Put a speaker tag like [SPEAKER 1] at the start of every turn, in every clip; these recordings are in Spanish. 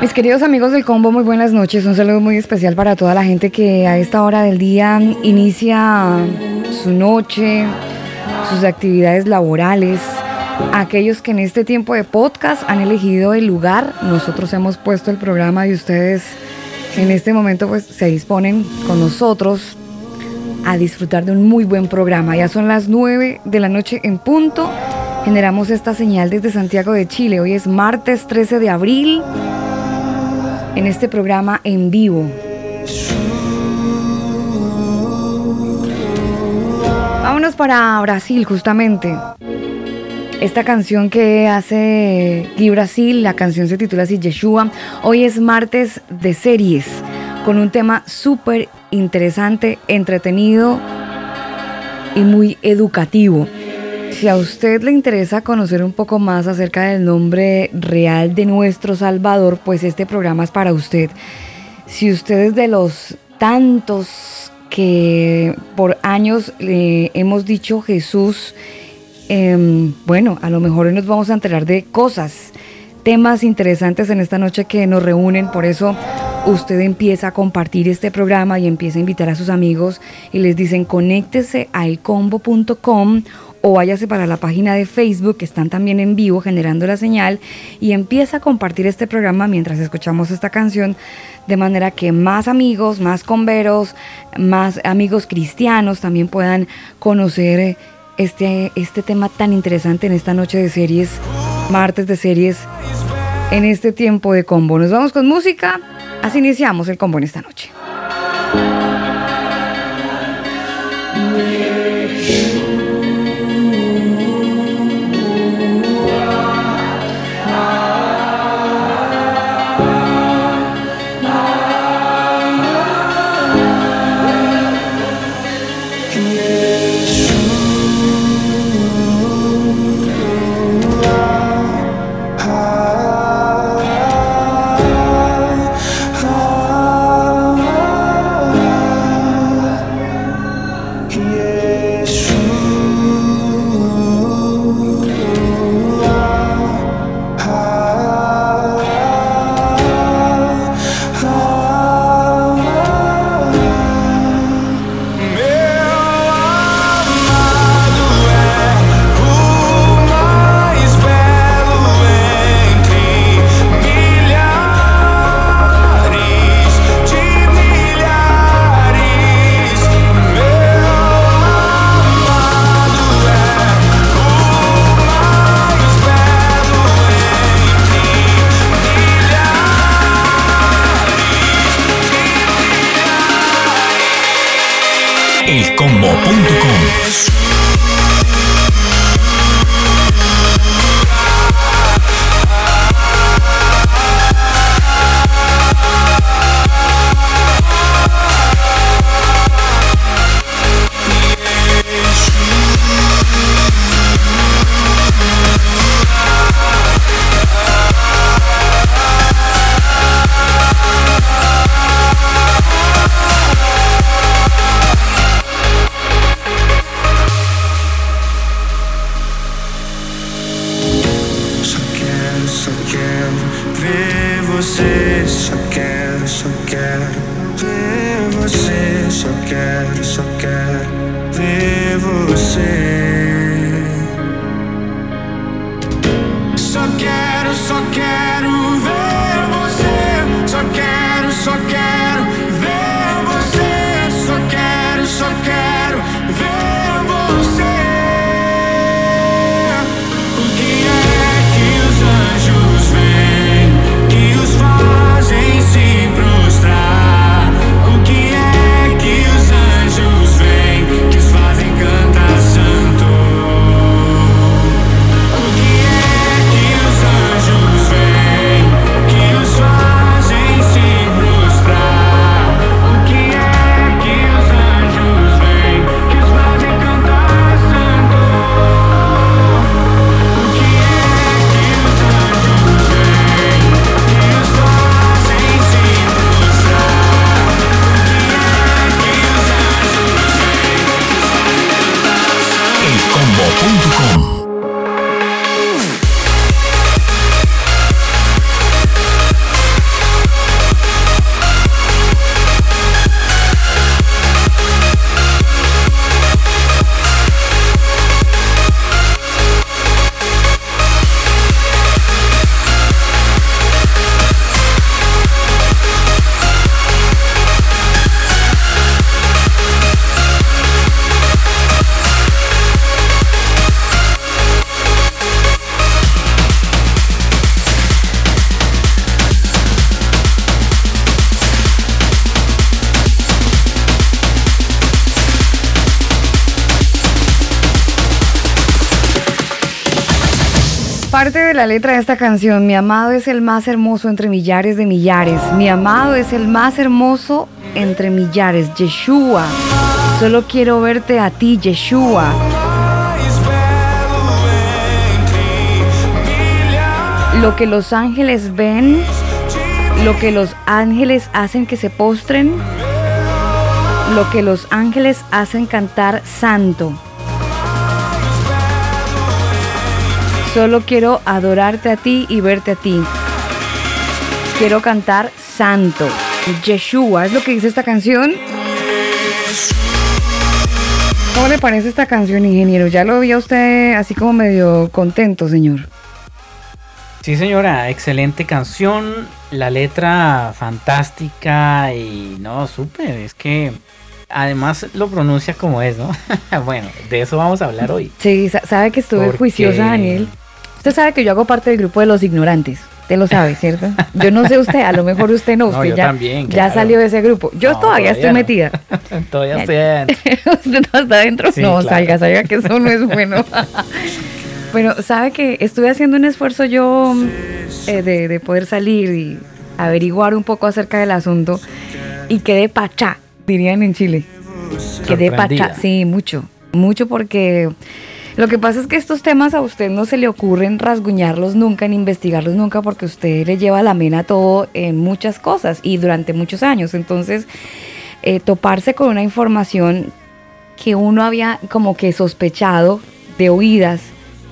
[SPEAKER 1] Mis queridos amigos del combo, muy buenas noches. Un saludo muy especial para toda la gente que a esta hora del día inicia su noche, sus actividades laborales. Aquellos que en este tiempo de podcast han elegido el lugar, nosotros hemos puesto el programa y ustedes en este momento pues se disponen con nosotros a disfrutar de un muy buen programa. Ya son las 9 de la noche en punto. Generamos esta señal desde Santiago de Chile. Hoy es martes 13 de abril en este programa en vivo. Vámonos para Brasil justamente. Esta canción que hace Gui Brasil, la canción se titula así Yeshua. Hoy es martes de series con un tema súper interesante, entretenido y muy educativo. Si a usted le interesa conocer un poco más acerca del nombre real de nuestro Salvador, pues este programa es para usted. Si usted es de los tantos que por años le hemos dicho Jesús, em, bueno, a lo mejor hoy nos vamos a enterar de cosas, temas interesantes en esta noche que nos reúnen, por eso usted empieza a compartir este programa y empieza a invitar a sus amigos y les dicen conéctese a elcombo.com o váyase para la página de Facebook que están también en vivo generando la señal y empieza a compartir este programa mientras escuchamos esta canción de manera que más amigos, más converos, más amigos cristianos también puedan conocer este, este tema tan interesante en esta noche de series, martes de series, en este tiempo de combo. Nos vamos con música, así iniciamos el combo en esta noche. La letra de esta canción, mi amado es el más hermoso entre millares de millares. Mi amado es el más hermoso entre millares. Yeshua. Solo quiero verte a ti, Yeshua. Lo que los ángeles ven, lo que los ángeles hacen que se postren, lo que los ángeles hacen cantar santo. Solo quiero adorarte a ti y verte a ti. Quiero cantar santo. Yeshua, es lo que dice esta canción. ¿Cómo le parece esta canción, ingeniero? Ya lo vi a usted así como medio contento, señor.
[SPEAKER 2] Sí, señora, excelente canción. La letra fantástica y no, súper. Es que además lo pronuncia como es, ¿no? bueno, de eso vamos a hablar hoy.
[SPEAKER 1] Sí, sabe que estuve juiciosa, Daniel. Usted sabe que yo hago parte del grupo de los ignorantes. Usted lo sabe, ¿cierto? Yo no sé usted, a lo mejor usted no. Usted ya,
[SPEAKER 2] también,
[SPEAKER 1] ya salió de ese grupo. Yo todavía, estoy metida.
[SPEAKER 2] todavía estoy adentro.
[SPEAKER 1] ¿Usted no está adentro? no, salga, salga, que eso no es bueno. Pero sabe que estuve haciendo un esfuerzo yo eh, de, de, poder salir y averiguar un poco acerca del asunto y quedé pachá, dirían en Chile. Quedé pachá, sí, mucho, mucho porque lo que pasa es que estos temas a usted no se le ocurren rasguñarlos nunca ni investigarlos nunca porque usted le lleva la mena todo en muchas cosas y durante muchos años. Entonces, eh, toparse con una información que uno había como que sospechado de oídas,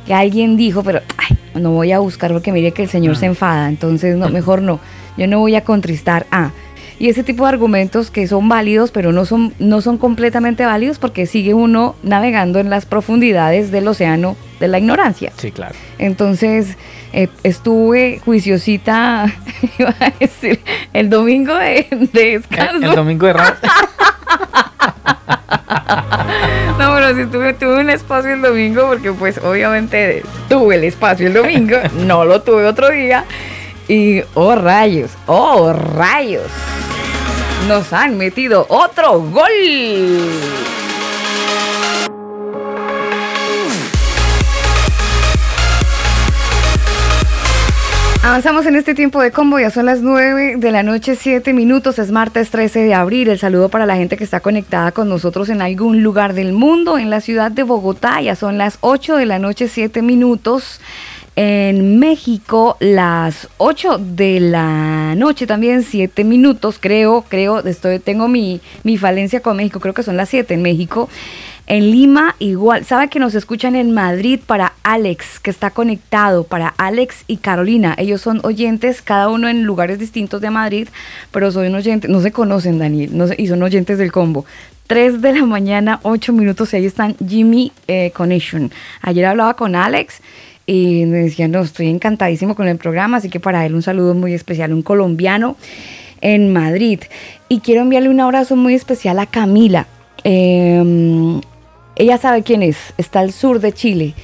[SPEAKER 1] que alguien dijo, pero ay, no voy a buscar porque mire que el Señor se enfada, entonces no, mejor no, yo no voy a contristar a y ese tipo de argumentos que son válidos, pero no son, no son completamente válidos porque sigue uno navegando en las profundidades del océano de la ignorancia.
[SPEAKER 2] Sí, claro.
[SPEAKER 1] Entonces, eh, estuve juiciosita, iba a decir, el domingo de, descanso.
[SPEAKER 2] El, domingo de
[SPEAKER 1] No, pero si tuve, tuve un espacio el domingo, porque pues obviamente tuve el espacio el domingo, no lo tuve otro día. Y oh rayos, oh rayos nos han metido otro gol. Avanzamos en este tiempo de combo, ya son las 9 de la noche, 7 minutos, es martes 13 de abril. El saludo para la gente que está conectada con nosotros en algún lugar del mundo, en la ciudad de Bogotá, ya son las 8 de la noche, 7 minutos. En México, las 8 de la noche, también 7 minutos, creo, creo, estoy, tengo mi, mi falencia con México, creo que son las 7 en México. En Lima igual, sabe que nos escuchan en Madrid para Alex, que está conectado, para Alex y Carolina. Ellos son oyentes, cada uno en lugares distintos de Madrid, pero son oyentes, no se conocen Daniel, no y son oyentes del combo. 3 de la mañana, 8 minutos, y ahí están Jimmy eh, Connection. Ayer hablaba con Alex y me decía, no, estoy encantadísimo con el programa, así que para él un saludo muy especial, un colombiano en Madrid. Y quiero enviarle un abrazo muy especial a Camila. Em, ella sabe quién es, está al sur de Chile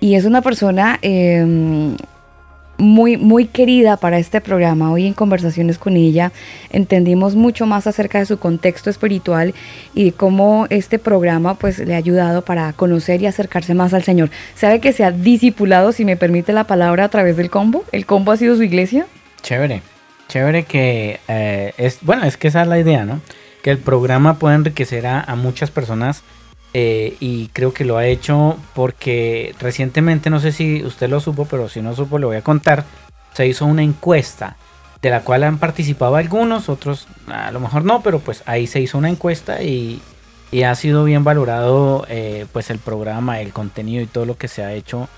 [SPEAKER 1] y es una persona em, muy, muy querida para este programa. Hoy en conversaciones con ella entendimos mucho más acerca de su contexto espiritual y de cómo este programa pues le ha ayudado para conocer y acercarse más al Señor. ¿Sabe que se ha discipulado, si me permite la palabra, a través del combo? ¿El combo ha sido su iglesia?
[SPEAKER 2] Chévere, chévere que eh, es, bueno, es que esa es la idea, ¿no? Que el programa pueda enriquecer a, a muchas personas eh, y creo que lo ha hecho porque recientemente, no sé si usted lo supo, pero si no supo, le voy a contar. Se hizo una encuesta de la cual han participado algunos, otros a lo mejor no, pero pues ahí se hizo una encuesta y, y ha sido bien valorado eh, pues el programa, el contenido y todo lo que se ha hecho.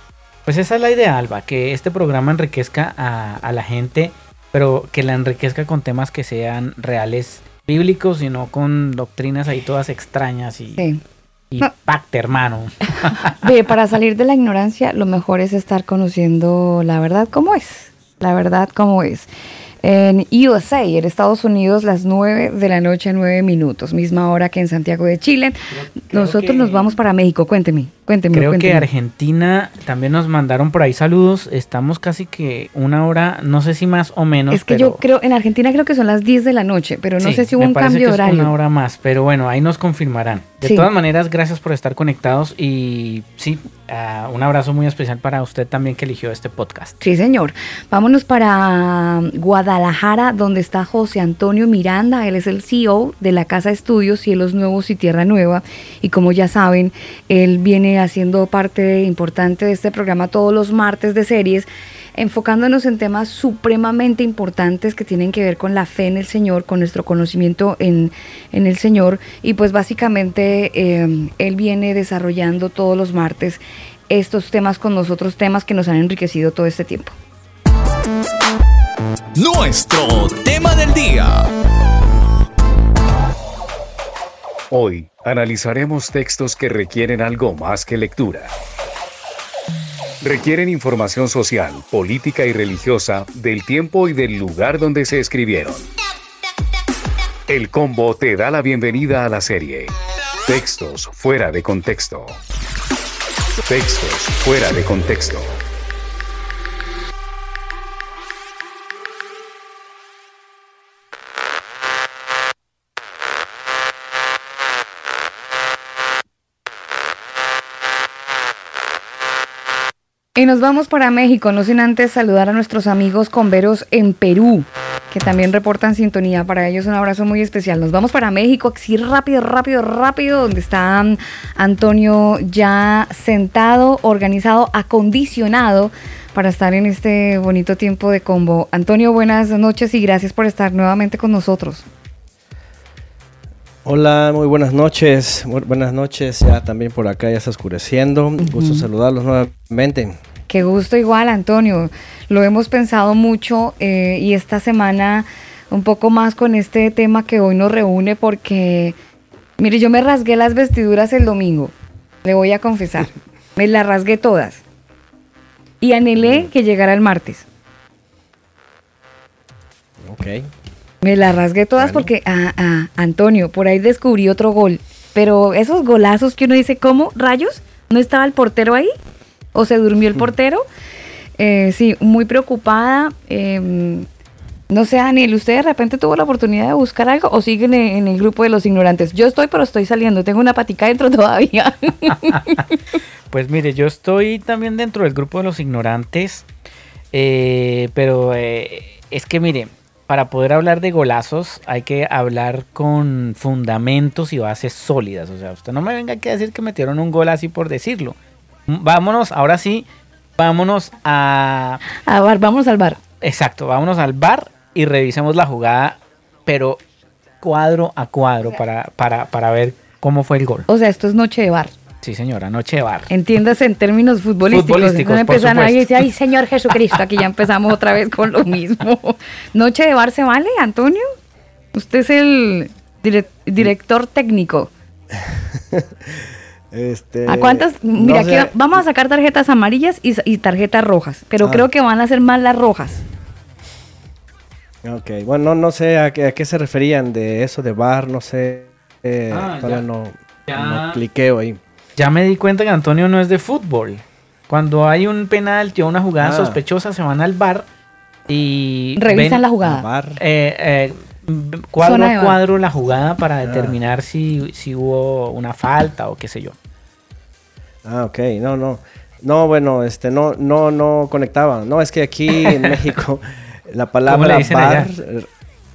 [SPEAKER 2] Pues esa es la idea, Alba, que este programa enriquezca a, la gente, pero que la enriquezca con temas que sean reales bíblicos y no con doctrinas ahí todas extrañas y, y pacte, hermano.
[SPEAKER 1] Ve, para salir de la ignorancia, lo mejor es estar conociendo la verdad como es. La verdad como es en USA, en Estados Unidos, las 9 de la noche, 9 minutos, misma hora que en Santiago de Chile. Nosotros nos vamos para México, cuénteme, cuénteme.
[SPEAKER 2] Creo que Argentina también nos mandaron por ahí saludos, estamos casi que una hora, no sé si más o menos.
[SPEAKER 1] Es que yo creo, en Argentina creo que son las 10 de la noche, pero no sé si hubo un cambio
[SPEAKER 2] que
[SPEAKER 1] horario.
[SPEAKER 2] Es una hora más, pero bueno, ahí nos confirmarán. De todas maneras, gracias por estar conectados y sí, uh, un abrazo muy especial para usted también que eligió este podcast.
[SPEAKER 1] Sí, señor. Vámonos para Guadalajara, donde está José Antonio Miranda. Él es el CEO de la Casa Estudios Cielos Nuevos y Tierra Nueva. Y como ya saben, él viene haciendo parte importante de este programa todos los martes de series enfocándonos en temas supremamente importantes que tienen que ver con la fe en el Señor, con nuestro conocimiento en, el Señor. Y pues básicamente eh, Él viene desarrollando todos los martes estos temas con nosotros, temas que nos han enriquecido todo este tiempo.
[SPEAKER 3] Nuestro tema del día.
[SPEAKER 4] Hoy analizaremos textos que requieren algo más que lectura requieren información social, política y religiosa del tiempo y del lugar donde se escribieron. El combo te da la bienvenida a la serie. Textos fuera de contexto. Textos fuera de contexto.
[SPEAKER 1] Y nos vamos para México, no sin antes saludar a nuestros amigos converos en Perú, que también reportan sintonía. Para ellos un abrazo muy especial. Nos vamos para México, así rápido, rápido, rápido, donde está Antonio ya sentado, organizado, acondicionado para estar en este bonito tiempo de combo. Antonio, buenas noches y gracias por estar nuevamente con nosotros.
[SPEAKER 5] Hola, muy buenas noches. buenas noches, ya también por acá ya está oscureciendo. Gusto saludarlos nuevamente.
[SPEAKER 1] Qué gusto igual, Antonio. Lo hemos pensado mucho eh, y esta semana un poco más con este tema que hoy nos reúne porque, mire, yo me rasgué las vestiduras el domingo, le voy a confesar. me las rasgué todas. Y anhelé que llegara el martes.
[SPEAKER 5] Ok.
[SPEAKER 1] Me las rasgué todas porque, ah, ah, Antonio, por ahí descubrí otro gol. Pero esos golazos que uno dice, ¿cómo? ¿Rayos? ¿No estaba el portero ahí? ¿O se durmió el mm. portero? Eh, sí, muy preocupada. Em, no sé, Daniel, ¿usted de repente tuvo la oportunidad de buscar algo o siguen en el grupo de los ignorantes? Yo estoy, pero estoy saliendo. Tengo una patica dentro todavía.
[SPEAKER 2] pues mire, yo estoy también dentro del grupo de los ignorantes. Eh, pero eh, es que mire, para poder hablar de golazos hay que hablar con fundamentos y bases sólidas. O sea, usted no me venga aquí a decir que metieron un gol así por decirlo. Vámonos, ahora sí, vámonos a...
[SPEAKER 1] A bar, vamos al bar.
[SPEAKER 2] Exacto, vámonos al bar y revisemos la jugada, pero cuadro a cuadro para, para, para ver cómo fue el gol.
[SPEAKER 1] O sea, esto es noche de bar.
[SPEAKER 2] Sí, señora, noche de bar.
[SPEAKER 1] Entiéndase en términos futbolísticos. futbolísticos no empiezan a decir, ay, Señor Jesucristo, aquí ya empezamos otra vez con lo mismo. ¿Noche de bar se vale, Antonio? Usted es el director técnico. Este, ¿A cuántas? Mira, aquí vamos a sacar tarjetas amarillas y, tarjetas rojas, pero ah. creo que van a ser más las rojas.
[SPEAKER 5] Ok, bueno, no, sé a qué, se referían de eso de bar, no sé. Eh, ah, no, no cliqueo ahí.
[SPEAKER 2] Ya me di cuenta que Antonio no es de fútbol. Cuando hay un penalti o una jugada ah. sospechosa, se van al bar y.
[SPEAKER 1] Revisan la jugada.
[SPEAKER 2] Eh, eh, cuadro a cuadro la jugada para ah. determinar si, si hubo una falta o qué sé yo.
[SPEAKER 5] Ah, ok. No, no. No, bueno, este, no, no, no conectaba. No, es que aquí en México la palabra bar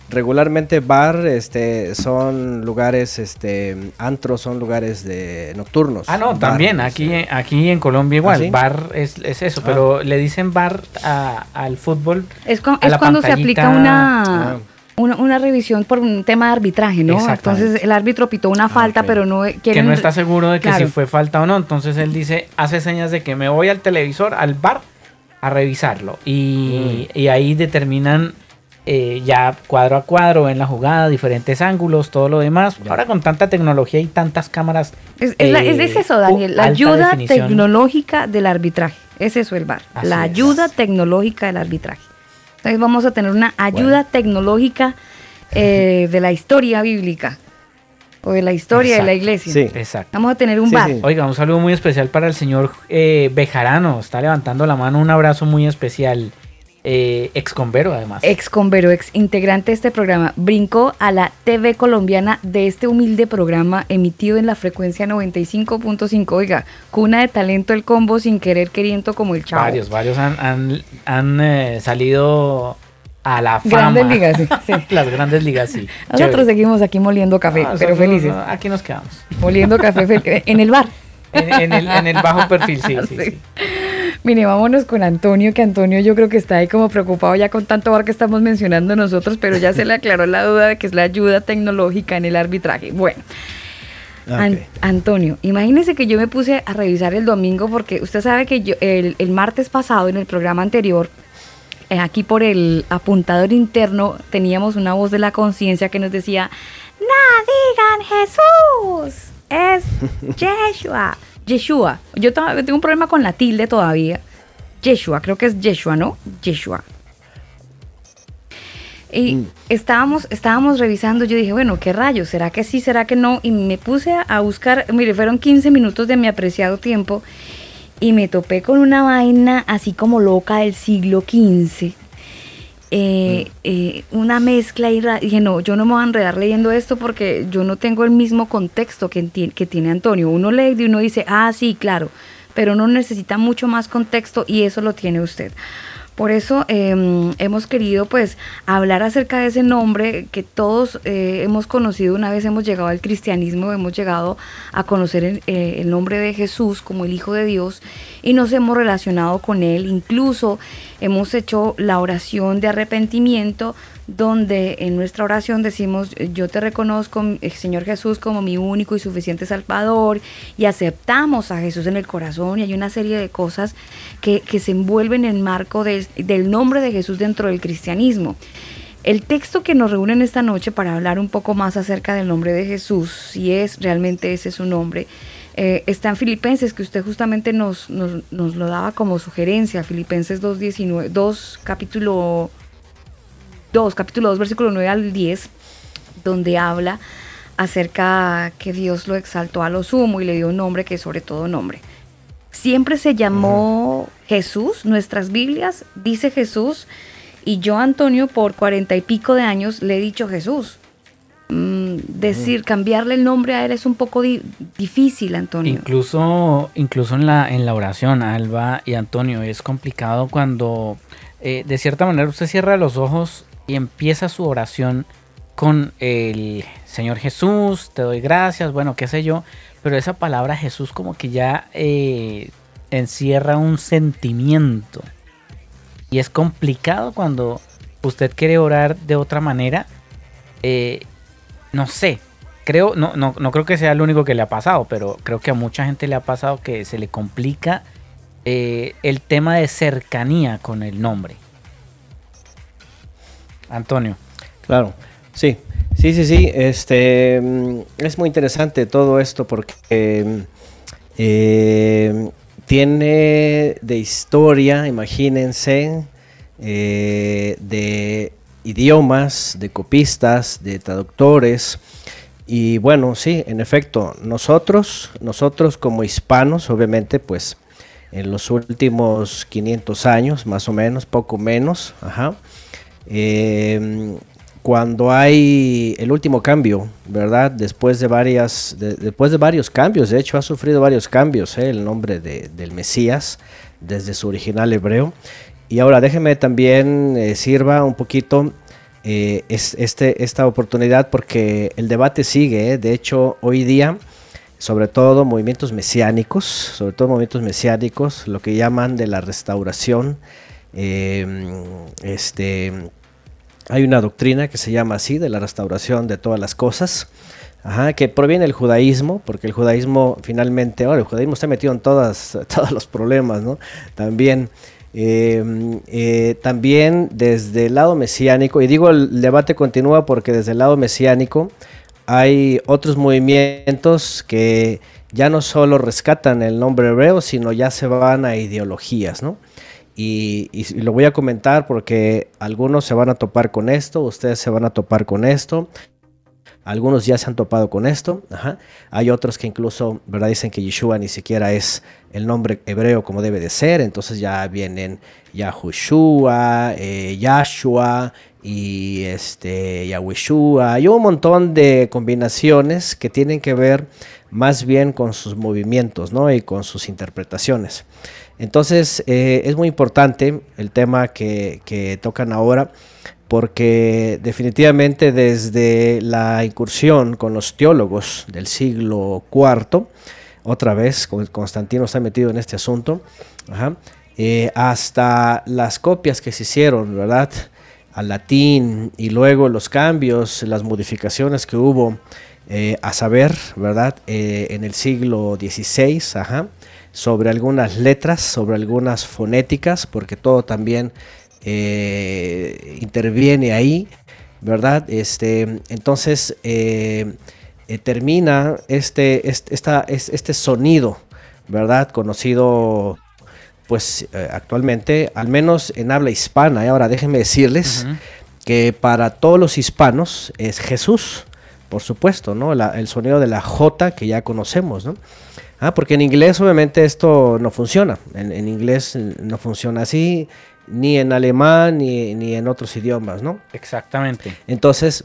[SPEAKER 5] regularmente bar este son lugares este antros son lugares de nocturnos
[SPEAKER 2] ah no también aquí aquí en Colombia igual ¿Ah, bar es, eso pero ah. le dicen bar al fútbol
[SPEAKER 1] es, cuando se aplica una ah. una, revisión por un tema de arbitraje, ¿no? Entonces el árbitro pitó una falta, pero no
[SPEAKER 2] quiere... Que no está seguro de que si fue falta o no. Entonces él dice, hace señas de que me voy al televisor, al bar, a revisarlo. Y, mm. y ahí determinan eh, ya cuadro a cuadro en la jugada, diferentes ángulos, todo lo demás. Ahora con tanta tecnología y tantas cámaras.
[SPEAKER 1] Es, eso, Daniel, la ayuda tecnológica del arbitraje. Es eso el VAR, la ayuda tecnológica del arbitraje. Entonces vamos a tener una ayuda tecnológica eh, de la historia bíblica o de la historia de la iglesia.
[SPEAKER 2] Sí, exacto.
[SPEAKER 1] Vamos a tener un bar.
[SPEAKER 2] Oiga, un saludo muy especial para el señor eh, Bejarano. Está levantando la mano. Un abrazo muy especial eh, ex convero además.
[SPEAKER 1] Ex convero, ex integrante de este programa, brincó a la TV colombiana de este humilde programa emitido en la frecuencia 95.5. Oiga, cuna de talento el combo sin querer queriendo como el chavo.
[SPEAKER 2] Varios, varios han, han, eh, salido a la fama.
[SPEAKER 1] Grandes ligas, sí.
[SPEAKER 2] Las grandes ligas, sí.
[SPEAKER 1] Nosotros seguimos aquí moliendo café, pero felices.
[SPEAKER 2] aquí nos quedamos.
[SPEAKER 1] Moliendo café en el bar.
[SPEAKER 2] En, el, en el bajo perfil, sí, sí. sí.
[SPEAKER 1] Mire, vámonos con Antonio, que Antonio yo creo que está ahí como preocupado ya con tanto bar que estamos mencionando nosotros, pero ya se le aclaró la duda de que es la ayuda tecnológica en el arbitraje. Bueno. Antonio, imagínese que yo me puse a revisar el domingo porque usted sabe que yo el, martes pasado en el programa anterior eh, aquí por el apuntador interno teníamos una voz de la conciencia que nos decía, no digan Jesús, es Yeshua. Yeshua. Yo tengo un problema con la tilde todavía. Yeshua, creo que es Yeshua, ¿no? Yeshua. Y mm. estábamos, estábamos revisando, yo dije, bueno, ¿qué rayos? ¿Será que sí? ¿Será que no? Y me puse a buscar, mire, fueron 15 minutos de mi apreciado tiempo y me topé con una vaina así como loca del siglo XV eh, mm. eh, una mezcla y dije, no, yo no me voy a enredar leyendo esto porque yo no tengo el mismo contexto que, que tiene Antonio. Uno lee y uno dice, ah, sí, claro, pero uno necesita mucho más contexto y eso lo tiene usted. Por eso em, hemos querido pues hablar acerca de ese nombre que todos eh, hemos conocido una vez hemos llegado al cristianismo, hemos llegado a conocer el, eh, el, nombre de Jesús como el Hijo de Dios y nos hemos relacionado con Él. Incluso hemos hecho la oración de arrepentimiento donde en nuestra oración decimos, yo te reconozco, eh, Señor Jesús, como mi único y suficiente Salvador, y aceptamos a Jesús en el corazón, y hay una serie de cosas que, se envuelven en el marco del nombre de Jesús dentro del cristianismo. El texto que nos reúne esta noche para hablar un poco más acerca del nombre de Jesús, si es realmente ese su nombre, eh, está en Filipenses, que usted justamente nos, nos, nos lo daba como sugerencia, Filipenses 2, 2 capítulo 2, capítulo 2, versículo 9 al 10, donde habla acerca que Dios lo exaltó a lo sumo y le dio un nombre que es sobre todo nombre. Siempre se llamó Jesús, nuestras Biblias dice Jesús, y yo, Antonio, por cuarenta y pico de años le he dicho Jesús. Mm, decir, cambiarle el nombre a él es un poco difícil, Antonio.
[SPEAKER 2] Incluso, incluso en la, en la oración, Alba y Antonio, es complicado cuando eh, de cierta manera usted cierra los ojos y empieza su oración con el Señor Jesús, te doy gracias, bueno, qué sé yo, pero esa palabra Jesús como que ya eh, encierra un sentimiento. Y es complicado cuando usted quiere orar de otra manera. Eh, no sé, creo, no, no, no, creo que sea el único que le ha pasado, pero creo que a mucha gente le ha pasado que se le complica eh, el tema de cercanía con el nombre. Antonio.
[SPEAKER 5] Claro, sí, sí, sí, sí. Este mm, es muy interesante todo esto porque eh, tiene de historia, imagínense, eh, de idiomas, de copistas, de traductores. Y bueno, sí, en efecto, nosotros, nosotros como hispanos, obviamente, pues en los últimos 500 años, más o menos, poco menos, ajá, Em, cuando hay el último cambio, ¿verdad? Después de varias, después de varios cambios, de hecho ha sufrido varios cambios ¿eh? el nombre del Mesías desde su original hebreo. Y ahora déjeme también eh, sirva un poquito eh, este, esta oportunidad porque el debate sigue. De hecho, hoy día, sobre todo movimientos mesiánicos, sobre todo movimientos mesiánicos, lo que llaman de la restauración, em, este hay una doctrina que se llama así, de la restauración de todas las cosas, que proviene del judaísmo, porque el judaísmo finalmente, ahora el judaísmo está metido en todas, todos los problemas, ¿no? También, eh, eh, también desde el lado mesiánico, y digo el debate continúa porque desde el lado mesiánico hay otros movimientos que ya no solo rescatan el nombre hebreo, sino ya se van a ideologías, ¿no? Y, lo voy a comentar porque algunos se van a topar con esto, ustedes se van a topar con esto, algunos ya se han topado con esto, hay otros que incluso ¿verdad? dicen que Yeshua ni siquiera es el nombre hebreo como debe de ser, entonces ya vienen Yahushua, eh, Yahshua y este, hay un montón de combinaciones que tienen que ver más bien con sus movimientos ¿no? y con sus interpretaciones. Entonces eh, es muy importante el tema que, tocan ahora porque definitivamente desde la incursión con los teólogos del siglo IV, otra vez Constantino está metido en este asunto, eh, hasta las copias que se hicieron, ¿verdad? Al latín y luego los cambios, las modificaciones que hubo, eh, a saber, ¿verdad? en el siglo XVI, ajá, sobre algunas letras, sobre algunas fonéticas, porque todo también eh, interviene ahí, ¿verdad? Este, entonces eh, eh, termina este, este, este sonido, ¿verdad? Conocido pues actualmente, al menos en habla hispana. Y ahora déjenme decirles que para todos los hispanos es Jesús, por supuesto, ¿no? el sonido de la J que ya conocemos, ¿no? Ah, porque en inglés obviamente esto no funciona. En, inglés no funciona así, ni en alemán, ni, en otros idiomas, ¿no?
[SPEAKER 2] Exactamente.
[SPEAKER 5] Entonces,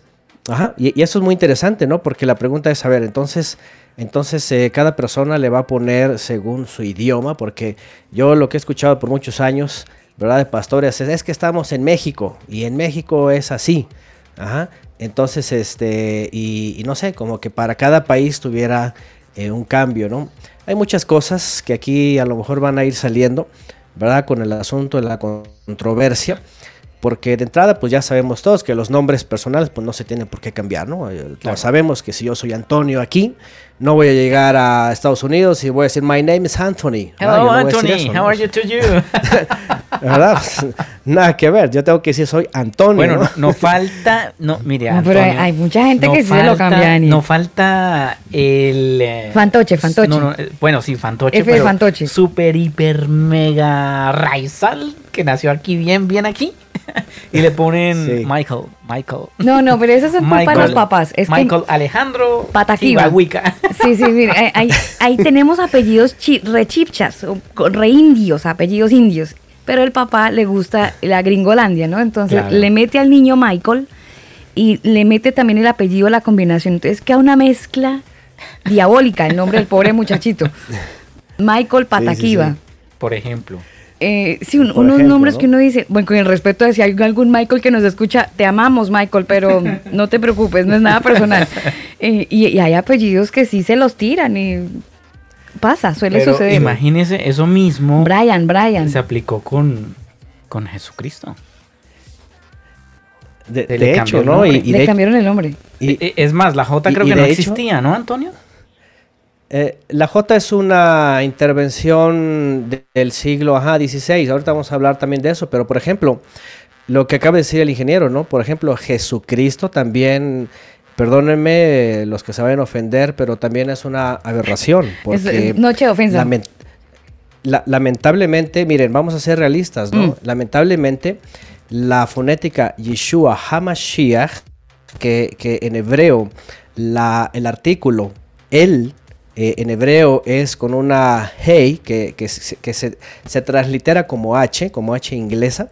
[SPEAKER 5] ajá, y, eso es muy interesante, ¿no? Porque la pregunta es, a ver, entonces, entonces eh, cada persona le va a poner según su idioma, porque yo lo que he escuchado por muchos años, ¿verdad? De pastores, es, que estamos en México, y en México es así. Ajá. Entonces, este, y no sé, como que para cada país tuviera eh, un cambio, ¿no? Hay muchas cosas que aquí a lo mejor van a ir saliendo, ¿verdad? Con el asunto de la controversia, porque de entrada pues ya sabemos todos que los nombres personales pues no se tienen por qué cambiar, ¿no? Eh, sabemos que si yo soy Antonio aquí, no voy a llegar a Estados Unidos y voy a decir, my name is Anthony.
[SPEAKER 2] Hello, Anthony, how are you to you?
[SPEAKER 5] ¿Verdad? Nada que ver, yo tengo que decir, soy Antonio.
[SPEAKER 2] Bueno, no, falta, no, mire,
[SPEAKER 1] pero hay mucha gente que sí se lo cambia.
[SPEAKER 2] No falta el...
[SPEAKER 1] Eh, fantoche, fantoche. No,
[SPEAKER 2] no, eh, bueno, sí, fantoche,
[SPEAKER 1] F pero fantoche.
[SPEAKER 2] super, hiper, mega raizal, que nació aquí, bien, bien aquí. y le ponen Michael, Michael.
[SPEAKER 1] No, no, pero eso es culpa de los papás. Es
[SPEAKER 2] Michael Alejandro
[SPEAKER 1] Pataquiva. Sí, sí, mire, ahí, tenemos apellidos rechipchas, reindios, apellidos indios. Pero el papá le gusta la gringolandia, ¿no? Entonces le mete al niño Michael y le mete también el apellido a la combinación. Entonces queda una mezcla diabólica el nombre del pobre muchachito. Michael Pataquiva.
[SPEAKER 2] Por ejemplo.
[SPEAKER 1] Eh, sí, unos nombres que uno dice, bueno, con el respeto de si hay algún Michael que nos escucha, te amamos Michael, pero no te preocupes, no es nada personal. Eh, y, hay apellidos que sí se los tiran y pasa, suele suceder.
[SPEAKER 2] Imagínese, eso mismo.
[SPEAKER 1] Brian, Brian.
[SPEAKER 2] Se aplicó con, con Jesucristo.
[SPEAKER 5] De, hecho, ¿no? Y,
[SPEAKER 1] le cambiaron el nombre.
[SPEAKER 2] Y, es más, la J creo que no existía, ¿no, Antonio?
[SPEAKER 5] Eh, la J es una intervención del siglo ajá, XVI. Ahorita vamos a hablar también de eso, pero por ejemplo, lo que acaba de decir el ingeniero, ¿no? Por ejemplo, Jesucristo también, perdónenme los que se vayan a ofender, pero también es una aberración. Porque
[SPEAKER 1] es, noche de ofensa.
[SPEAKER 5] lamentablemente, miren, vamos a ser realistas, ¿no? Mm. Lamentablemente, la fonética Yeshua HaMashiach, que, que en hebreo la, el artículo él eh, en hebreo es con una hey, que, que, se, se, translitera como H, como H inglesa,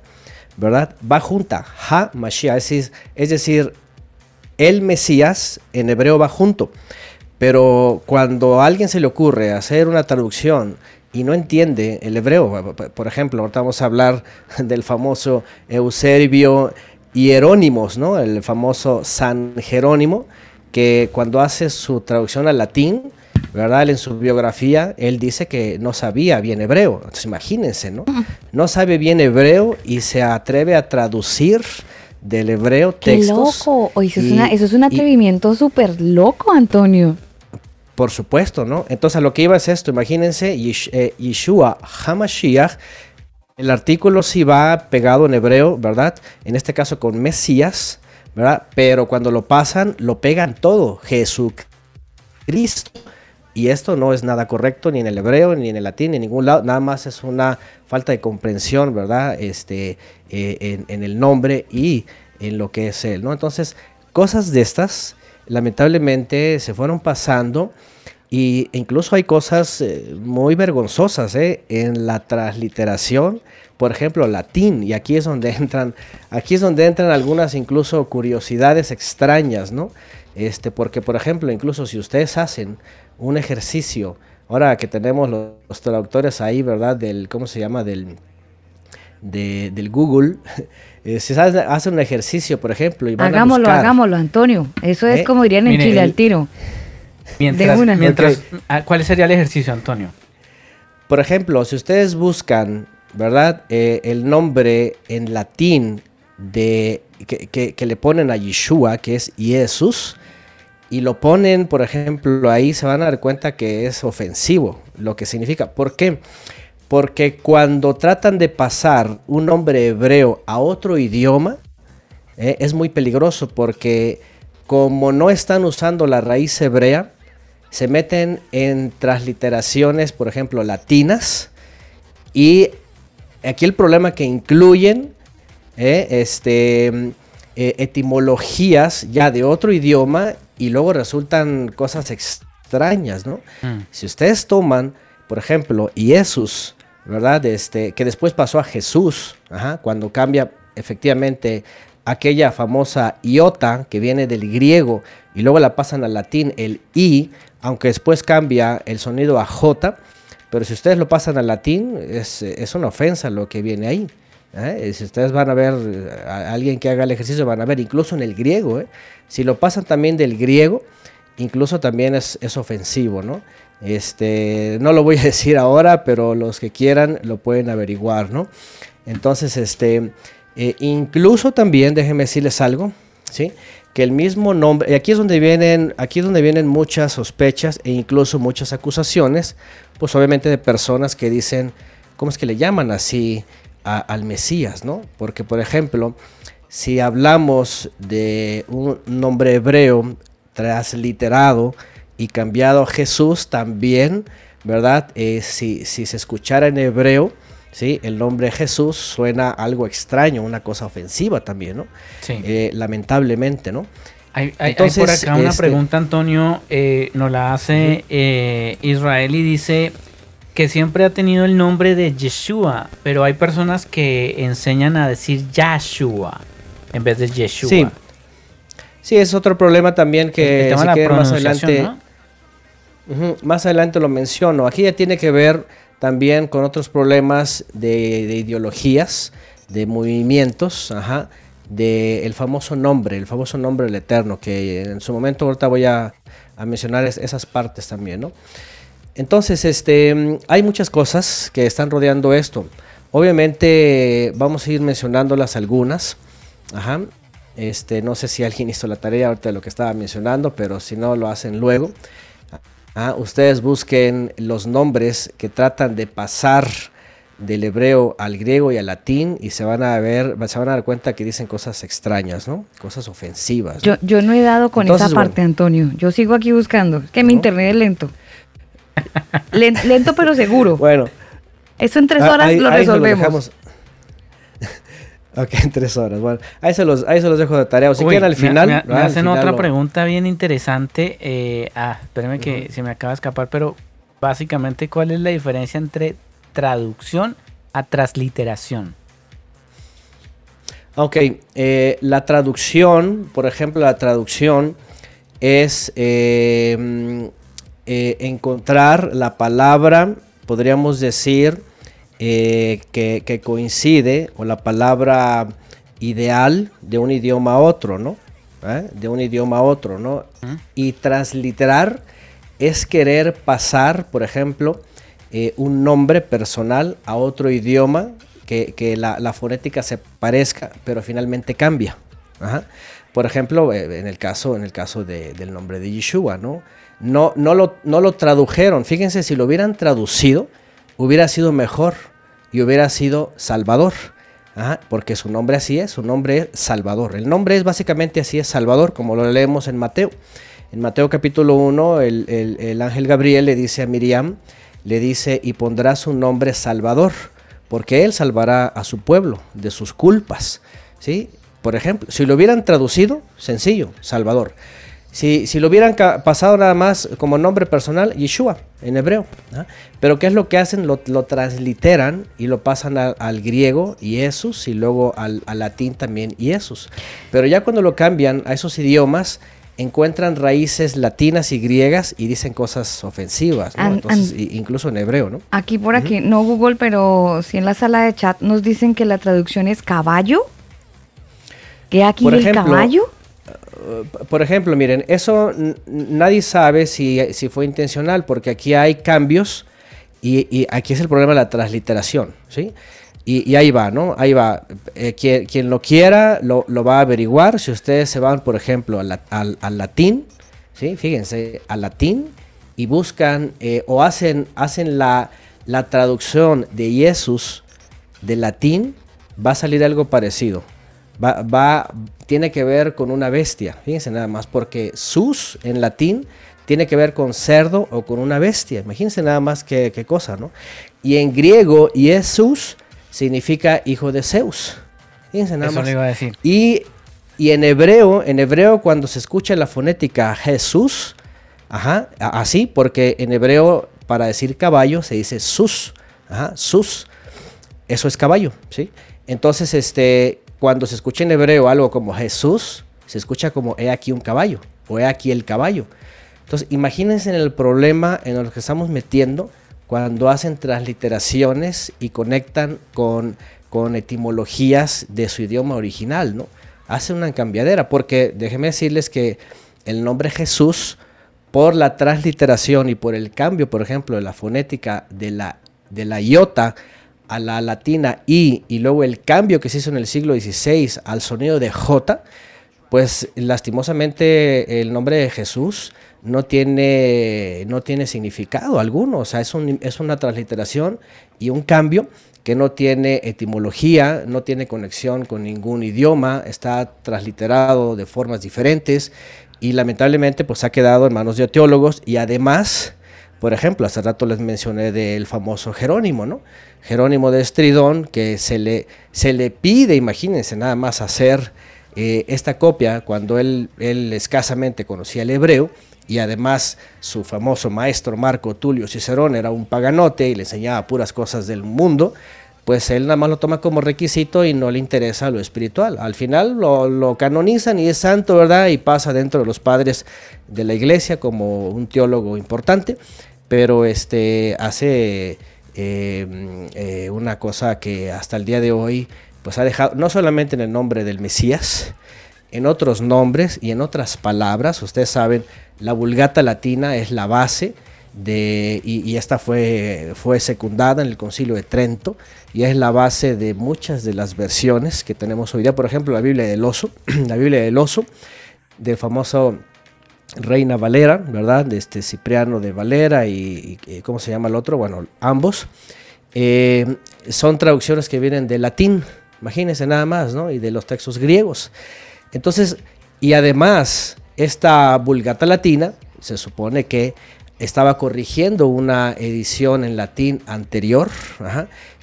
[SPEAKER 5] ¿verdad? Va junta, ha Mashiach, es decir, es decir, el Mesías en hebreo va junto. Pero cuando a alguien se le ocurre hacer una traducción y no entiende el hebreo, por ejemplo, ahorita vamos a hablar del famoso Eusebio Hierónimos, ¿no? El famoso San Jerónimo, que cuando hace su traducción al latín, ¿verdad? en su biografía, él dice que no sabía bien hebreo. Entonces, imagínense, ¿no? No sabe bien hebreo y se atreve a traducir del hebreo
[SPEAKER 1] ¡Qué
[SPEAKER 5] textos.
[SPEAKER 1] loco! eso, es un atrevimiento súper loco, Antonio.
[SPEAKER 5] Por supuesto, ¿no? Entonces, a lo que iba es esto. Imagínense, eh, Yeshua Hamashiach, el artículo sí va pegado en hebreo, ¿verdad? En este caso con Mesías, ¿verdad? Pero cuando lo pasan, lo pegan todo. Jesucristo. Y esto no es nada correcto ni en el hebreo, ni en el latín, ni en ningún lado. Nada más es una falta de comprensión, ¿verdad? Este, eh, en, el nombre y en lo que es él, ¿no? Entonces, cosas de estas, lamentablemente, se fueron pasando. Y incluso hay cosas eh, muy vergonzosas ¿eh? en la transliteración, por ejemplo, latín, y aquí es donde entran, aquí es donde entran algunas incluso curiosidades extrañas, ¿no? Este, porque, por ejemplo, incluso si ustedes hacen un ejercicio. Ahora que tenemos los, traductores ahí, ¿verdad? Del, ¿cómo se llama? Del, del Google. Eh, si hace un ejercicio, por ejemplo, y
[SPEAKER 1] hagámoslo, hagámoslo, Antonio. Eso es ¿Eh? como dirían en Chile al tiro.
[SPEAKER 2] Mientras, mientras ah, ¿Cuál sería el ejercicio, Antonio?
[SPEAKER 5] Por ejemplo, si ustedes buscan, ¿verdad? Eh, el nombre en latín de que, que, que, le ponen a Yeshua, que es Jesús, y lo ponen, por ejemplo, ahí se van a dar cuenta que es ofensivo, lo que significa. ¿Por qué? Porque cuando tratan de pasar un nombre hebreo a otro idioma, eh, es muy peligroso porque como no están usando la raíz hebrea, se meten en transliteraciones, por ejemplo, latinas, y aquí el problema que incluyen eh, este, eh, etimologías ya de otro idioma y luego resultan cosas extrañas, ¿no? Mm. Si ustedes toman, por ejemplo, Jesús, ¿verdad? Este, que después pasó a Jesús, cuando cambia efectivamente aquella famosa iota que viene del griego y luego la pasan al latín, el i, aunque después cambia el sonido a j, pero si ustedes lo pasan al latín, es, es una ofensa lo que viene ahí. ¿Eh? Si ustedes van a ver a alguien que haga el ejercicio, van a ver incluso en el griego, ¿eh? Si lo pasan también del griego, incluso también es, ofensivo, ¿no? Este, no lo voy a decir ahora, pero los que quieran lo pueden averiguar, ¿no? Entonces, este, eh, incluso también, déjenme decirles algo, ¿sí? Que el mismo nombre, y aquí es donde vienen, aquí es donde vienen muchas sospechas e incluso muchas acusaciones, pues obviamente de personas que dicen, ¿cómo es que le llaman así al Mesías, ¿no? Porque, por ejemplo, si hablamos de un nombre hebreo transliterado y cambiado a Jesús también, ¿verdad? Eh, si, se escuchara en hebreo, ¿sí? El nombre Jesús suena algo extraño, una cosa ofensiva también, ¿no? Sí. Eh, lamentablemente, ¿no?
[SPEAKER 2] Hay, Entonces, por acá una este pregunta, Antonio, eh, nos la hace Israel y dice que siempre ha tenido el nombre de Yeshua, pero hay personas que enseñan a decir Yahshua en vez de Yeshua.
[SPEAKER 5] Sí, sí es otro problema también que más adelante, más adelante lo menciono. Aquí ya tiene que ver también con otros problemas de, ideologías, de movimientos, ajá, de el famoso nombre, el famoso nombre del Eterno, que en su momento ahorita voy a, mencionar esas partes también, ¿no? Entonces, este, hay muchas cosas que están rodeando esto. Obviamente vamos a ir mencionándolas algunas. Ajá. Este, no sé si alguien hizo la tarea ahorita de lo que estaba mencionando, pero si no lo hacen luego. Ah, ustedes busquen los nombres que tratan de pasar del hebreo al griego y al latín y se van a ver, se van a dar cuenta que dicen cosas extrañas, ¿no? Cosas ofensivas.
[SPEAKER 1] Yo, yo no he dado con esa parte, Antonio. Yo sigo aquí buscando. que mi internet es lento. Lento pero seguro.
[SPEAKER 5] Bueno.
[SPEAKER 1] Eso en tres ah, horas lo resolvemos.
[SPEAKER 5] Ok, en tres horas. Bueno, ahí se los, ahí se los dejo de tarea. O si quieren al final.
[SPEAKER 2] Me, hacen otra pregunta bien interesante. Eh, ah, espérenme que se me acaba de escapar, pero básicamente, ¿cuál es la diferencia entre traducción a transliteración?
[SPEAKER 5] Ok, eh, la traducción, por ejemplo, la traducción es eh, encontrar la palabra, podríamos decir, eh, que, coincide con la palabra ideal de un idioma a otro, ¿no? ¿Eh? De un idioma a otro, ¿no? Y transliterar es querer pasar, por ejemplo, eh, un nombre personal a otro idioma que, la, fonética se parezca, pero finalmente cambia. Por ejemplo, eh, en el caso, en el caso del nombre de Yeshua, ¿no? No, no, lo, no lo tradujeron. Fíjense, si lo hubieran traducido, hubiera sido mejor y hubiera sido Salvador. porque su nombre así es, su nombre es Salvador. El nombre es básicamente así es Salvador, como lo leemos en Mateo. En Mateo capítulo 1, el, el ángel Gabriel le dice a Miriam, le dice, y pondrá su nombre Salvador, porque él salvará a su pueblo de sus culpas. ¿sí? Por ejemplo, si lo hubieran traducido, sencillo, Salvador. Si, si lo hubieran pasado nada más como nombre personal, Yeshua, en hebreo. Pero ¿qué es lo que hacen? Lo, lo transliteran y lo pasan al griego, Jesús, y luego al, al latín también, Jesús. Pero ya cuando lo cambian a esos idiomas, encuentran raíces latinas y griegas y dicen cosas ofensivas, incluso en hebreo, ¿no?
[SPEAKER 1] Aquí por aquí, no Google, pero sí en la sala de chat nos dicen que la traducción es caballo. ¿Qué aquí el caballo?
[SPEAKER 5] Por ejemplo, miren, eso nadie sabe si, fue intencional, porque aquí hay cambios y, y, aquí es el problema de la transliteración, ¿sí? Y, ahí va, ¿no? Ahí va. Eh, quien, lo quiera lo, va a averiguar. Si ustedes se van, por ejemplo, al, al, latín, ¿sí? Fíjense, al latín y buscan eh, o hacen, hacen la, la traducción de Jesús de latín, va a salir algo parecido. Va, va, tiene que ver con una bestia, fíjense nada más, porque sus en latín tiene que ver con cerdo o con una bestia. Imagínense nada más qué, qué cosa, ¿no? Y en griego, Jesús significa hijo de Zeus.
[SPEAKER 2] Fíjense nada Eso iba a decir.
[SPEAKER 5] Y, en hebreo, en hebreo cuando se escucha la fonética Jesús, ajá, así, porque en hebreo para decir caballo se dice sus, ajá, sus, eso es caballo, ¿sí? Entonces, este, cuando se escucha en hebreo algo como Jesús, se escucha como he aquí un caballo o he aquí el caballo. Entonces, imagínense en el problema en el que estamos metiendo cuando hacen transliteraciones y conectan con, con etimologías de su idioma original, ¿no? Hace una cambiadera, porque déjenme decirles que el nombre Jesús, por la transliteración y por el cambio, por ejemplo, de la fonética de la, de la iota a la latina I y luego el cambio que se hizo en el siglo XVI al sonido de J, pues lastimosamente el nombre de Jesús no tiene, no tiene significado alguno, o sea, es, es una transliteración y un cambio que no tiene etimología, no tiene conexión con ningún idioma, está transliterado de formas diferentes y lamentablemente pues ha quedado en manos de teólogos y además, por ejemplo, hace rato les mencioné del famoso Jerónimo, ¿no? Jerónimo de Estridón, que se le, se le pide, imagínense nada más hacer eh, esta copia cuando él, él escasamente conocía el hebreo, y además su famoso maestro Marco Tulio Cicerón era un paganote y le enseñaba puras cosas del mundo, pues él nada más lo toma como requisito y no le interesa lo espiritual. Al final lo, canonizan y es santo, ¿verdad? Y pasa dentro de los padres de la iglesia como un teólogo importante, pero este hace eh, eh, una cosa que hasta el día de hoy pues ha dejado, no solamente en el nombre del Mesías, en otros nombres y en otras palabras, ustedes saben, la vulgata latina es la base de, y, esta fue, fue secundada en el concilio de Trento y es la base de muchas de las versiones que tenemos hoy día. Por ejemplo, la Biblia del oso, la Biblia del oso, del famoso Reina Valera, ¿verdad? De este Cipriano de Valera y, ¿cómo se llama el otro? Bueno, ambos. Eh, son traducciones que vienen del latín, imagínense nada más, ¿no? Y de los textos griegos. Entonces, y además, esta Vulgata Latina se supone que estaba corrigiendo una edición en latín anterior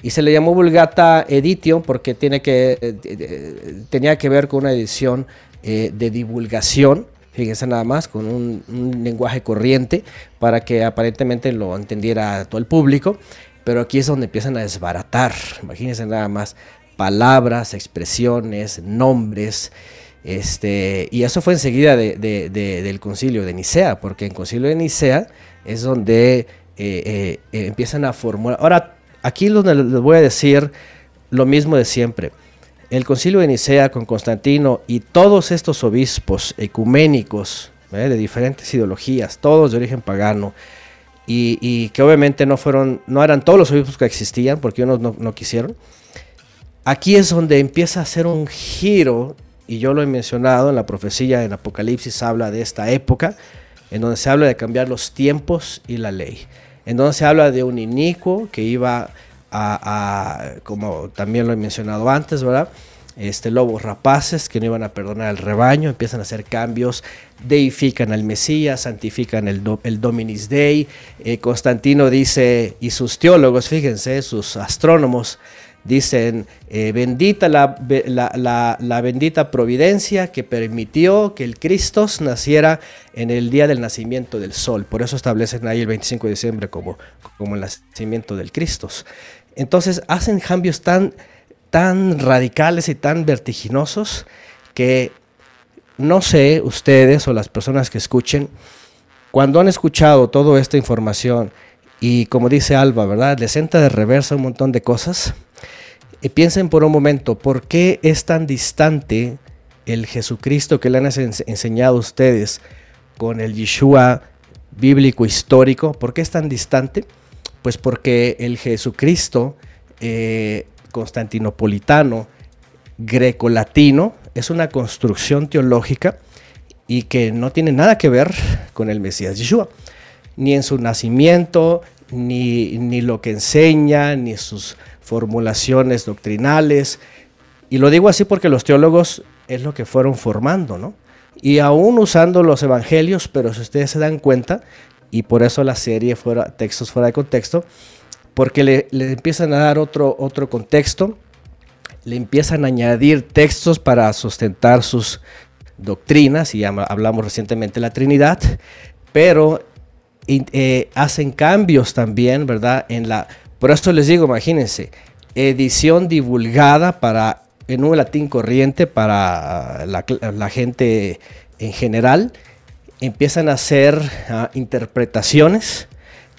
[SPEAKER 5] y se le llamó Vulgata Edition porque tiene que, eh, eh, tenía que ver con una edición de divulgación, fíjense nada más, con un, lenguaje corriente para que aparentemente lo entendiera todo el público, pero aquí es donde empiezan a desbaratar, imagínense nada más, palabras, expresiones, nombres, este, y eso fue enseguida del concilio de Nicea, porque en concilio de Nicea es donde eh, eh, empiezan a formular. Ahora, aquí les voy a decir lo mismo de siempre. El concilio de Nicea con Constantino y todos estos obispos ecuménicos de diferentes ideologías, todos de origen pagano, y, que obviamente no fueron, no eran todos los obispos que existían, porque unos no, no quisieron. Aquí es donde empieza a hacer un giro y yo lo he mencionado en la profecía en Apocalipsis, habla de esta época, en donde se habla de cambiar los tiempos y la ley, en donde se habla de un inicuo que iba como también lo he mencionado antes, ¿verdad? Este, lobos rapaces que no iban a perdonar al rebaño, empiezan a hacer cambios, deifican al Mesías, santifican el, el Dominis Dei. Eh, Constantino dice, y sus teólogos, fíjense, sus astrónomos, dicen, eh, bendita la, la, bendita providencia que permitió que el Cristo naciera en el día del nacimiento del sol. Por eso establecen ahí el 25 de diciembre como, como el nacimiento del Cristo. Entonces hacen cambios tan, tan radicales y tan vertiginosos que no sé ustedes o las personas que escuchen, cuando han escuchado toda esta información y como dice Alba, ¿verdad? Les entra de reversa un montón de cosas. Y piensen por un momento, ¿por qué es tan distante el Jesucristo que le han enseñado ustedes con el Yeshua bíblico histórico? ¿Por qué es tan distante? Pues porque el Jesucristo eh, constantinopolitano, greco-latino, es una construcción teológica y que no tiene nada que ver con el Mesías Yeshua, ni en su nacimiento, ni, ni lo que enseña, ni sus formulaciones doctrinales. Y lo digo así porque los teólogos es lo que fueron formando, ¿no? Y aún usando los evangelios, pero si ustedes se dan cuenta, y por eso la serie fuera, textos fuera de contexto, porque le, empiezan a dar otro, otro contexto, le empiezan a añadir textos para sustentar sus doctrinas, y hablamos recientemente de la Trinidad, pero eh, hacen cambios también, ¿verdad? En la, por esto les digo, imagínense, edición divulgada para, en un latín corriente para la, gente en general, empiezan a hacer ah, interpretaciones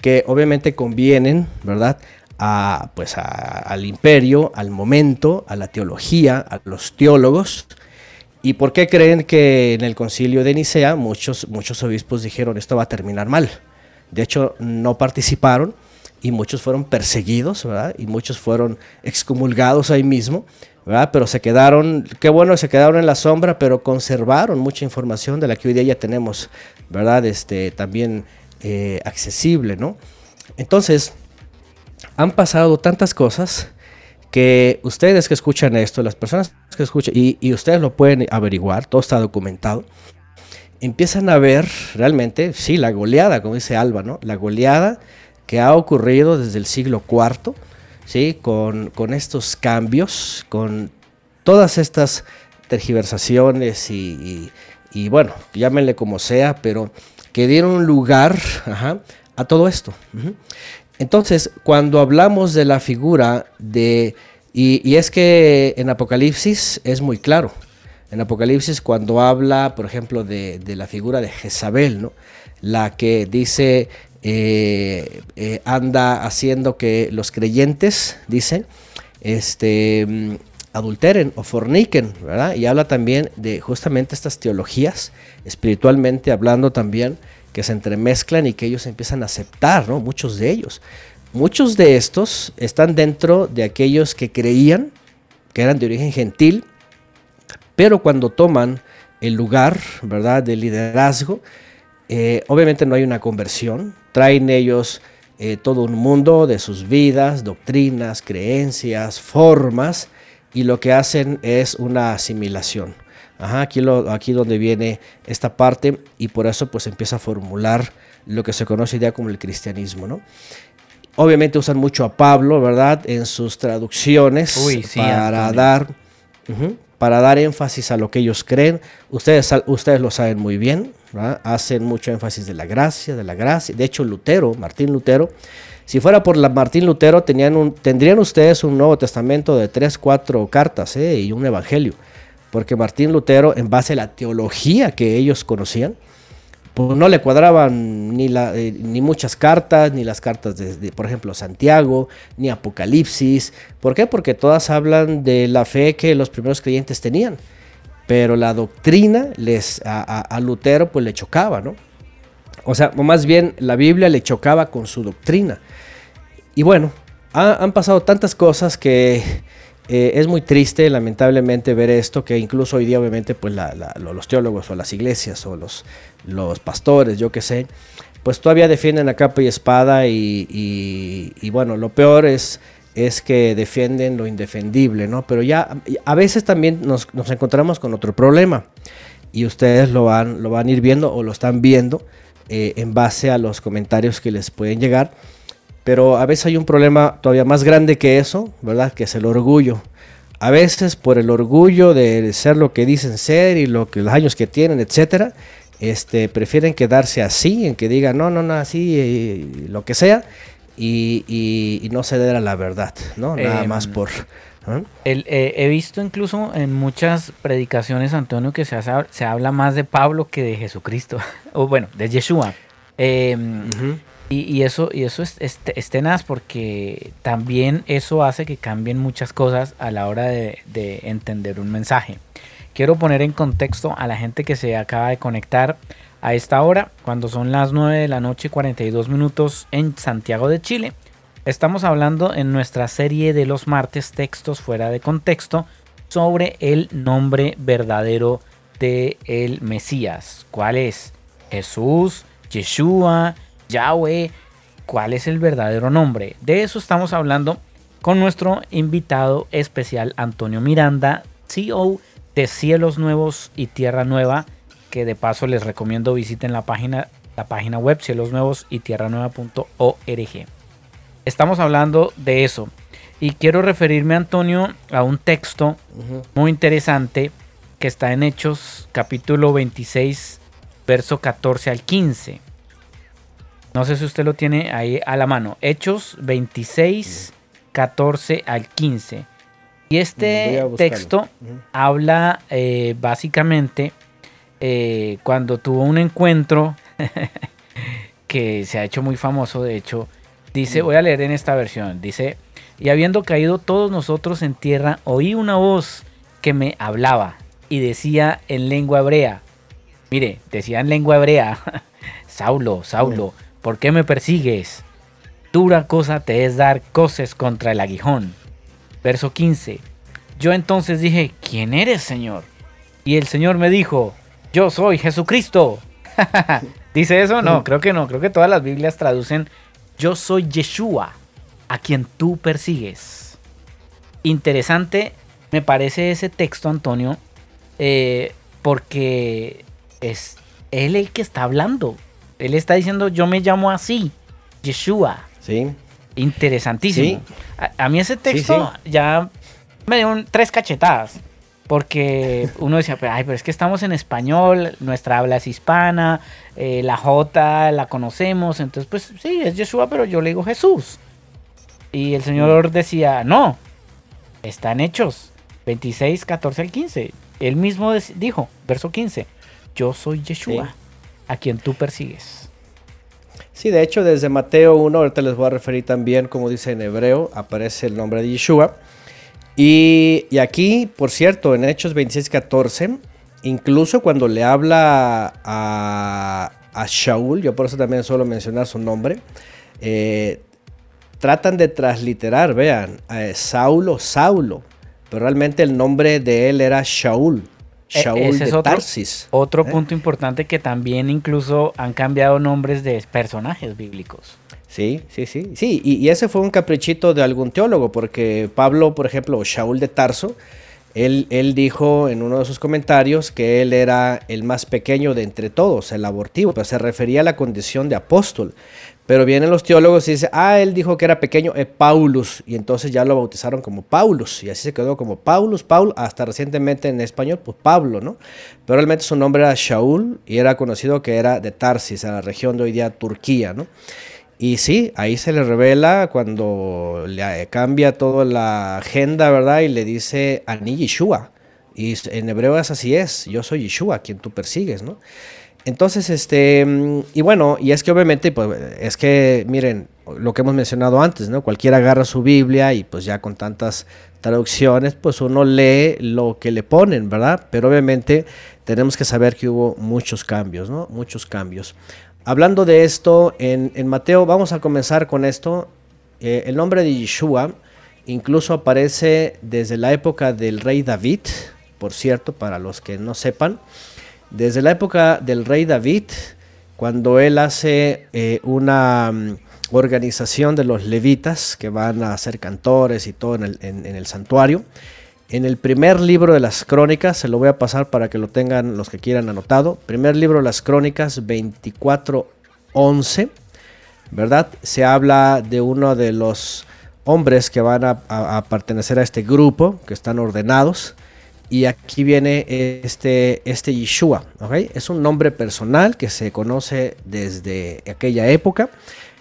[SPEAKER 5] que obviamente convienen, ¿verdad? A, pues al imperio, al momento, a la teología, a los teólogos. ¿Y por qué creen que en el concilio de Nicea muchos, muchos obispos dijeron esto va a terminar mal? De hecho, no participaron y muchos fueron perseguidos, ¿verdad? Y muchos fueron excomulgados ahí mismo, ¿verdad? Pero se quedaron, qué bueno, se quedaron en la sombra, pero conservaron mucha información de la que hoy día ya tenemos, ¿verdad? Este, también eh, accesible, ¿no? Entonces, han pasado tantas cosas que ustedes que escuchan esto, las personas que escuchan, y, ustedes lo pueden averiguar, todo está documentado, empiezan a ver realmente, sí, la goleada, como dice Alba, ¿no? La goleada que ha ocurrido desde el siglo IV, ¿sí? Con, con estos cambios, con todas estas tergiversaciones y, y, bueno, llámenle como sea, pero que dieron lugar a todo esto. Entonces, cuando hablamos de la figura de, y, es que en Apocalipsis es muy claro, en Apocalipsis cuando habla, por ejemplo, de, la figura de Jezabel, ¿no? la que dice, eh, eh, anda haciendo que los creyentes, dicen, este, mm, adulteren o forniquen, ¿verdad? Y habla también de justamente estas teologías, espiritualmente hablando también, que se entremezclan y que ellos empiezan a aceptar, ¿no? Muchos de ellos. Muchos de estos están dentro de aquellos que creían que eran de origen gentil, pero cuando toman el lugar, ¿verdad?, de liderazgo, eh, obviamente no hay una conversión, traen ellos eh, todo un mundo de sus vidas, doctrinas, creencias, formas, y lo que hacen es una asimilación. Ajá, aquí, lo, aquí donde viene esta parte y por eso pues empieza a formular lo que se conoce ya como el cristianismo, ¿no? Obviamente usan mucho a Pablo, ¿verdad? En sus traducciones para dar para dar énfasis a lo que ellos creen. Ustedes, ustedes lo saben muy bien, hacen mucho énfasis de la gracia, de la gracia. De hecho, Lutero, Martín Lutero, si fuera por la Martín Lutero, tenían tendrían ustedes un Nuevo Testamento de tres, cuatro cartas ¿eh? y un Evangelio. Porque Martín Lutero, en base a la teología que ellos conocían, pues no le cuadraban ni, eh, ni muchas cartas, ni las cartas de, por ejemplo, Santiago, ni Apocalipsis. ¿Por qué? Porque todas hablan de la fe que los primeros creyentes tenían. Pero la doctrina les, a Lutero pues le chocaba, ¿no? O sea, más bien la Biblia le chocaba con su doctrina. Y bueno, han pasado tantas cosas que eh, es muy triste, lamentablemente, ver esto, que incluso hoy día, obviamente, pues los teólogos o las iglesias o los, los pastores, yo qué sé, pues todavía defienden a capa y espada y, bueno, lo peor es, es que defienden lo indefendible, ¿no? Pero ya a veces también nos, encontramos con otro problema y ustedes lo van, lo van a ir viendo o lo están viendo eh, en base a los comentarios que les pueden llegar pero a veces hay un problema todavía más grande que eso, ¿verdad? Que es el orgullo. A veces por el orgullo de ser lo que dicen ser y lo que, los años que tienen, etcétera, este, prefieren quedarse así, en que digan, no, no, no, así, lo que sea, y, no ceder a la verdad, ¿no? Nada em, más por...
[SPEAKER 2] Eh, he visto incluso en muchas predicaciones, Antonio, que se, se habla más de Pablo que de Jesucristo, o bueno, de Yeshua. Eh, y, eso, y eso es, es, tenaz porque también eso hace que cambien muchas cosas a la hora de, entender un mensaje. Quiero poner en contexto a la gente que se acaba de conectar a esta hora, cuando son las 9 de la noche 42 minutos en Santiago de Chile. Estamos hablando en nuestra serie de los martes textos fuera de contexto sobre el nombre verdadero de el Mesías. ¿Cuál es? Jesús, Yeshua, Yahweh, cuál es el verdadero nombre. De eso estamos hablando con nuestro invitado especial Antonio Miranda, CEO de Cielos Nuevos y Tierra Nueva, que de paso les recomiendo visiten la página, la página web cielosnuevos y tierranueva.org. Estamos hablando de eso. Y quiero referirme, Antonio, a un texto muy interesante que está en Hechos capítulo 26, verso 14 al 15. No sé si usted lo tiene ahí a la mano. Hechos 26, 14 al 15. Y este texto habla eh, básicamente eh, cuando tuvo un encuentro que se ha hecho muy famoso, de hecho, dice, voy a leer en esta versión, dice, y habiendo caído todos nosotros en tierra, oí una voz que me hablaba y decía en lengua hebrea, mire, decía en lengua hebrea, Saulo, Saulo, ¿Por qué me persigues? Dura cosa te es dar coces contra el aguijón. Verso 15. Yo entonces dije, ¿quién eres, Señor? Y el Señor me dijo, yo soy Jesucristo. ¿Dice eso? No, creo que no. Creo que todas las Biblias traducen, yo soy Yeshua, a quien tú persigues. Interesante me parece ese texto, Antonio, eh, porque es él el que está hablando. Él está diciendo, yo me llamo así, Yeshua.
[SPEAKER 5] Sí.
[SPEAKER 2] Interesantísimo. A, mí ese texto ya me dio tres cachetadas. Porque uno decía, ay, pero es que estamos en español, nuestra habla es hispana, eh, la J la conocemos, entonces pues sí, es Yeshua, pero yo le digo Jesús. Y el Señor decía, no, están hechos, 26, 14 al 15. Él mismo dijo, verso 15, yo soy Yeshua a quien tú persigues.
[SPEAKER 5] Sí, de hecho, desde Mateo 1, ahorita les voy a referir también, como dice en hebreo, aparece el nombre de Yeshua. Y, aquí, por cierto, en Hechos 26, 14, incluso cuando le habla a, a Shaul, yo por eso también suelo mencionar su nombre, eh, tratan de transliterar, vean, Saulo, Saulo, pero realmente el nombre de él era Shaul.
[SPEAKER 2] E, Shaul es otro, Otro ¿eh? punto importante que también incluso han cambiado nombres de personajes bíblicos.
[SPEAKER 5] Sí, sí, sí. Sí, y, ese fue un caprichito de algún teólogo, porque Pablo, por ejemplo, Shaul de Tarso, él, él, dijo en uno de sus comentarios que él era el más pequeño de entre todos, el abortivo, pero se refería a la condición de apóstol. Pero vienen los teólogos y dicen, ah, él dijo que era pequeño, es Paulus, y entonces ya lo bautizaron como Paulus, y así se quedó como Paulus, Paul, hasta recientemente en español, pues Pablo, ¿no? Pero realmente su nombre era Shaul y era conocido que era de Tarsis, a la región de hoy día Turquía, ¿no? Y sí, ahí se le revela cuando le cambia toda la agenda, ¿verdad? Y le dice, Ani Yeshua. Y en hebreo es así es, yo soy Yeshua, quien tú persigues, ¿no? Entonces, este, y bueno, y es que obviamente, pues, es que, miren, lo que hemos mencionado antes, ¿no? Cualquiera agarra su Biblia y pues ya con tantas traducciones, pues uno lee lo que le ponen, ¿verdad? Pero obviamente tenemos que saber que hubo muchos cambios, ¿no? Muchos cambios. Hablando de esto, en, Mateo, vamos a comenzar con esto. Eh, el nombre de Yeshua incluso aparece desde la época del rey David, por cierto, para los que no sepan, desde la época del rey David, cuando él hace eh, una mm, organización de los levitas que van a ser cantores y todo en el, en el santuario, en el primer libro de las crónicas, se lo voy a pasar para que lo tengan los que quieran anotado, primer libro de las crónicas 24.11, ¿verdad? Se habla de uno de los hombres que van a, pertenecer a este grupo, que están ordenados, y aquí viene este, este Yeshua, ¿ok? Es un nombre personal que se conoce desde aquella época,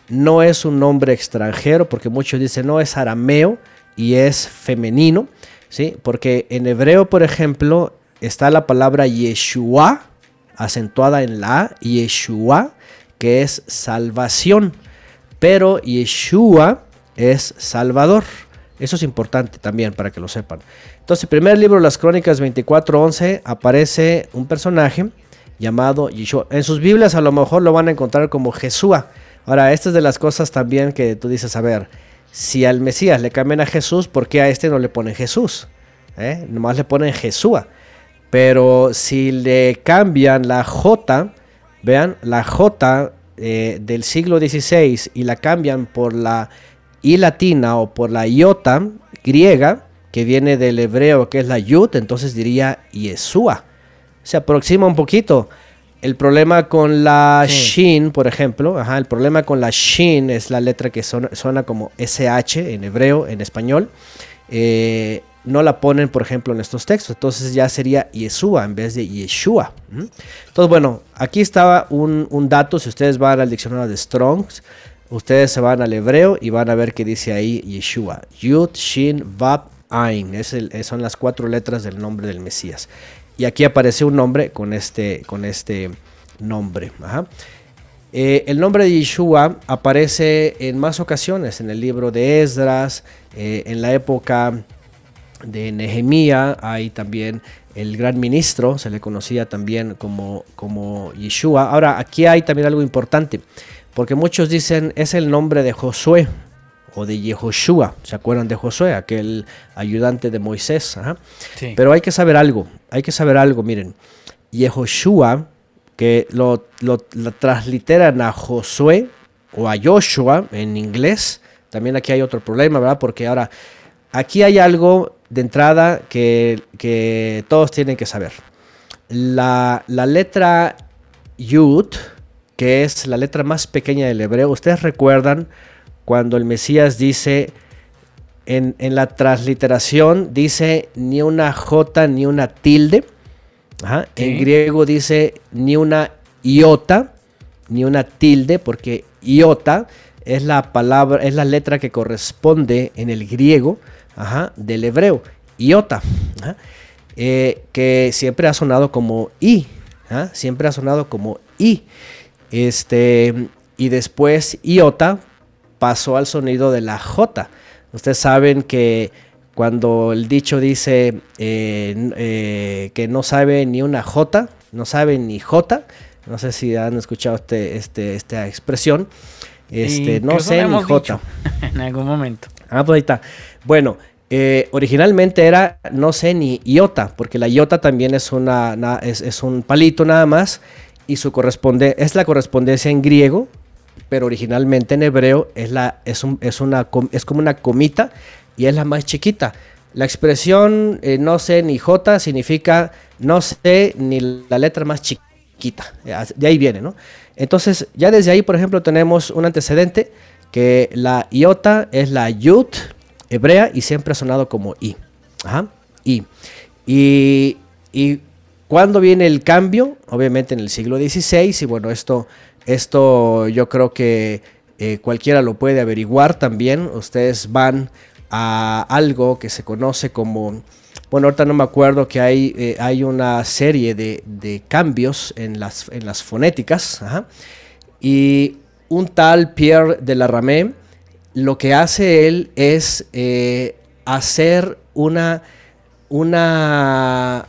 [SPEAKER 5] no es un nombre extranjero, porque muchos dicen, no, es arameo y es femenino, ¿sí? Porque en hebreo, por ejemplo, está la palabra Yeshua, acentuada en la Yeshua, que es salvación. Pero Yeshua es Salvador. Eso es importante también para que lo sepan. Entonces, primer libro las Crónicas 24:11 aparece un personaje llamado Yeshua. En sus Biblias a lo mejor lo van a encontrar como Jesúa. Ahora, esta es de las cosas también que tú dices, a ver, si al Mesías le cambian a Jesús, ¿por qué a este no le ponen Jesús? ¿Eh? Nomás le ponen Jesúa. Pero si le cambian la J, vean, la J eh, del siglo XVI y la cambian por la I latina o por la iota griega, que viene del hebreo que es la yud, entonces diría Yeshua. Se aproxima un poquito. El problema con la shin, por ejemplo, ajá, el problema con la shin es la letra que suena, como SH en hebreo, en español. Eh, no la ponen, por ejemplo, en estos textos. Entonces ya sería Yeshua en vez de Yeshua. Entonces, bueno, aquí estaba un, dato. Si ustedes van al diccionario de Strongs, ustedes se van al hebreo y van a ver que dice ahí Yeshua. Yud, Shin, Vab, Ain. Es son las cuatro letras del nombre del Mesías. Y aquí aparece un nombre con este, con este nombre. Eh, el nombre de Yeshua aparece en más ocasiones en el libro de Esdras, eh, en la época de Nehemía, hay también el gran ministro, se le conocía también como, como Yeshua. Ahora, aquí hay también algo importante, porque muchos dicen es el nombre de Josué o de Yehoshua. ¿Se acuerdan de Josué, aquel ayudante de Moisés? Pero hay que saber algo, hay que saber algo, miren. Yehoshua, que lo, lo, transliteran a Josué o a Joshua en inglés, también aquí hay otro problema, ¿verdad? Porque ahora, aquí hay algo de entrada que, que todos tienen que saber. La, la letra Yud, que es la letra más pequeña del hebreo, ustedes recuerdan cuando el Mesías dice, en, la transliteración dice ni una J ni una tilde. En griego dice ni una iota ni una tilde, porque iota es la palabra, es la letra que corresponde en el griego del hebreo. Iota. Eh, que siempre ha sonado como I. Siempre ha sonado como I. Este, y después iota pasó al sonido de la J. Ustedes saben que cuando el dicho dice eh, eh, que no sabe ni una J, no sabe ni J, no sé si han escuchado este, este, esta expresión, este, no sé ni J.
[SPEAKER 2] en algún momento.
[SPEAKER 5] Ah, pues ahí está. Bueno, eh, originalmente era no sé ni iota, porque la iota también es, una, es, es, un palito nada más y su corresponde, es la correspondencia en griego pero originalmente en hebreo es, la, es, es, una, es como una comita y es la más chiquita. La expresión eh, no sé ni J significa no sé ni la letra más chiquita. De ahí viene, ¿no? Entonces, ya desde ahí, por ejemplo, tenemos un antecedente que la iota es la yud hebrea y siempre ha sonado como i. Ajá, i. Y, y cuando viene el cambio, obviamente en el siglo XVI, y bueno, esto esto yo creo que eh, cualquiera lo puede averiguar también. Ustedes van a algo que se conoce como, bueno, ahorita no me acuerdo que hay, eh, hay una serie de, cambios en las, en las fonéticas. Y un tal Pierre de la Ramée, lo que hace él es eh, hacer una, una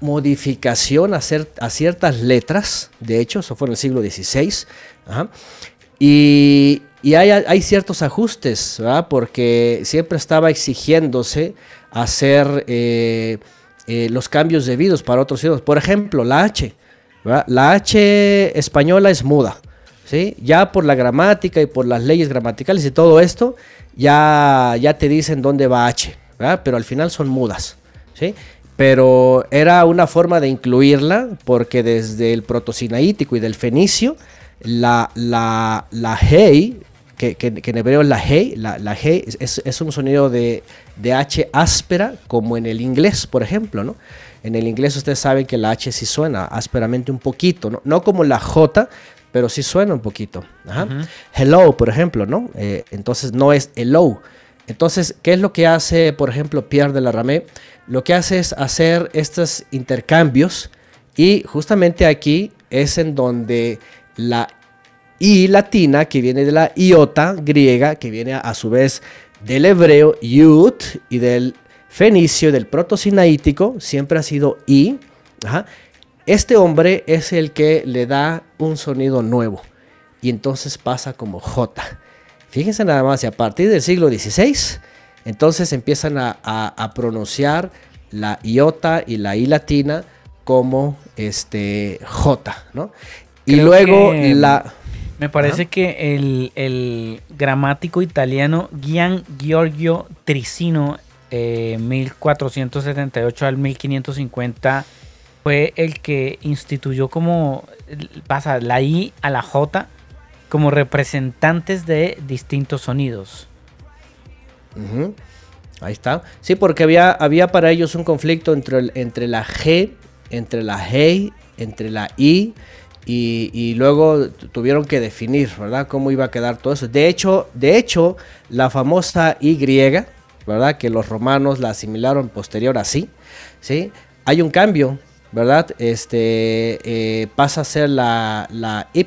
[SPEAKER 5] modificación a, a, ciertas letras, de hecho, eso fue en el siglo XVI, y, y hay, ciertos ajustes. Porque siempre estaba exigiéndose hacer eh, eh, los cambios debidos para otros idiomas. Por ejemplo, la H. La H española es muda. ¿sí? Ya por la gramática y por las leyes gramaticales y todo esto, ya, ya te dicen dónde va H. Pero al final son mudas. ¿sí? Pero era una forma de incluirla porque desde el protosinaítico y del fenicio, la, la, la hey que, en hebreo la G, la, la G es, un sonido de, de, H áspera, como en el inglés, por ejemplo, ¿no? En el inglés ustedes saben que la H sí suena ásperamente un poquito, ¿no? No como la J, pero sí suena un poquito. Hello, por ejemplo, ¿no? Eh, entonces no es hello. Entonces, ¿qué es lo que hace, por ejemplo, Pierre de la Ramée? Lo que hace es hacer estos intercambios y justamente aquí es en donde la y latina, que viene de la iota griega, que viene a, su vez del hebreo yut y del fenicio, del protosinaítico, siempre ha sido i. Este hombre es el que le da un sonido nuevo y entonces pasa como J. Fíjense nada más, y a partir del siglo XVI, entonces empiezan a, pronunciar la iota y la i latina como este J, ¿no? Y luego la...
[SPEAKER 2] Me parece que el, gramático italiano Gian Giorgio Tricino, 1478 eh, al 1550, fue el que instituyó como, pasa la I a la J, como representantes de distintos sonidos.
[SPEAKER 5] Ahí está. Sí, porque había, había para ellos un conflicto entre, entre la G, entre la G, entre la I y, luego tuvieron que definir, ¿verdad? Cómo iba a quedar todo eso. De hecho, de hecho, la famosa Y, ¿verdad? Que los romanos la asimilaron posterior así, ¿sí? Hay un cambio, ¿verdad? Este eh, pasa a ser la, la Y,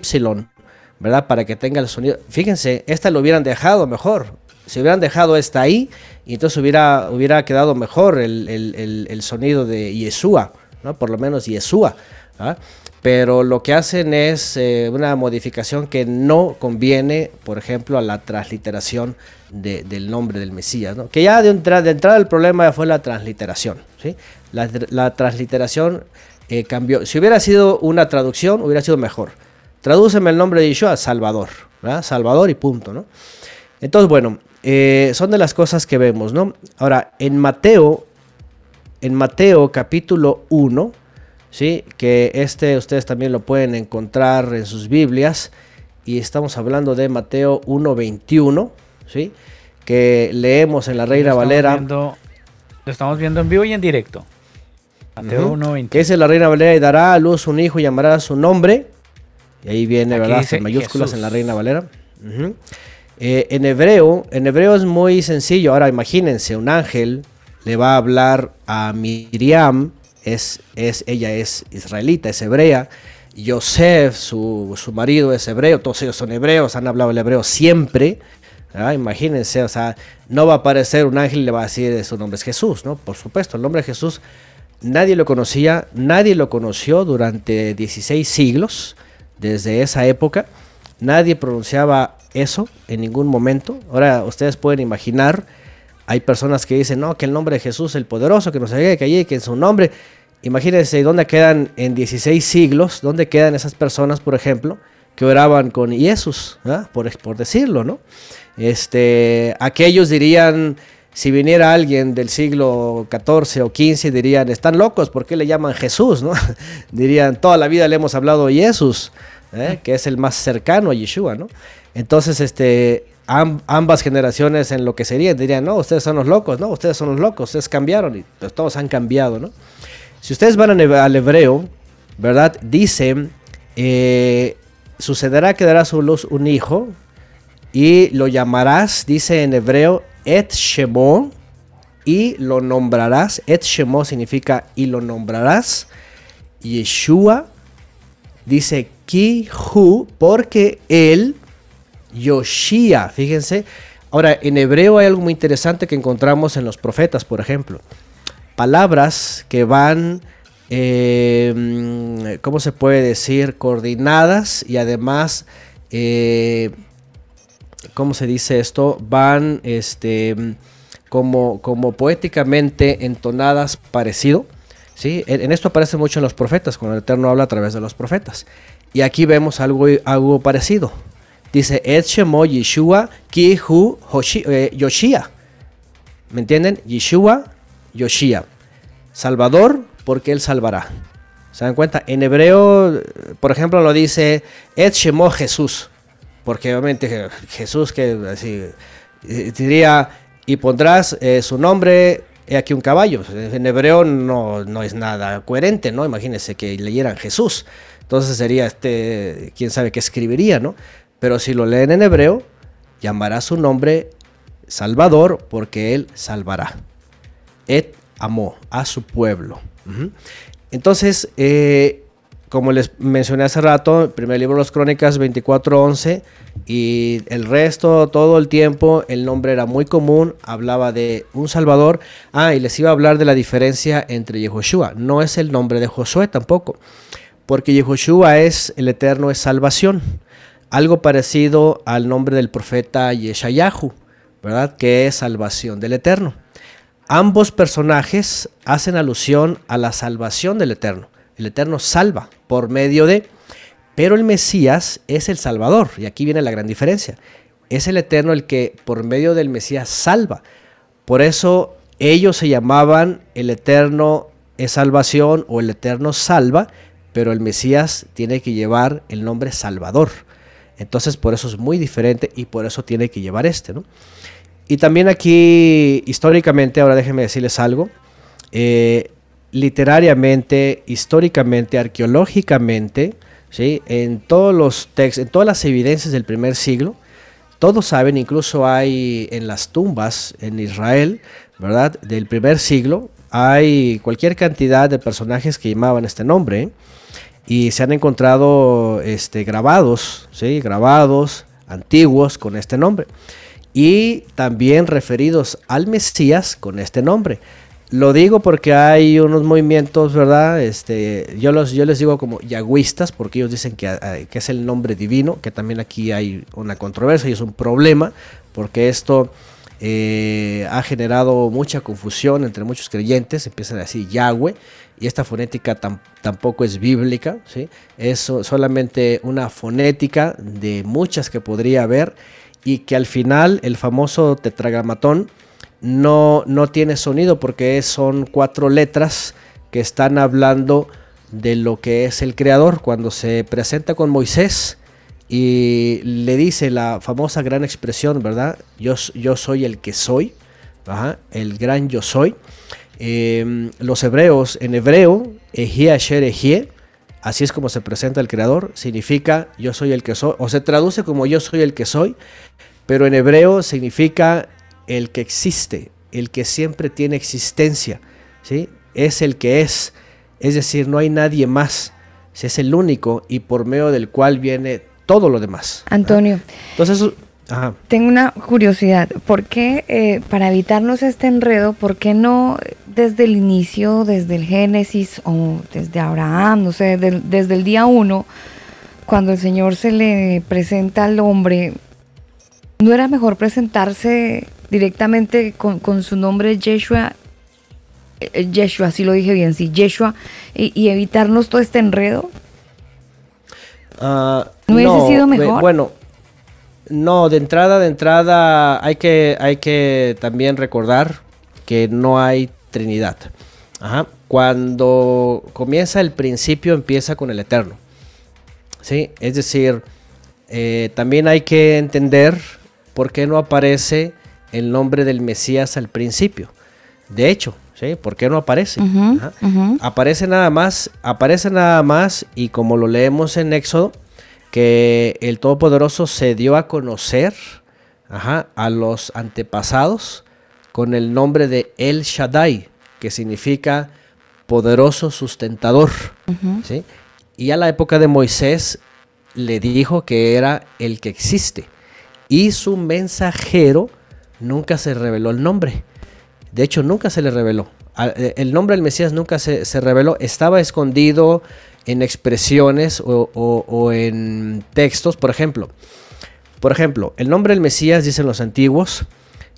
[SPEAKER 5] ¿verdad? Para que tenga el sonido. Fíjense, esta lo hubieran dejado mejor. Si hubieran dejado esta ahí, y entonces hubiera, hubiera quedado mejor el, sonido de Yeshua, ¿no? Por lo menos Yeshua. ¿ah? pero lo que hacen es eh, una modificación que no conviene, por ejemplo, a la transliteración del nombre del Mesías, que ya de, de, entrada el problema fue la transliteración. ¿sí? La, transliteración eh, cambió. Si hubiera sido una traducción, hubiera sido mejor. Tradúceme el nombre de Yeshua, Salvador, Salvador y punto. ¿no? Entonces, bueno, eh, son de las cosas que vemos. ¿no? Ahora, en Mateo, en Mateo capítulo 1, ¿sí? que este ustedes también lo pueden encontrar en sus Biblias. Y estamos hablando de Mateo 1.21, ¿sí? que leemos en la Reina Valera.
[SPEAKER 2] lo estamos viendo en vivo y en directo.
[SPEAKER 5] Mateo 1.21. Que dice la Reina Valera y dará a luz un hijo y llamará su nombre. Y ahí viene, ¿verdad? En mayúsculas en la Reina Valera. Eh, en hebreo, en hebreo es muy sencillo. Ahora imagínense, un ángel le va a hablar a Miriam es, ella es israelita, es hebrea. Yosef, su, marido es hebreo, todos ellos son hebreos, han hablado el hebreo siempre. Imagínense, o sea, no va a aparecer un ángel y le va a decir su nombre es Jesús, ¿no? Por supuesto, el nombre de Jesús nadie lo conocía, nadie lo conoció durante 16 siglos, desde esa época. Nadie pronunciaba eso en ningún momento. Ahora ustedes pueden imaginar hay personas que dicen, no, que el nombre de Jesús, el poderoso, que no se ve que allí, que en su nombre. Imagínense dónde quedan en 16 siglos, dónde quedan esas personas, por ejemplo, que oraban con Jesús, por, por decirlo, ¿no? Este, aquellos dirían, si viniera alguien del siglo XIV o XV, dirían, están locos, ¿por qué le llaman Jesús? ¿no? dirían, toda la vida le hemos hablado Jesús, ¿eh? que es el más cercano a Yeshua, ¿no? Entonces, este, ambas generaciones en lo que sería dirían, no, ustedes son los locos, no, ustedes son los locos, ustedes cambiaron y pues, todos han cambiado, ¿no? Si ustedes van al hebreo, ¿verdad? Dice, eh, sucederá que darás a luz un hijo y lo llamarás, dice en hebreo, Et Shemo, y lo nombrarás, Et Shemo significa y lo nombrarás, Yeshua, dice Kihu, porque él Yoshia, fíjense. Ahora, en hebreo hay algo muy interesante que encontramos en los profetas, por ejemplo. Palabras que van, eh, ¿cómo se puede decir? Coordinadas y además eh, ¿cómo se dice esto? Van, este, como, como poéticamente entonadas parecido. ¿sí? En, esto aparece mucho en los profetas, cuando el Eterno habla a través de los profetas. Y aquí vemos algo, algo parecido. Dice, Et Yeshua Kihu eh, Yoshia. ¿Me entienden? Yeshua Yoshia. Salvador, porque Él salvará. ¿Se dan cuenta? En hebreo, por ejemplo, lo dice Et Jesús. Porque obviamente Jesús, que así, eh, diría, y pondrás eh, su nombre, he aquí un caballo. En hebreo no, no es nada coherente, ¿no? Imagínense que leyeran Jesús. Entonces sería este, quién sabe qué escribiría, ¿no? Pero si lo leen en hebreo, llamará su nombre Salvador porque él salvará. Et amó a su pueblo. Entonces, eh, como les mencioné hace rato, el primer libro de las Crónicas 24:11 y el resto, todo el tiempo, el nombre era muy común, hablaba de un Salvador. Ah, y les iba a hablar de la diferencia entre Yehoshua. No es el nombre de Josué tampoco, porque Yehoshua es el eterno, es salvación. Algo parecido al nombre del profeta Yeshayahu, ¿verdad? Que es salvación del eterno. Ambos personajes hacen alusión a la salvación del eterno. El Eterno salva por medio de... Pero el Mesías es el Salvador. Y aquí viene la gran diferencia. Es el Eterno el que por medio del Mesías salva. Por eso ellos se llamaban el Eterno es salvación o el Eterno salva, pero el Mesías tiene que llevar el nombre Salvador. Entonces por eso es muy diferente y por eso tiene que llevar este. ¿no? Y también aquí históricamente, ahora déjenme decirles algo, eh, literariamente, históricamente, arqueológicamente, ¿sí? en todos los textos, en todas las evidencias del primer siglo, todos saben, incluso hay en las tumbas en Israel, ¿verdad? Del primer siglo, hay cualquier cantidad de personajes que llamaban este nombre y se han encontrado este, grabados, ¿sí? Grabados antiguos con este nombre y también referidos al Mesías con este nombre. Lo digo porque hay unos movimientos, ¿verdad? Este, yo, los, yo les digo como yagüistas, porque ellos dicen que, eh, que, es el nombre divino, que también aquí hay una controversia y es un problema, porque esto eh, ha generado mucha confusión entre muchos creyentes, empiezan a decir Yahweh, y esta fonética tampoco es bíblica, ¿sí? es solamente una fonética de muchas que podría haber, y que al final el famoso tetragramatón no, no tiene sonido porque son cuatro letras que están hablando de lo que es el creador. Cuando se presenta con Moisés y le dice la famosa gran expresión, ¿verdad? Yo, yo soy el que soy, el gran yo soy. Em, los hebreos, en hebreo, Ejie Asher Ejie, así es como se presenta el creador, significa yo soy el que soy, o se traduce como yo soy el que soy, pero en hebreo significa el que existe, el que siempre tiene existencia, ¿sí? es el que es, es decir, no hay nadie más, es el único y por medio del cual viene todo lo demás.
[SPEAKER 1] Antonio. Entonces, tengo una curiosidad, ¿por qué, eh, para evitarnos este enredo, por qué no desde el inicio, desde el Génesis o desde Abraham, no sé, desde el día uno, cuando el Señor se le presenta al hombre, ¿no era mejor presentarse directamente con, su nombre Yeshua, eh, Yeshua, si lo dije bien, sí, Yeshua, y, evitarnos todo este enredo?
[SPEAKER 5] Ah, ¿No hubiese sido mejor? Bueno, no, de entrada, de entrada hay que, hay que también recordar que no hay Trinidad. Cuando comienza el principio, empieza con el Eterno. ¿Sí? Es decir, eh, también hay que entender por qué no aparece el nombre del Mesías al principio. De hecho, ¿sí? ¿por qué no aparece? Aparece nada más, aparece nada más y como lo leemos en Éxodo, que el Todopoderoso se dio a conocer a los antepasados con el nombre de El Shaddai, que significa poderoso sustentador. Y a la época de Moisés le dijo que era el que existe. Y su mensajero nunca se reveló el nombre. De hecho, nunca se le reveló. Eh, el nombre del Mesías nunca se, reveló. Estaba escondido en expresiones o, en textos. Por ejemplo, Por ejemplo, el nombre del Mesías, dicen los antiguos,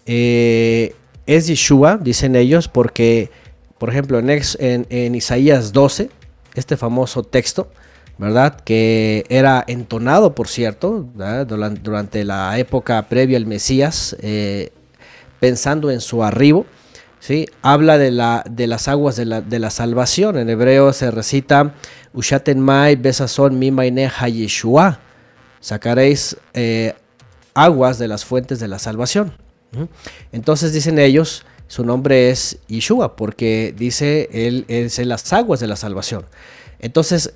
[SPEAKER 5] eh, es Yeshua, dicen ellos, porque, por ejemplo, en, Isaías 12, este famoso texto, ¿verdad? Que era entonado, por cierto, durante, la época previa al Mesías, eh, pensando en su arribo, ¿sí? Habla de, la, de las aguas de la, de la salvación. En hebreo se recita, Ushaten Mai Besason Mi Yeshua. Sacaréis eh, aguas de las fuentes de la salvación. Entonces dicen ellos, su nombre es Yeshua, porque dice él es en las aguas de la salvación. Entonces,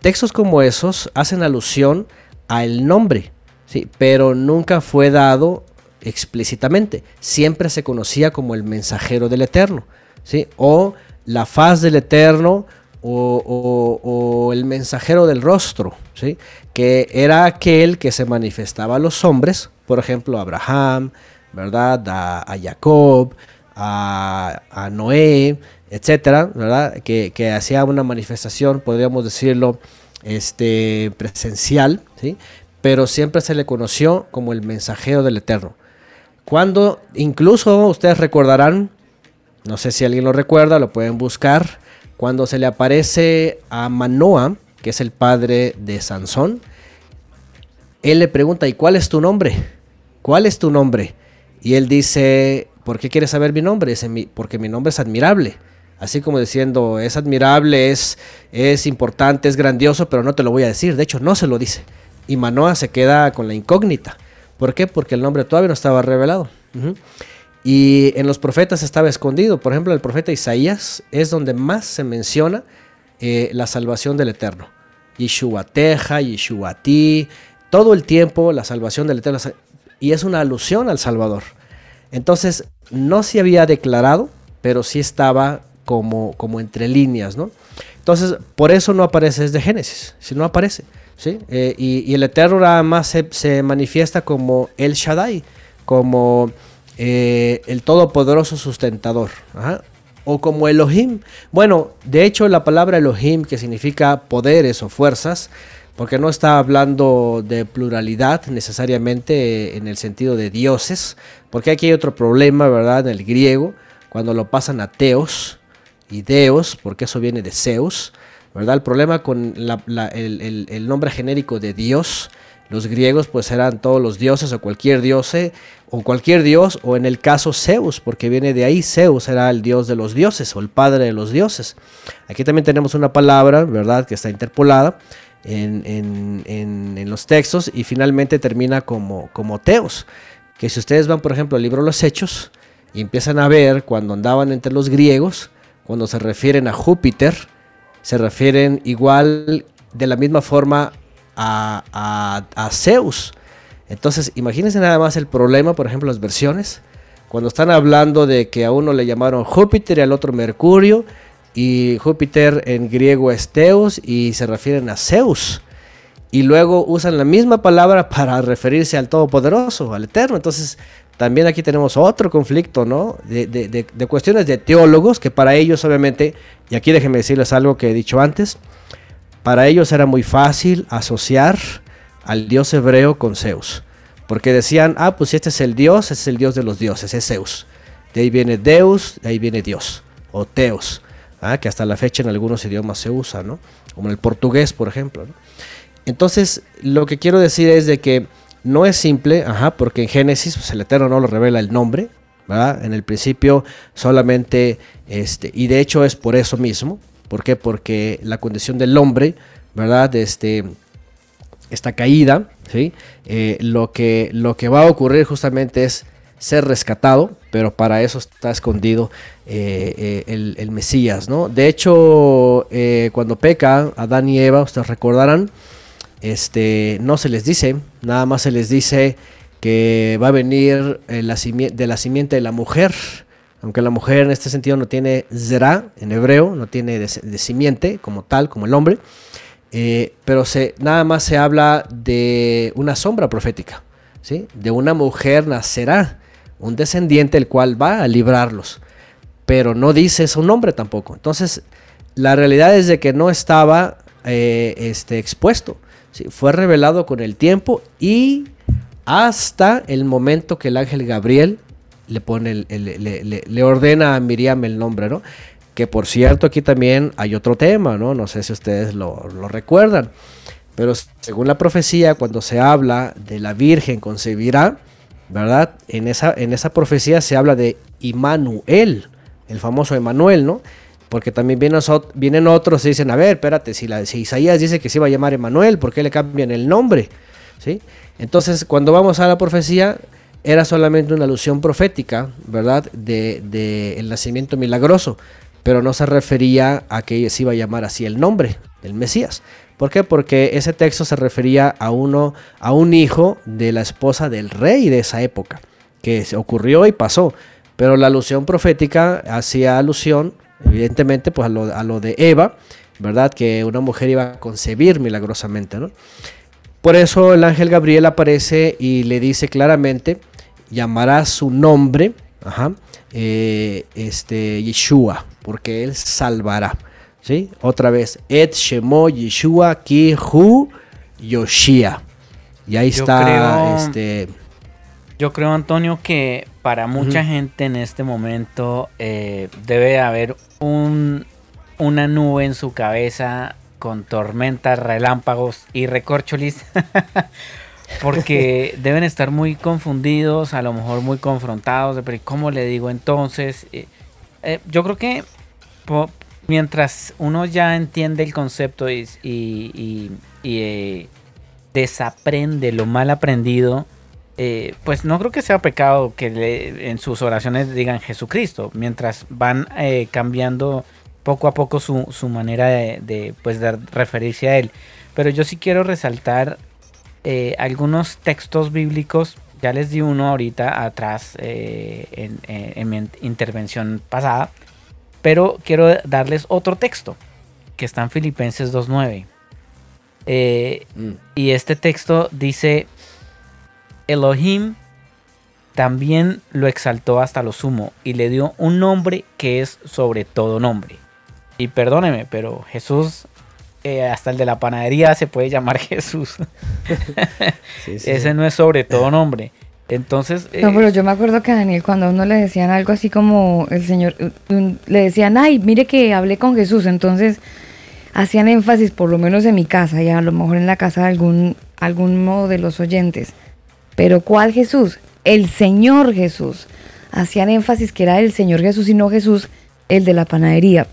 [SPEAKER 5] textos como esos hacen alusión al nombre, ¿sí? pero nunca fue dado explícitamente. Siempre se conocía como el mensajero del Eterno, ¿sí? o la faz del Eterno, o, o el mensajero del rostro, ¿sí? que era aquel que se manifestaba a los hombres, por ejemplo, a Abraham, ¿verdad? A, Jacob, a, Noé, etcétera, ¿verdad? Que, hacía una manifestación, podríamos decirlo, este, presencial, ¿sí? Pero siempre se le conoció como el mensajero del Eterno. Cuando, incluso ustedes recordarán, no sé si alguien lo recuerda, lo pueden buscar, cuando se le aparece a Manoa, que es el padre de Sansón, él le pregunta, ¿y cuál es tu nombre? ¿Cuál es tu nombre? Y él dice, ¿por qué quieres saber mi nombre? Dice, porque mi nombre es admirable. Así como diciendo, es admirable, es, es importante, es grandioso, pero no te lo voy a decir. De hecho, no se lo dice. Y Manoa se queda con la incógnita. ¿Por qué? Porque el nombre todavía no estaba revelado. Y en los profetas estaba escondido. Por ejemplo, el profeta Isaías es donde más se menciona eh, la salvación del Eterno. Yeshua Teja, Yeshua Ti, todo el tiempo la salvación del Eterno y es una alusión al Salvador. Entonces, no se había declarado, pero sí estaba como, como entre líneas, ¿no? Entonces, por eso no aparece desde Génesis, si no aparece, ¿sí? Eh, y, el Eterno nada más se, manifiesta como el Shaddai, como eh, el Todopoderoso Sustentador, o como Elohim. Bueno, de hecho la palabra Elohim, que significa poderes o fuerzas, porque no está hablando de pluralidad necesariamente en el sentido de dioses, porque aquí hay otro problema, ¿verdad? En el griego, cuando lo pasan a teos y deos, porque eso viene de Zeus, ¿verdad? El problema con el, nombre genérico de Dios, los griegos pues eran todos los dioses o cualquier dios, o cualquier dios, o en el caso Zeus, porque viene de ahí, Zeus era el dios de los dioses o el padre de los dioses. Aquí también tenemos una palabra, ¿verdad? Que está interpolada, en, los textos y finalmente termina como, como teos. Que si ustedes van, por ejemplo, al libro los Hechos y empiezan a ver cuando andaban entre los griegos, cuando se refieren a Júpiter, se refieren igual de la misma forma a, Zeus. Entonces, imagínense nada más el problema, por ejemplo, las versiones, cuando están hablando de que a uno le llamaron Júpiter y al otro Mercurio, y Júpiter en griego es Teos y se refieren a Zeus. Y luego usan la misma palabra para referirse al Todopoderoso, al Eterno. Entonces, también aquí tenemos otro conflicto, ¿no? De, cuestiones de teólogos que para ellos, obviamente, y aquí déjenme decirles algo que he dicho antes, para ellos era muy fácil asociar al dios hebreo con Zeus. Porque decían, ah, pues este es el dios, es el dios de los dioses, es Zeus. De ahí viene Deus, de ahí viene Dios, o Teos. ¿ah? que hasta la fecha en algunos idiomas se usa, ¿no? como en el portugués, por ejemplo. Entonces, lo que quiero decir es de que no es simple, ajá, porque en Génesis pues, el Eterno no lo revela el nombre, ¿verdad? En el principio solamente, este, y de hecho es por eso mismo, ¿por qué? Porque la condición del hombre, ¿verdad? Este, esta caída, ¿sí? Eh, lo, que, lo que va a ocurrir justamente es ser rescatado, pero para eso está escondido eh, eh, el, Mesías, ¿no? De hecho, cuando peca Adán y Eva, ustedes recordarán, este, no se les dice, nada más se les dice que va a venir de la simiente de la mujer, aunque la mujer en este sentido no tiene zera en hebreo, no tiene de, simiente como tal, como el hombre, pero se, nada más se habla de una sombra profética, ¿sí? de una mujer nacerá un descendiente el cual va a librarlos, pero no dice su nombre tampoco. Entonces, la realidad es de que no estaba eh, este, expuesto, fue revelado con el tiempo y hasta el momento que el ángel Gabriel le pone, le, ordena a Miriam el nombre, ¿no? Que por cierto aquí también hay otro tema, ¿no? No sé si ustedes lo, lo recuerdan, pero según la profecía, cuando se habla de la Virgen concebirá, ¿verdad? En esa, en esa profecía se habla de Immanuel, el famoso Emanuel, ¿no? Porque también vienen, otros y dicen, a ver, espérate, si, la, Isaías dice que se iba a llamar Emanuel, ¿por qué le cambian el nombre? ¿Sí? Entonces, cuando vamos a la profecía, era solamente una alusión profética, ¿verdad? De, el nacimiento milagroso, pero no se refería a que se iba a llamar así el nombre del Mesías. ¿Por qué? Porque ese texto se refería a uno, a un hijo de la esposa del rey de esa época, que ocurrió y pasó. Pero la alusión profética hacía alusión, evidentemente, pues a lo, de Eva, ¿verdad? Que una mujer iba a concebir milagrosamente, ¿no? Por eso el ángel Gabriel aparece y le dice claramente, llamará su nombre, ajá, eh, este, Yeshua, porque él salvará. ¿sí? Otra vez, Et Shemo Yeshua Ki Hu Yoshia. Y ahí está este
[SPEAKER 2] yo creo, Antonio, que para mucha gente en este momento eh, debe haber un, una nube en su cabeza con tormentas, relámpagos y recorcholis. porque deben estar muy confundidos, a lo mejor muy confrontados. Pero ¿Cómo le digo entonces? Eh, eh, yo creo que mientras uno ya entiende el concepto y, eh, desaprende lo mal aprendido, pues no creo que sea pecado que en sus oraciones digan Jesucristo, mientras van cambiando poco a poco su, manera de, pues, de referirse a él. Pero yo sí quiero resaltar algunos textos bíblicos. Ya les di uno ahorita atrás en mi intervención pasada pero quiero darles otro texto que está en Filipenses 2.9. Eh, mm. Y este texto dice, Elohim también lo exaltó hasta lo sumo y le dio un nombre que es sobre todo nombre. Y perdóneme, pero Jesús, eh, hasta el de la panadería se puede llamar Jesús. Ese no es sobre todo nombre. Entonces...
[SPEAKER 1] No, pero eh, yo me acuerdo que a Daniel cuando a uno le decían algo así como el Señor, le decían, ay, mire que hablé con Jesús, entonces hacían énfasis, por lo menos en mi casa y a lo mejor en la casa de algún, alguno de los oyentes. Pero ¿cuál Jesús? El Señor Jesús. Hacían énfasis que era el Señor Jesús y no Jesús, el de la panadería.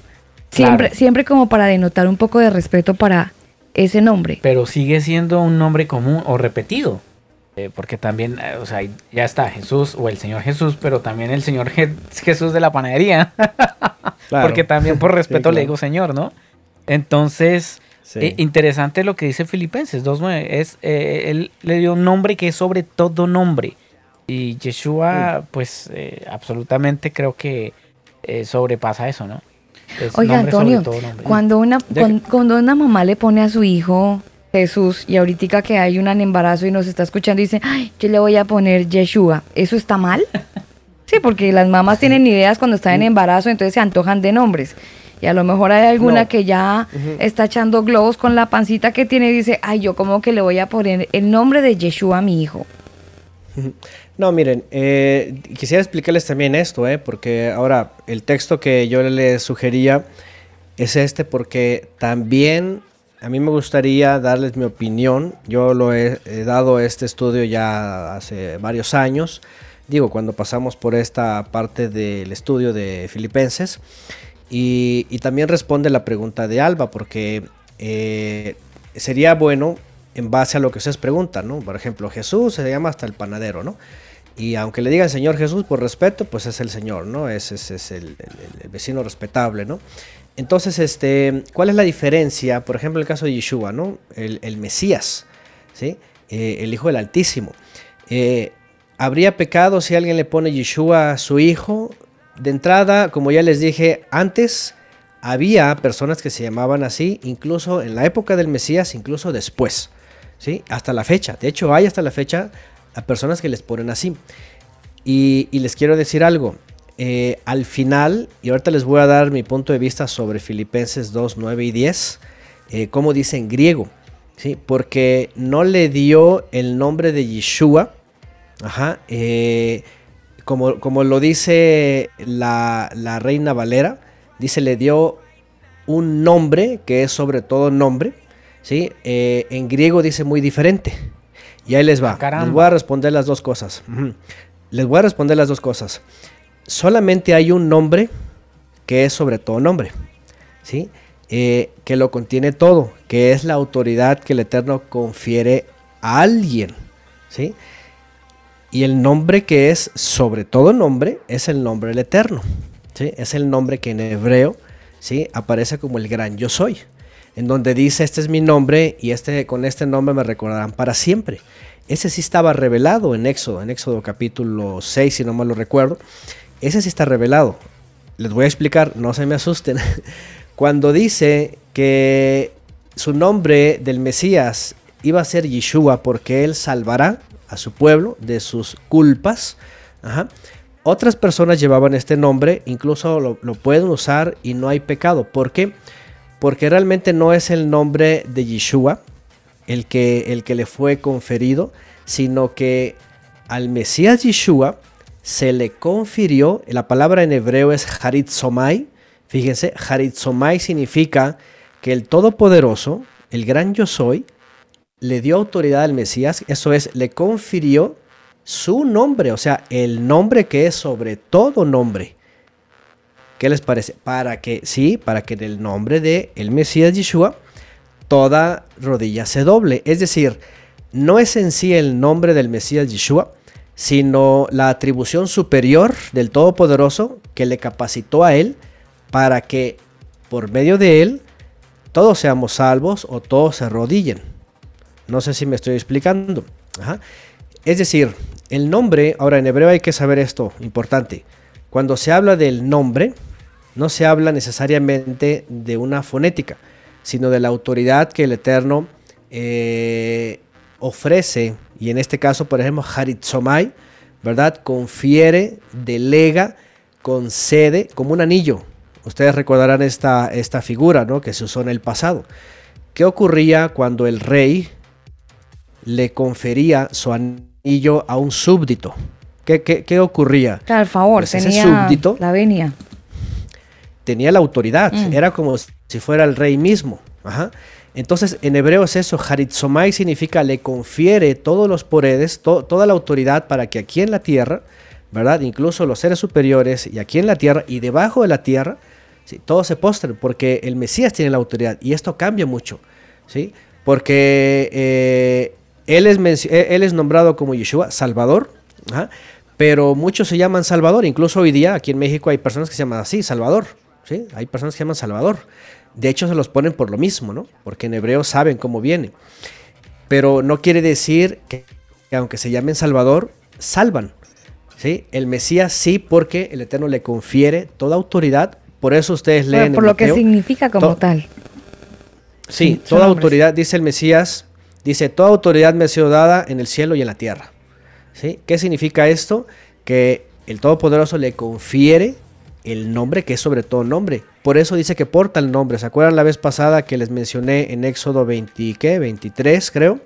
[SPEAKER 1] Siempre, siempre como para denotar un poco de respeto para ese nombre.
[SPEAKER 2] Pero sigue siendo un nombre común o repetido. Eh, porque también, eh, o sea, ya está Jesús o el Señor Jesús, pero también el Señor Jesús de la panadería. porque también por respeto le digo Señor, ¿no? Entonces, eh, interesante lo que dice Filipenses 2.9. Es, él le dio un nombre que es sobre todo nombre. Y Yeshua, pues, absolutamente creo que sobrepasa eso, ¿no?
[SPEAKER 1] Oiga, Antonio, cuando una, cuando una mamá le pone a su hijo Jesús y ahorita que hay un embarazo y nos está escuchando y dice, ay, yo le voy a poner Yeshua, ¿eso está mal? Sí, porque las mamás tienen ideas cuando están en embarazo, entonces se antojan de nombres. Y a lo mejor hay alguna que ya está echando globos con la pancita que tiene y dice, ay, yo como que le voy a poner el nombre de Yeshua a mi hijo.
[SPEAKER 5] No, miren, eh, quisiera explicarles también esto, eh, porque ahora el texto que yo les sugería es este, porque también a mí me gustaría darles mi opinión. Yo lo he, dado este estudio ya hace varios años. Digo, cuando pasamos por esta parte del estudio de Filipenses. Y, también responde la pregunta de Alba, porque eh, sería bueno en base a lo que ustedes preguntan, ¿no? Por ejemplo, Jesús se llama hasta el panadero, ¿no? Y aunque le digan Señor Jesús por respeto, pues es el Señor, ¿no? Es, es, el, el, vecino respetable, ¿no? Entonces, este, ¿cuál es la diferencia? Por ejemplo, el caso de Yeshua, ¿no? El, Mesías, ¿sí? Eh, el Hijo del Altísimo. Eh, ¿Habría pecado si alguien le pone Yeshua a su hijo? De entrada, como ya les dije antes, había personas que se llamaban así, incluso en la época del Mesías, incluso después, ¿sí? Hasta la fecha. De hecho, hay hasta la fecha a personas que les ponen así. Y, les quiero decir algo. Eh, al final, y ahorita les voy a dar mi punto de vista sobre Filipenses 2, 9 y 10, eh, como dice en griego, ¿sí? porque no le dio el nombre de Yeshua, Ajá. Eh, como, como, lo dice la, la, Reina Valera, dice, le dio un nombre que es sobre todo nombre. ¿sí? En griego dice muy diferente. Y ahí les va. Ah, les voy a responder las dos cosas. Les voy a responder las dos cosas. Solamente hay un nombre que es sobre todo nombre. ¿sí? Eh, que lo contiene todo, que es la autoridad que el Eterno confiere a alguien. ¿sí? Y el nombre que es sobre todo nombre es el nombre del Eterno. ¿sí? Es el nombre que en hebreo ¿sí? aparece como el gran yo soy. En donde dice, este es mi nombre y este, con este nombre me recordarán para siempre. Ese sí estaba revelado en Éxodo, en Éxodo capítulo 6, si no mal lo recuerdo. Ese sí está revelado. Les voy a explicar, no se me asusten. Cuando dice que su nombre del Mesías iba a ser Yeshua porque él salvará a su pueblo de sus culpas. Otras personas llevaban este nombre, incluso lo, pueden usar y no hay pecado. ¿Por qué? Porque realmente no es el nombre de Yeshua el que, el que le fue conferido, sino que al Mesías Yeshua se le confirió, la palabra en hebreo es Haritzomai, Fíjense, Haritzomai significa que el Todopoderoso, el gran yo soy, le dio autoridad al Mesías, eso es, le confirió su nombre, o sea, el nombre que es sobre todo nombre. ¿Qué les parece? Para que, sí, para que en el nombre de el Mesías Yeshua, toda rodilla se doble. Es decir, no es en sí el nombre del Mesías Yeshua, sino la atribución superior del Todopoderoso que le capacitó a él para que por medio de él todos seamos salvos o todos se arrodillen. No sé si me estoy explicando. Es decir, el nombre, ahora en hebreo hay que saber esto, importante. Cuando se habla del nombre, no se habla necesariamente de una fonética, sino de la autoridad que el Eterno eh, ofrece, y en este caso, por ejemplo, Haritzomai, ¿verdad? Confiere, delega, concede como un anillo, Ustedes recordarán esta, esta figura ¿no? que se usó en el pasado. ¿Qué ocurría cuando el rey le confería su anillo a un súbdito? ¿Qué, qué, ocurría?
[SPEAKER 1] Al favor, pues tenía súbdito la venia.
[SPEAKER 5] Tenía la autoridad, mm. era como si fuera el rey mismo. Entonces, en hebreo es eso, Haritzomai significa le confiere todos los poderes, toda la autoridad para que aquí en la tierra, ¿verdad? Incluso los seres superiores y aquí en la tierra y debajo de la tierra, ¿sí? todos se postren porque el Mesías tiene la autoridad y esto cambia mucho, ¿sí? Porque eh, él, es eh, él es nombrado como Yeshua, Salvador, pero muchos se llaman Salvador, incluso hoy día aquí en México hay personas que se llaman así, Salvador, ¿sí? Hay personas que se llaman Salvador. De hecho se los ponen por lo mismo, ¿no? Porque en hebreo saben cómo viene. Pero no quiere decir que aunque se llamen Salvador, salvan. ¿sí? El Mesías sí, porque el Eterno le confiere toda autoridad. Por eso ustedes leen.
[SPEAKER 1] por lo que significa como tal.
[SPEAKER 5] Sí, toda autoridad, dice el Mesías, dice, toda autoridad me ha sido dada en el cielo y en la tierra. ¿Sí? ¿Qué significa esto? Que el Todopoderoso le confiere el nombre, que es sobre todo nombre. Por eso dice que porta el nombre. ¿Se acuerdan la vez pasada que les mencioné en Éxodo 20, ¿qué? 23, creo?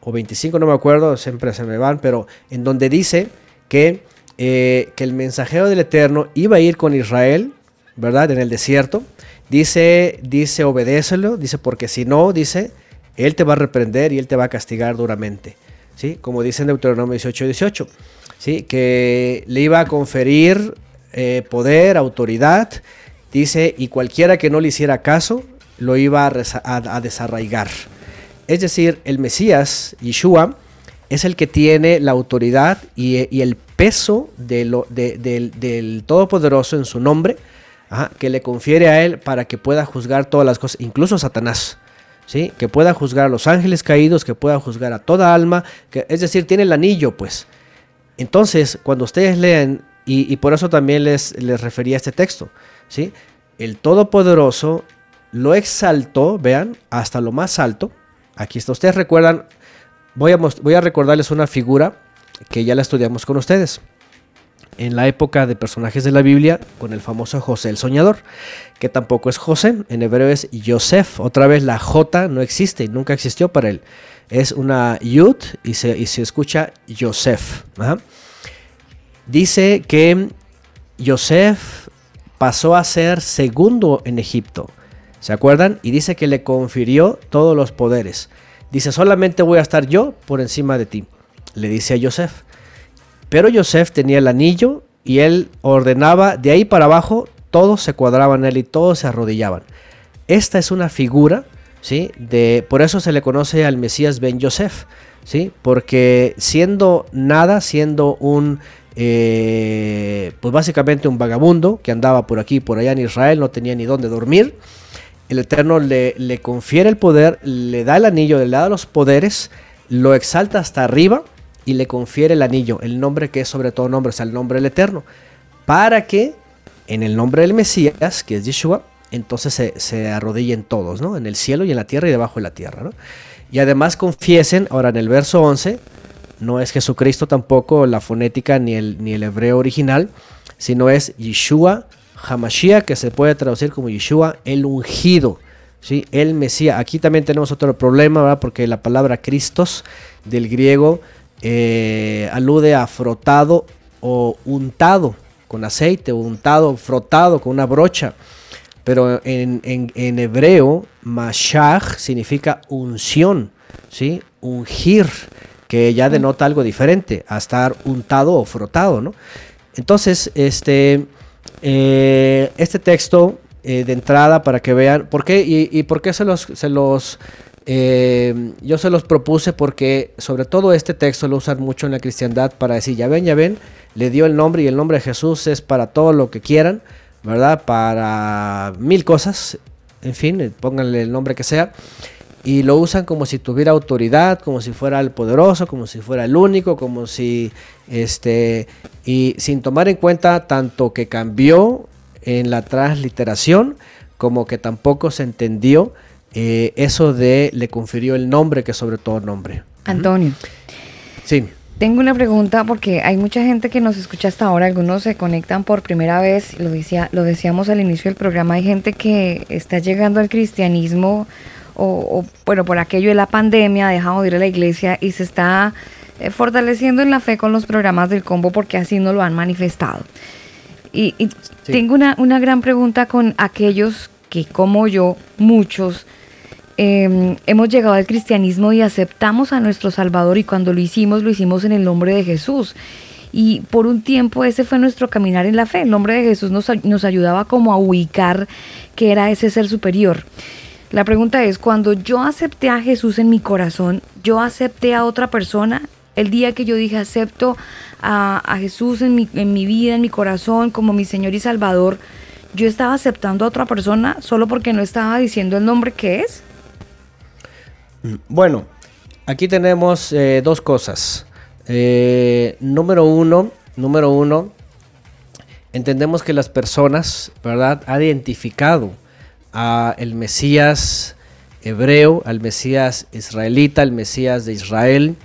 [SPEAKER 5] O 25, no me acuerdo, siempre se me van, pero en donde dice que, eh, que el mensajero del Eterno iba a ir con Israel, ¿verdad? En el desierto. Dice, dice, obedécelo, dice, porque si no, dice, él te va a reprender y él te va a castigar duramente. ¿Sí? Como dice en Deuteronomio 18, 18. ¿Sí? Que le iba a conferir eh, poder, autoridad. Dice, y cualquiera que no le hiciera caso, lo iba a, desarraigar. Es decir, el Mesías, Yeshua, es el que tiene la autoridad y, el peso de lo, del, Todopoderoso en su nombre, que le confiere a él para que pueda juzgar todas las cosas, incluso Satanás. ¿Sí? Que pueda juzgar a los ángeles caídos, que pueda juzgar a toda alma, que, es decir, tiene el anillo, pues. Entonces, cuando ustedes leen, y, por eso también les, les refería a este texto, ¿sí? El Todopoderoso lo exaltó, vean, hasta lo más alto. Aquí está, ustedes recuerdan Voy a, recordarles una figura que ya la estudiamos con ustedes. En la época de personajes de la Biblia, con el famoso José el Soñador, que tampoco es José, en hebreo es Yosef. Otra vez la J no existe nunca existió para él. es una Yud y se, y se escucha Yosef. Dice que Yosef pasó a ser segundo en Egipto. ¿Se acuerdan? Y dice que le confirió todos los poderes. Dice, solamente voy a estar yo por encima de ti. Le dice a Yosef. Pero Yosef tenía el anillo y él ordenaba de ahí para abajo, todos se cuadraban él y todos se arrodillaban. Esta es una figura, ¿sí? De, por eso se le conoce al Mesías Ben Yosef, ¿sí? Porque siendo nada, siendo un eh, pues básicamente un vagabundo que andaba por aquí y por allá en Israel, no tenía ni dónde dormir. El Eterno le, confiere el poder, le da el anillo, le da los poderes, lo exalta hasta arriba y le confiere el anillo, el nombre que es sobre todo nombre, o el nombre del Eterno, para que en el nombre del Mesías, que es Yeshua, entonces se, se arrodillen todos, ¿no? En el cielo y en la tierra y debajo de la tierra, ¿no? Y además confiesen, ahora en el verso 11, no es Jesucristo tampoco la fonética ni el, ni el hebreo original, sino es Yeshua Hamashiach, que se puede traducir como Yeshua el ungido, ¿sí? el Mesías. Aquí también tenemos otro problema, ¿verdad? porque la palabra Cristos del griego eh, alude a frotado o untado con aceite, untado, frotado con una brocha. Pero en, en hebreo, Mashach significa unción, ¿sí? ungir que ya denota algo diferente a estar untado o frotado, ¿no? Entonces, este, eh, este texto eh, de entrada para que vean, ¿por qué? Y, por qué se los, se los eh, yo se los propuse porque sobre todo este texto lo usan mucho en la cristiandad para decir, ya ven, ya ven, le dio el nombre y el nombre de Jesús es para todo lo que quieran, ¿verdad? Para mil cosas, en fin, pónganle el nombre que sea y lo usan como si tuviera autoridad, como si fuera el poderoso, como si fuera el único, como si este y sin tomar en cuenta tanto que cambió en la transliteración como que tampoco se entendió eh, eso de le confirió el nombre que sobre todo nombre.
[SPEAKER 1] Antonio.
[SPEAKER 5] Sí.
[SPEAKER 1] Tengo una pregunta porque hay mucha gente que nos escucha hasta ahora, algunos se conectan por primera vez, lo decía, lo decíamos al inicio del programa, hay gente que está llegando al cristianismo o, bueno, por aquello de la pandemia, ha dejado de ir a la iglesia y se está eh, fortaleciendo en la fe con los programas del combo porque así no lo han manifestado. Y, tengo una, una, gran pregunta con aquellos que, como yo, muchos, em, hemos llegado al cristianismo y aceptamos a nuestro Salvador y cuando lo hicimos, lo hicimos en el nombre de Jesús. Y por un tiempo ese fue nuestro caminar en la fe. El nombre de Jesús nos, nos ayudaba como a ubicar que era ese ser superior. La pregunta es, cuando yo acepté a Jesús en mi corazón, yo acepté a otra persona. El día que yo dije acepto a, Jesús en mi, vida, en mi corazón, como mi Señor y Salvador, yo estaba aceptando a otra persona solo porque no estaba diciendo el nombre que es.
[SPEAKER 5] Bueno, aquí tenemos eh, dos cosas. Eh, número uno, número uno, entendemos que las personas, ¿verdad?, han identificado al Mesías hebreo, al Mesías israelita, al Mesías de Israel,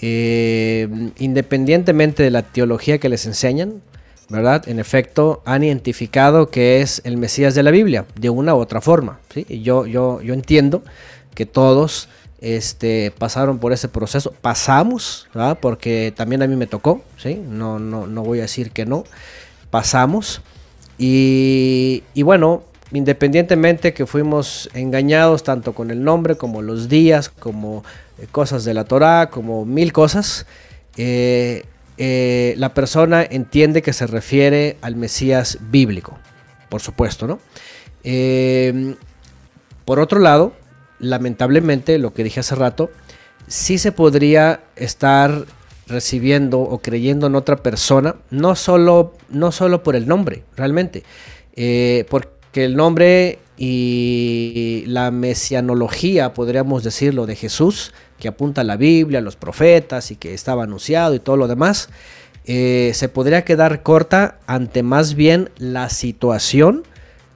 [SPEAKER 5] eh, independientemente de la teología que les enseñan, ¿verdad? En efecto, han identificado que es el Mesías de la Biblia, de una u otra forma. ¿sí? yo, yo, yo entiendo que todos este, pasaron por ese proceso, pasamos, ¿verdad? porque también a mí me tocó, ¿sí? no, no, no voy a decir que no, pasamos. Y, y bueno, independientemente que fuimos engañados tanto con el nombre como los días, como eh, cosas de la Torah, como mil cosas, eh, eh, la persona entiende que se refiere al Mesías bíblico, por supuesto, ¿no? por otro lado, lamentablemente, lo que dije hace rato, sí se podría estar recibiendo o creyendo en otra persona, no solo, no solo por el nombre, realmente, porque que el nombre y la mesianología, podríamos decirlo, de Jesús, que apunta a la Biblia, a los profetas y que estaba anunciado y todo lo demás, eh, se podría quedar corta ante más bien la situación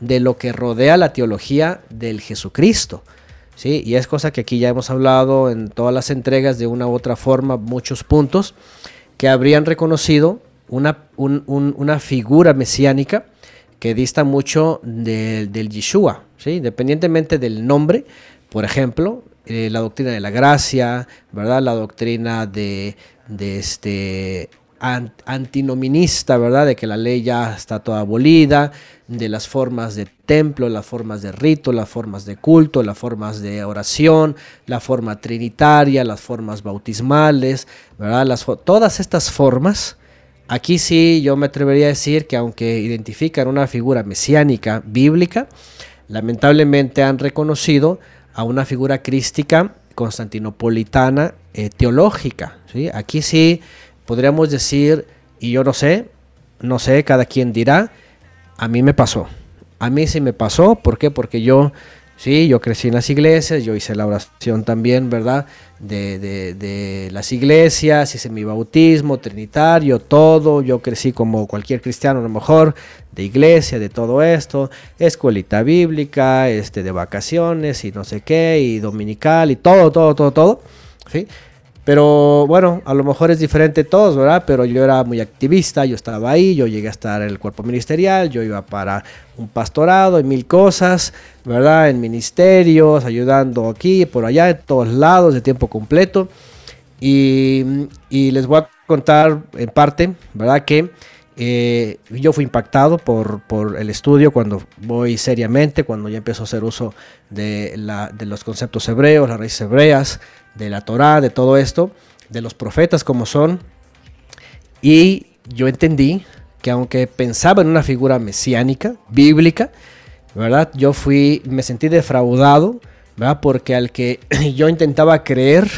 [SPEAKER 5] de lo que rodea la teología del Jesucristo. ¿sí? Y es cosa que aquí ya hemos hablado en todas las entregas de una u otra forma, muchos puntos, que habrían reconocido una, una figura mesiánica que dista mucho del Yeshua, ¿sí? independientemente del nombre. Por ejemplo, eh, la doctrina de la gracia, ¿verdad? La doctrina de, de este antinominista, ¿verdad? De que la ley ya está toda abolida, de las formas de templo, las formas de rito, las formas de culto, las formas de oración, la forma trinitaria, las formas bautismales, ¿verdad? Todas estas formas, aquí sí yo me atrevería a decir que aunque identifican una figura mesiánica bíblica, lamentablemente han reconocido a una figura crística constantinopolitana eh, teológica. ¿sí? Aquí sí podríamos decir, y yo no sé, no sé, cada quien dirá, a mí me pasó. A mí sí me pasó, ¿por qué? Porque yo, sí, yo crecí en las iglesias, yo hice la oración también, ¿verdad? De, de, las iglesias, hice mi bautismo trinitario, todo, yo crecí como cualquier cristiano a lo mejor, de iglesia, de todo esto, escuelita bíblica, este, de vacaciones y no sé qué, y dominical y todo, todo, todo, todo, ¿sí? Pero bueno, a lo mejor es diferente todos, ¿verdad? Pero yo era muy activista, yo estaba ahí, yo llegué a estar en el cuerpo ministerial, yo iba para un pastorado y mil cosas, ¿verdad? En ministerios, ayudando aquí, por allá, en todos lados, de tiempo completo. Y, les voy a contar en parte, ¿verdad? Que eh, yo fui impactado por, el estudio cuando voy seriamente, cuando ya empiezo a hacer uso de, los conceptos hebreos, las raíces hebreas, de la Torá, de todo esto, de los profetas como son. Y yo entendí que aunque pensaba en una figura mesiánica, bíblica, ¿verdad? Yo fui, me sentí defraudado. Porque al que yo intentaba creer,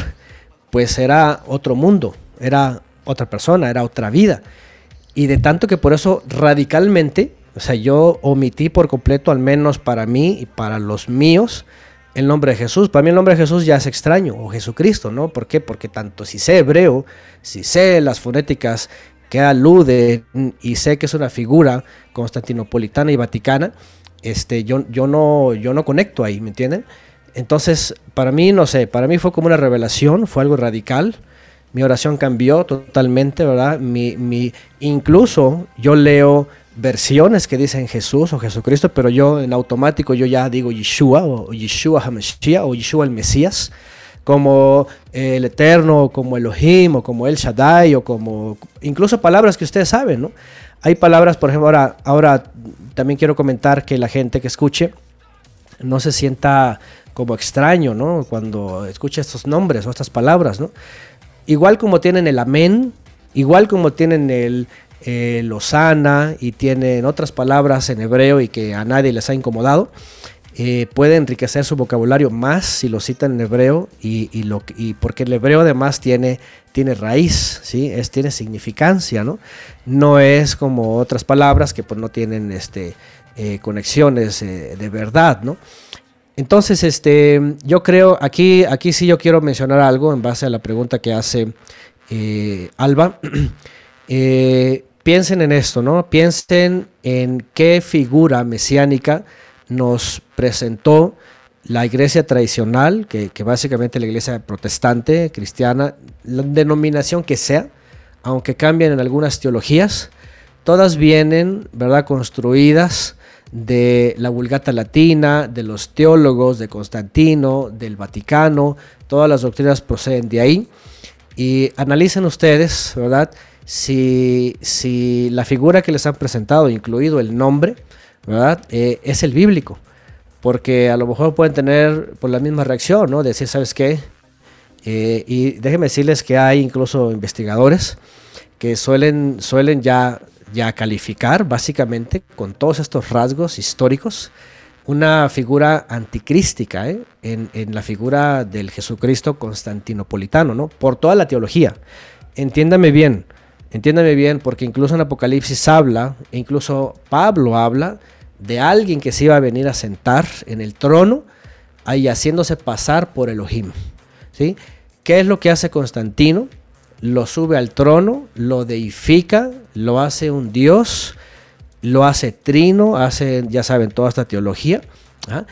[SPEAKER 5] pues era otro mundo, era otra persona, era otra vida. Y de tanto que por eso radicalmente, o sea, yo omití por completo, al menos para mí y para los míos, el nombre de Jesús. Para mí el nombre de Jesús ya es extraño, o Jesucristo, ¿no? ¿Por qué? Porque tanto si sé hebreo, si sé las fonéticas que alude y sé que es una figura constantinopolitana y vaticana, este, yo, yo, no, yo no conecto ahí, ¿me entienden? Entonces, para mí, no sé, para mí fue como una revelación, fue algo radical. Mi oración cambió totalmente, ¿verdad? Mi, mi, incluso yo leo versiones que dicen Jesús o Jesucristo, pero yo en automático yo ya digo Yeshua o Yeshua HaMashiach o Yeshua el Mesías, como el Eterno, como Elohim o como El Shaddai o como incluso palabras que ustedes saben, ¿no? Hay palabras, por ejemplo, ahora, ahora también quiero comentar que la gente que escuche no se sienta como extraño, ¿no? Cuando escucha estos nombres o estas palabras, ¿no? Igual como tienen el amén, igual como tienen el eh, y tienen otras palabras en hebreo y que a nadie les ha incomodado. Eh, puede enriquecer su vocabulario más si lo citan en hebreo y, porque el hebreo además tiene, tiene raíz, ¿sí? es, tiene significancia, ¿no? no es como otras palabras que pues, no tienen este, eh, conexiones de verdad. ¿no? Entonces, este, yo creo, aquí, aquí sí yo quiero mencionar algo en base a la pregunta que hace Alba. piensen en esto, ¿no? Piensen en qué figura mesiánica nos presentó la iglesia tradicional, que, básicamente la iglesia protestante, cristiana, la denominación que sea, aunque cambien en algunas teologías, todas vienen, ¿verdad?, construidas de la Vulgata Latina, de los teólogos de Constantino, del Vaticano, todas las doctrinas proceden de ahí. Y analicen ustedes, ¿verdad?, si, si la figura que les han presentado, incluido el nombre, ¿verdad? Eh, es el bíblico. Porque a lo mejor pueden tener por la misma reacción, ¿no? Decir, ¿sabes qué? Eh, y déjenme decirles que hay incluso investigadores que suelen, suelen ya, ya calificar básicamente con todos estos rasgos históricos una figura anticrística ¿eh? en, en, la figura del Jesucristo constantinopolitano, ¿no? Por toda la teología. Entiéndame bien, Entiéndame bien, porque incluso en Apocalipsis habla, e incluso Pablo habla, de alguien que se iba a venir a sentar en el trono, ahí haciéndose pasar por Elohim. ¿sí? ¿Qué es lo que hace Constantino? Lo sube al trono, lo deifica, lo hace un dios, lo hace trino, hace, ya saben, toda esta teología. ¿ah?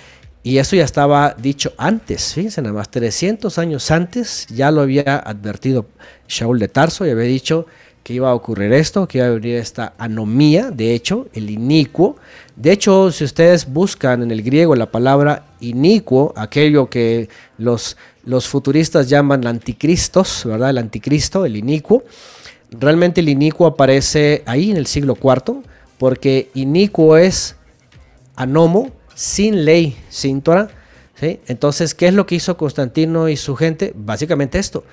[SPEAKER 5] Y eso ya estaba dicho antes, fíjense nada más, 300 años antes ya lo había advertido Shaul de Tarso y había dicho que iba a ocurrir esto, que iba a venir esta anomía, de hecho, el inicuo. De hecho, si ustedes buscan en el griego la palabra inicuo, aquello que los, los futuristas llaman anticristos, ¿verdad? El anticristo, el inicuo. Realmente el inicuo aparece ahí en el siglo IV, porque inicuo es anomo, sin ley, sin Torah. ¿sí? Entonces, ¿qué es lo que hizo Constantino y su gente? Básicamente esto,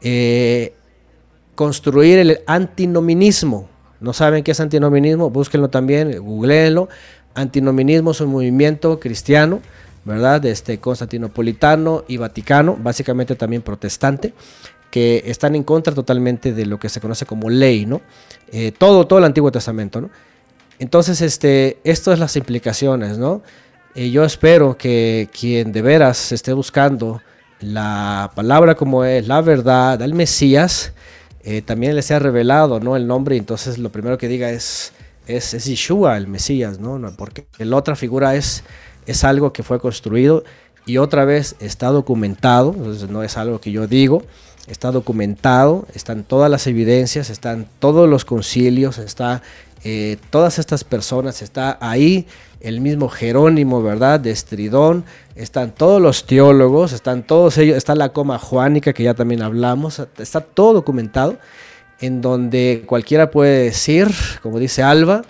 [SPEAKER 5] eh, construir el antinominismo. ¿No saben qué es antinominismo? Búsquenlo también, googleenlo. Antinominismo es un movimiento cristiano, ¿verdad? Este, constantinopolitano y vaticano, básicamente también protestante, que están en contra totalmente de lo que se conoce como ley, ¿no? Eh, todo, todo el Antiguo Testamento, ¿no? Entonces, este, esto es las implicaciones, ¿no? Y yo espero que quien de veras esté buscando la palabra como es, la verdad, el Mesías, eh, también le sea revelado, ¿no? El nombre, entonces lo primero que diga es, es, es Yeshua, el Mesías, ¿no? Porque la otra figura es, es algo que fue construido y otra vez está documentado, entonces no es algo que yo digo, está documentado, están todas las evidencias, están todos los concilios, está eh, todas estas personas, está ahí el mismo Jerónimo, ¿verdad? De Estridón, están todos los teólogos, están todos ellos, está la coma juánica que ya también hablamos, está todo documentado, en donde cualquiera puede decir, como dice Alba,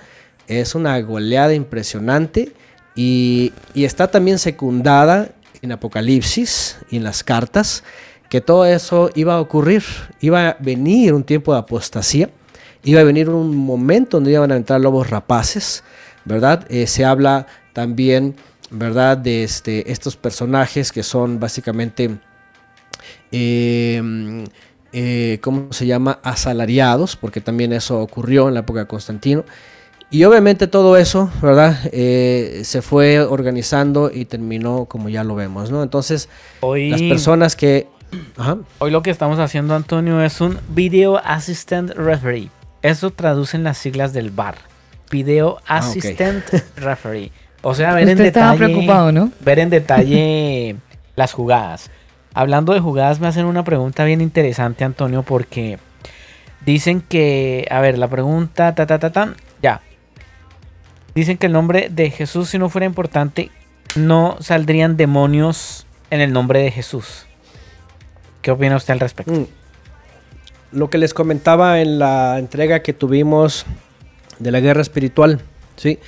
[SPEAKER 5] es una goleada impresionante y, y está también secundada en Apocalipsis y en las cartas, que todo eso iba a ocurrir, iba a venir un tiempo de apostasía iba a venir un momento donde iban a entrar lobos rapaces, ¿verdad? Eh, se habla también, ¿verdad? De este, estos personajes que son básicamente, em, eh, ¿cómo se llama? Asalariados, porque también eso ocurrió en la época de Constantino. Y obviamente todo eso, ¿verdad? Eh, se fue organizando y terminó como ya lo vemos, ¿no? Entonces, las personas que...
[SPEAKER 2] Hoy lo que estamos haciendo, Antonio, es un Video Assistant Referee. Eso traducen las siglas del VAR. Video ah, Assistant Referee. O sea, ver en detalle.
[SPEAKER 1] preocupado, ¿no?
[SPEAKER 2] Ver en detalle las jugadas. Hablando de jugadas, me hacen una pregunta bien interesante, Antonio, porque dicen que. A ver, la pregunta. Ta, ta, ta, ta ya. Dicen que el nombre de Jesús, si no fuera importante, no saldrían demonios en el nombre de Jesús. ¿Qué opina usted al respecto? Mm
[SPEAKER 5] lo que les comentaba en la entrega que tuvimos de la guerra espiritual, ¿sí?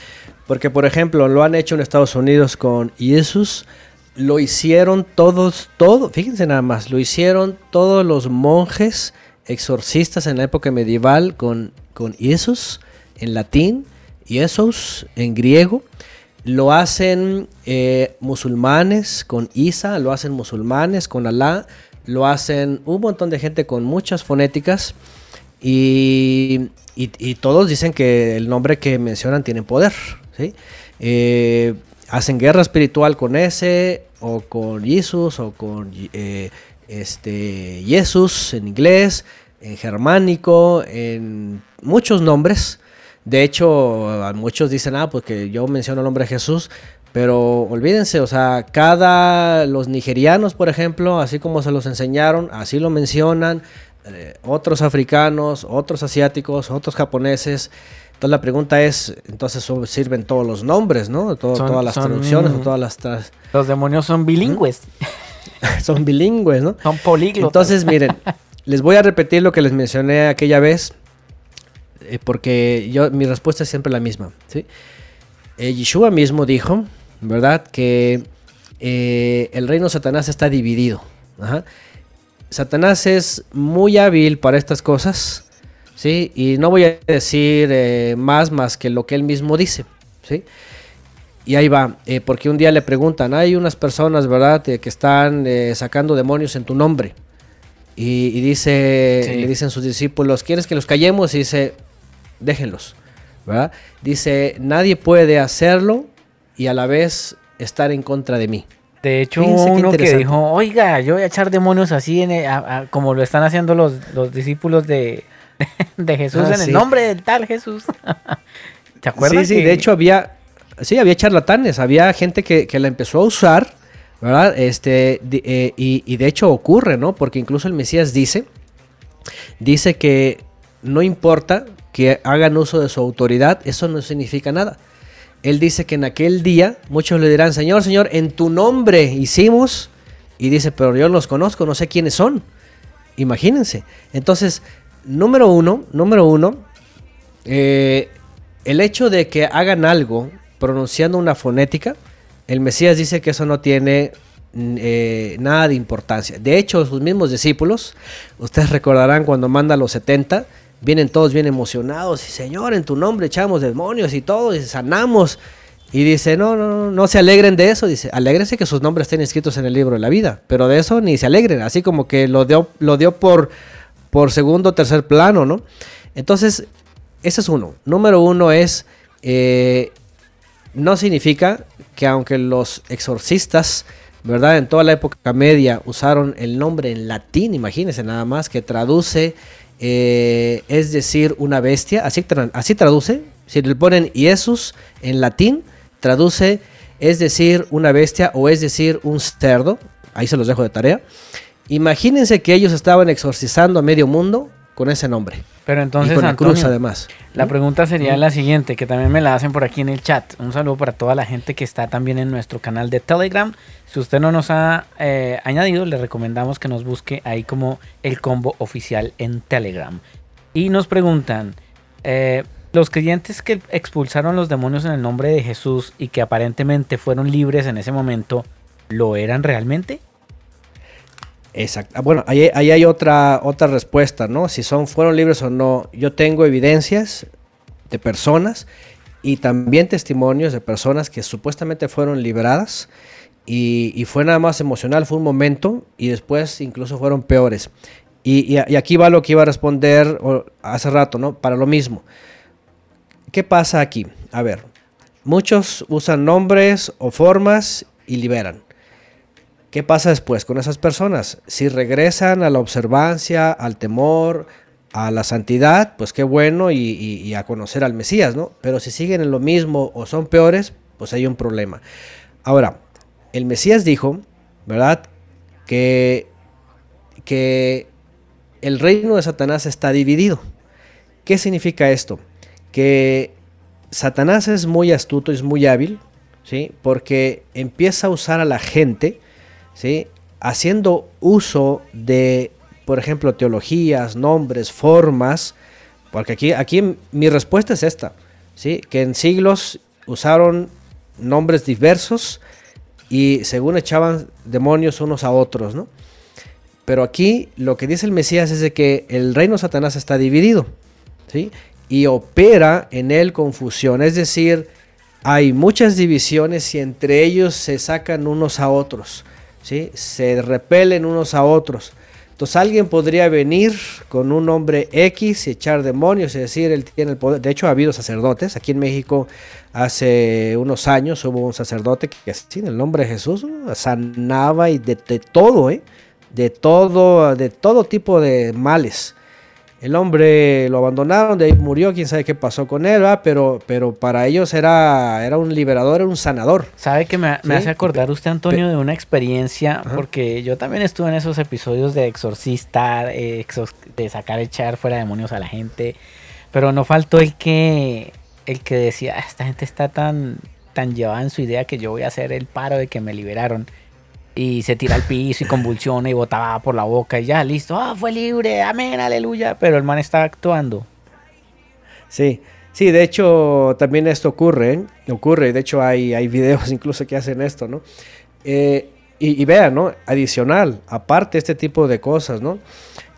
[SPEAKER 5] Porque, por ejemplo, lo han hecho en Estados Unidos con Jesús, lo hicieron todos, todo, fíjense nada más, lo hicieron todos los monjes exorcistas en la época medieval con, con Jesús en latín, Jesús en griego, lo hacen eh, musulmanes con Isa, lo hacen musulmanes con Alá, lo hacen un montón de gente con muchas fonéticas y, todos dicen que el nombre que mencionan tiene poder. ¿sí? Eh, hacen guerra espiritual con ese o con Jesús o con eh, este, Jesús en inglés, en germánico, en muchos nombres. De hecho, muchos dicen, ah, porque pues yo menciono el nombre de Jesús, pero olvídense, o sea, cada, los nigerianos, por ejemplo, así como se los enseñaron, así lo mencionan, eh, otros africanos, otros asiáticos, otros japoneses. Entonces la pregunta es, entonces sirven todos los nombres, ¿no? todas las traducciones o todas las...
[SPEAKER 2] los demonios son bilingües.
[SPEAKER 5] son bilingües, ¿no?
[SPEAKER 2] Son políglotas.
[SPEAKER 5] Entonces, miren, les voy a repetir lo que les mencioné aquella vez, eh, porque yo, mi respuesta es siempre la misma, ¿sí? Eh, Yeshua mismo dijo, ¿verdad? Que eh, el reino de Satanás está dividido. Satanás es muy hábil para estas cosas, ¿sí? Y no voy a decir eh, más más que lo que él mismo dice, ¿sí? Y ahí va, eh, porque un día le preguntan, hay unas personas, ¿verdad?, que están sacando demonios en tu nombre. Y, dice, le dicen sus discípulos, ¿quieres que los callemos? Y dice, déjenlos, ¿verdad? Dice, nadie puede hacerlo y a la vez estar en contra de mí.
[SPEAKER 2] De hecho, uno que dijo, oiga, yo voy a echar demonios así en como lo están haciendo los, los discípulos de, de Jesús ah, en el nombre del tal Jesús.
[SPEAKER 5] ¿Te acuerdas? Sí, sí, de hecho había, sí, había charlatanes, había gente que, que la empezó a usar, ¿verdad? Este, eh, y, y de hecho ocurre, ¿no? Porque incluso el Mesías dice, dice que no importa que hagan uso de su autoridad, eso no significa nada él dice que en aquel día muchos le dirán, Señor, Señor, en tu nombre hicimos. Y dice, pero yo los conozco, no sé quiénes son. Imagínense. Entonces, número uno, número uno, eh, el hecho de que hagan algo pronunciando una fonética, el Mesías dice que eso no tiene mm, eh, nada de importancia. De hecho, sus mismos discípulos, ustedes recordarán cuando manda a los 70, vienen todos bien emocionados y Señor, en tu nombre echamos demonios y todo, y sanamos. Y dice, no, no, no, no se alegren de eso. Dice, alégrense que sus nombres estén escritos en el libro de la vida. Pero de eso ni se alegren. Así como que lo dio, lo dio por, por segundo o tercer plano, ¿no? Entonces, ese es uno. Número uno es, eh, no significa que aunque los exorcistas, ¿verdad? En toda la época media usaron el nombre en latín, imagínense nada más, que traduce, eh, es decir, una bestia, así, así traduce. Si le ponen Jesús en latín, traduce, es decir, una bestia o es decir, un cerdo. Ahí se los dejo de tarea. Imagínense que ellos estaban exorcizando a medio mundo con ese nombre.
[SPEAKER 2] Pero entonces,
[SPEAKER 5] con la cruz además.
[SPEAKER 2] La pregunta sería la siguiente, que también me la hacen por aquí en el chat. Un saludo para toda la gente que está también en nuestro canal de Telegram. Si usted no nos ha eh, añadido, le recomendamos que nos busque ahí como el combo oficial en Telegram. Y nos preguntan, eh, los creyentes que expulsaron los demonios en el nombre de Jesús y que aparentemente fueron libres en ese momento, ¿lo eran realmente?
[SPEAKER 5] Exacto. Ah, bueno, ahí, hay otra, otra respuesta, ¿no? Si son, fueron libres o no. Yo tengo evidencias de personas y también testimonios de personas que supuestamente fueron liberadas y, fue nada más emocional, fue un momento y después incluso fueron peores. Y, y, aquí va lo que iba a responder hace rato, ¿no? Para lo mismo. ¿Qué pasa aquí? A ver, muchos usan nombres o formas y liberan. ¿Qué pasa después con esas personas? Si regresan a la observancia, al temor, a la santidad, pues qué bueno y, a conocer al Mesías, ¿no? Pero si siguen en lo mismo o son peores, pues hay un problema. Ahora, el Mesías dijo, ¿verdad? Que, que el reino de Satanás está dividido. ¿Qué significa esto? Que Satanás es muy astuto, es muy hábil, ¿sí? Porque empieza a usar a la gente, ¿sí? haciendo uso de, por ejemplo, teologías, nombres, formas, porque aquí, aquí mi respuesta es esta, ¿sí? que en siglos usaron nombres diversos y según echaban demonios unos a otros, ¿no? Pero aquí lo que dice el Mesías es de que el reino de Satanás está dividido, ¿sí? Y opera en él confusión, es decir, hay muchas divisiones y entre ellos se sacan unos a otros. Se repelen unos a otros. Entonces alguien podría venir con un nombre X y echar demonios, es decir, él tiene el poder. De hecho, ha habido sacerdotes. Aquí en México hace unos años hubo un sacerdote que en el nombre de Jesús sanaba y de, de todo, ¿eh? de todo, de todo tipo de males. El hombre lo abandonaron, de ahí murió, quién sabe qué pasó con él, pero, pero para ellos era, era un liberador, era un sanador.
[SPEAKER 2] ¿Sabe que me, hace acordar usted, Antonio, de una experiencia? Porque yo también estuve en esos episodios de exorcista, de sacar, echar fuera demonios a la gente, pero no faltó el que, el que decía, ah, esta gente está tan, tan llevada en su idea que yo voy a hacer el paro de que me liberaron y se tira al piso y convulsiona y botaba por la boca y ya, listo, ah, fue libre, amén, aleluya, pero el man está actuando.
[SPEAKER 5] Sí, sí, de hecho también esto ocurre, ¿eh? ocurre, de hecho hay, hay videos incluso que hacen esto, ¿no? Eh, y, vean, ¿no? Adicional, aparte este tipo de cosas, ¿no?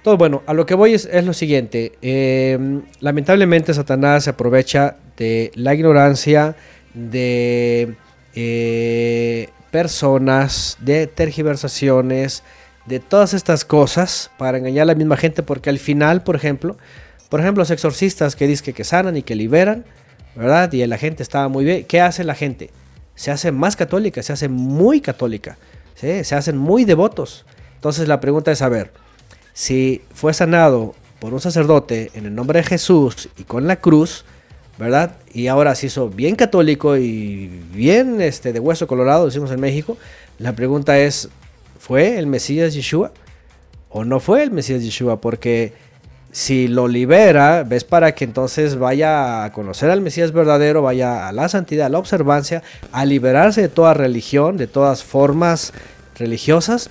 [SPEAKER 5] Todo bueno, a lo que voy es, lo siguiente, em, lamentablemente Satanás se aprovecha de la ignorancia, de... Eh, personas, de tergiversaciones, de todas estas cosas para engañar a la misma gente, porque al final, por ejemplo, por ejemplo, los exorcistas que dicen que sanan y que liberan, ¿verdad? Y la gente estaba muy bien. ¿Qué hace la gente? Se hace más católica, se hace muy católica, ¿sí? se hacen muy devotos. Entonces la pregunta es, a ver, si fue sanado por un sacerdote en el nombre de Jesús y con la cruz, ¿verdad? Y ahora se hizo bien católico y bien este, de hueso colorado, decimos en México. La pregunta es, ¿fue el Mesías Yeshua? ¿O no fue el Mesías Yeshua? Porque si lo libera, ves para que entonces vaya a conocer al Mesías verdadero, vaya a la santidad, a la observancia, a liberarse de toda religión, de todas formas religiosas.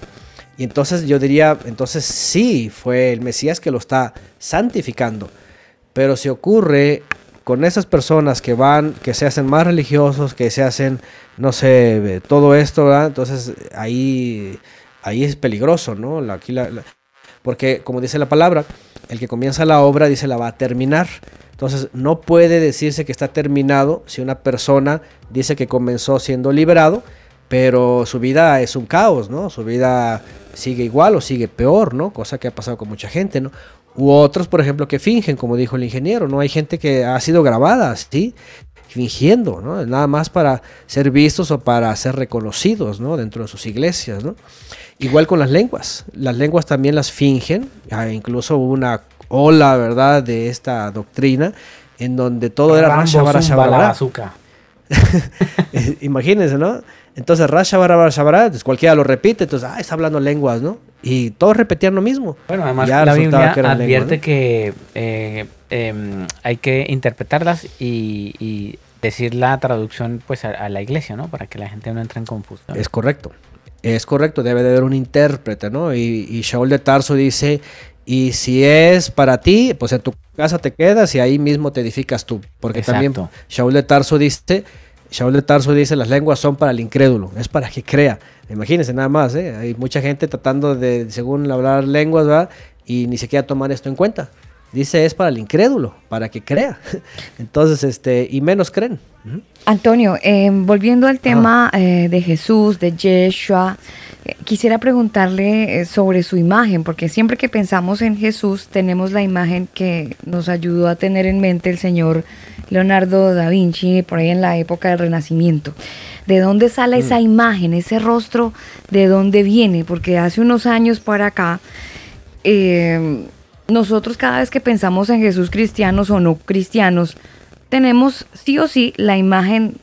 [SPEAKER 5] Y entonces yo diría, entonces sí, fue el Mesías que lo está santificando. Pero si ocurre con esas personas que van, que se hacen más religiosos, que se hacen, no sé, todo esto, entonces ahí, ahí es peligroso, ¿no? aquí porque como dice la palabra, el que comienza la obra dice la va a terminar. Entonces no puede decirse que está terminado si una persona dice que comenzó siendo liberado, pero su vida es un caos, ¿no? Su vida sigue igual o sigue peor, ¿no? Cosa que ha pasado con mucha gente, ¿no? U otros, por ejemplo, que fingen, como dijo el ingeniero, ¿no? Hay gente que ha sido grabada, ¿sí? fingiendo, ¿no? Nada más para ser vistos o para ser reconocidos, ¿no? Dentro de sus iglesias, ¿no? Igual con las lenguas. Las lenguas también las fingen. incluso hubo una ola, ¿verdad?, de esta doctrina en donde todo era rasha bara shabara. Imagínense, ¿no? Entonces, rasha entonces cualquiera lo repite, entonces, ah, está hablando lenguas, ¿no? Y todos repetían lo mismo.
[SPEAKER 2] Bueno, además la Biblia advierte que eh, em, hay que interpretarlas y, decir la traducción pues a, la iglesia, ¿no? Para que la gente no entre en confusión.
[SPEAKER 5] Es correcto. Es correcto, debe de haber un intérprete, ¿no? Y, y Shaul de Tarso dice, y si es para ti, pues en tu casa te quedas y ahí mismo te edificas tú. Porque también Shaul de Tarso dice, Shaul de Tarso dice, las lenguas son para el incrédulo, es para que crea. Imagínense nada más, ¿eh? hay mucha gente tratando de, según hablar lenguas, ¿verdad? Y ni siquiera tomar esto en cuenta. Dice es para el incrédulo, para que crea. Entonces, este, y menos creen.
[SPEAKER 1] Antonio, eh, volviendo al tema eh, de Jesús, de Yeshua, eh, quisiera preguntarle sobre su imagen, porque siempre que pensamos en Jesús tenemos la imagen que nos ayudó a tener en mente el señor Leonardo da Vinci, por ahí en la época del Renacimiento. ¿De dónde sale mm. esa imagen, ese rostro? ¿De dónde viene? Porque hace unos años para acá nosotros cada vez que pensamos en Jesús cristianos o no cristianos, tenemos sí o sí la imagen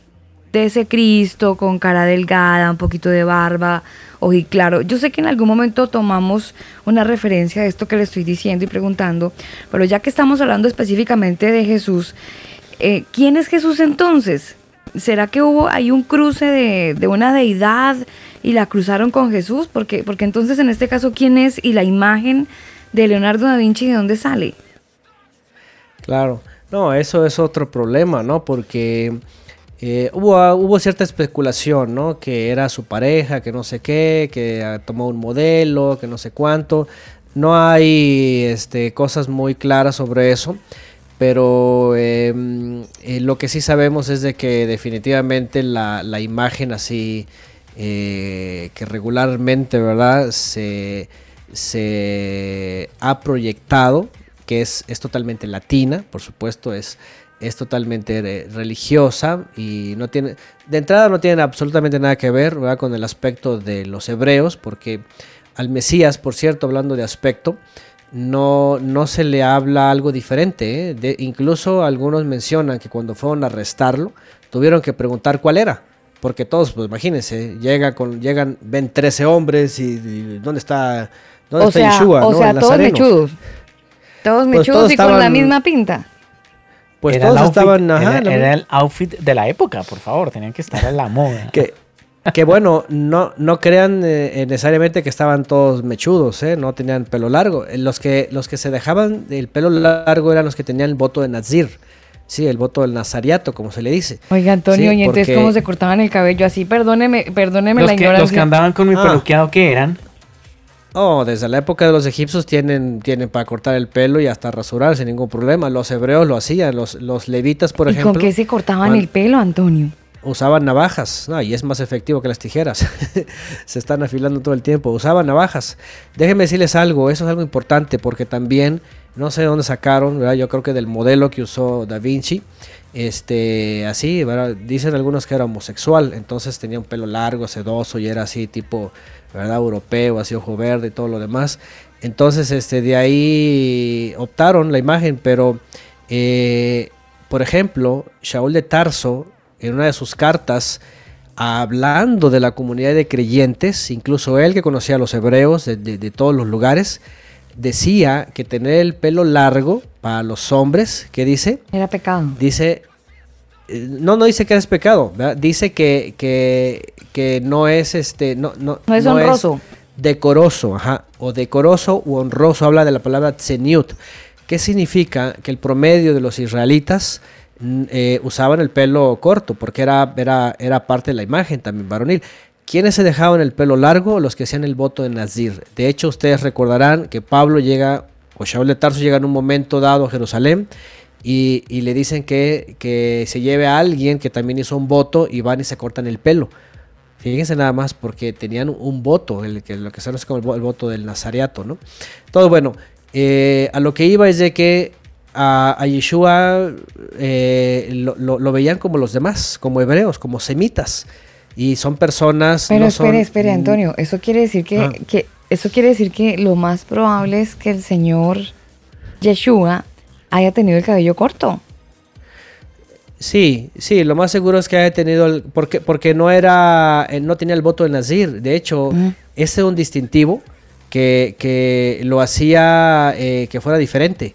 [SPEAKER 1] de ese Cristo con cara delgada, un poquito de barba, claro. Yo sé que en algún momento tomamos una referencia a esto que le estoy diciendo y preguntando, pero ya que estamos hablando específicamente de Jesús, eh, ¿quién es Jesús entonces? ¿Será que hubo hay un cruce de, de, una deidad y la cruzaron con Jesús? Porque, porque entonces en este caso, ¿quién es? Y la imagen de Leonardo da Vinci, ¿de dónde sale?
[SPEAKER 5] Claro, no, eso es otro problema, ¿no? Porque eh, hubo, cierta especulación, ¿no? Que era su pareja, que no sé qué, que tomó un modelo, que no sé cuánto. No hay este, cosas muy claras sobre eso, pero em, eh, lo que sí sabemos es de que definitivamente la, imagen así, eh, que regularmente, ¿verdad? Se ha proyectado, que es, es totalmente latina, por supuesto, es, es totalmente religiosa y no tiene, de entrada no tiene absolutamente nada que ver con el aspecto de los hebreos, porque al Mesías, por cierto, hablando de aspecto, no, no se le habla algo diferente. ¿eh? De, incluso algunos mencionan que cuando fueron a arrestarlo, tuvieron que preguntar cuál era. Porque todos, pues imagínense, llega con, llegan, ven 13 hombres y ¿dónde está
[SPEAKER 1] o sea, O sea, todos mechudos. Todos pues mechudos y con la misma pinta.
[SPEAKER 2] Pues todos estaban. era, el outfit de la época, por favor. Tenían que estar en la moda.
[SPEAKER 5] Que, que bueno, no, no crean eh, necesariamente que estaban todos mechudos, ¿eh? no tenían pelo largo. Eh, los que, los que se dejaban el pelo largo eran los que tenían el voto de Nazir. Sí, el voto del nazariato, como se le dice.
[SPEAKER 1] Oiga, Antonio, ¿y entonces cómo se cortaban el cabello así? Perdóneme, perdóneme
[SPEAKER 2] la ignorancia. Los que andaban con mi ah. peluqueado, ¿qué eran?
[SPEAKER 5] Oh, desde la época de los egipcios tienen, tienen para cortar el pelo y hasta rasurar sin ningún problema. Los hebreos lo hacían, los, los levitas, por ejemplo. ¿Y
[SPEAKER 1] con qué se cortaban el pelo, Antonio?
[SPEAKER 5] Usaban navajas, no, y es más efectivo que las tijeras. se están afilando todo el tiempo. Usaban navajas. Déjenme decirles algo, eso es algo importante porque también, no sé de dónde sacaron, ¿verdad? yo creo que del modelo que usó Da Vinci, este, así, dicen algunos que era homosexual, entonces tenía un pelo largo, sedoso y era así tipo ¿verdad? Europeo, así ojo verde y todo lo demás. Entonces, este, de ahí optaron la imagen, pero, eh, por ejemplo, Shaul de Tarso, en una de sus cartas, hablando de la comunidad de creyentes, incluso él que conocía a los hebreos de, todos los lugares, decía que tener el pelo largo para los hombres, ¿qué dice?
[SPEAKER 1] Era pecado.
[SPEAKER 5] Dice, no, no dice que es pecado, dice que, que, no es este, no, no,
[SPEAKER 1] no es honroso.
[SPEAKER 5] decoroso, ajá, o decoroso u honroso, habla de la palabra tseniut, ¿Qué significa que el promedio de los israelitas mm, eh, usaban el pelo corto, porque era, era, era parte de la imagen también varonil. ¿Quiénes se dejaban el pelo largo? Los que hacían el voto de Nazir. De hecho, ustedes recordarán que Pablo llega, o Shaul de Tarso llega en un momento dado a Jerusalén y, le dicen que, que, se lleve a alguien que también hizo un voto y van y se cortan el pelo. Fíjense nada más porque tenían un voto, el, que, lo que se conoce como el, voto del Nazareato, ¿no? Todo bueno, eh, a lo que iba es de que a, Yeshua eh, lo, veían como los demás, como hebreos, como semitas y son personas.
[SPEAKER 1] Pero espere, espere, Antonio. Eso quiere decir que, ah. que, eso quiere decir que lo más probable es que el señor Yeshua haya tenido el cabello corto.
[SPEAKER 5] Sí, sí, lo más seguro es que haya tenido el, porque porque no era eh, no tenía el voto de Nazir. De hecho, ese es un distintivo que, que lo hacía eh, que fuera diferente.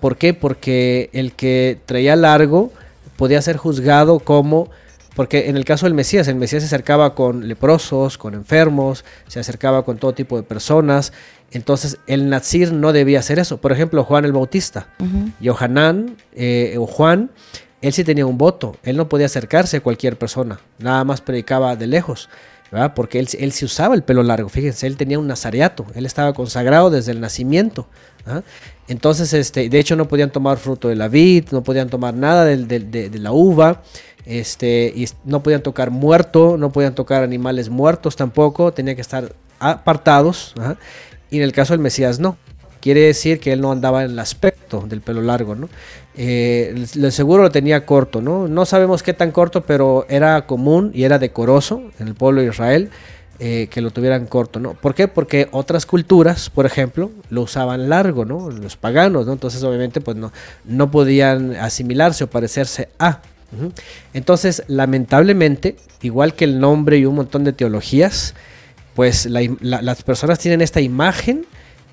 [SPEAKER 5] ¿Por qué? Porque el que traía largo podía ser juzgado como porque en el caso del Mesías, el Mesías se acercaba con leprosos, con enfermos, se acercaba con todo tipo de personas. Entonces el Nazir no debía hacer eso. Por ejemplo, Juan el Bautista, Johanán eh, o Juan, él sí tenía un voto. Él no podía acercarse a cualquier persona. Nada más predicaba de lejos. ¿verdad? Porque él, él sí usaba el pelo largo. Fíjense, él tenía un nazareato. Él estaba consagrado desde el nacimiento. Entonces, este, de hecho, no podían tomar fruto de la vid, no podían tomar nada de, de la uva este, y no podían tocar muerto, no podían tocar animales muertos tampoco, tenían que estar apartados. Y en el caso del Mesías no. Quiere decir que él no andaba en el aspecto del pelo largo, ¿no? Eh, seguro lo tenía corto, ¿no? No sabemos qué tan corto, pero era común y era decoroso en el pueblo de Israel eh, que lo tuvieran corto, ¿no? ¿Por qué? Porque otras culturas, por ejemplo, lo usaban largo, ¿no? Los paganos, ¿no? Entonces, obviamente, pues no, no podían asimilarse o parecerse a. Entonces, lamentablemente, igual que el nombre y un montón de teologías, pues las personas tienen esta imagen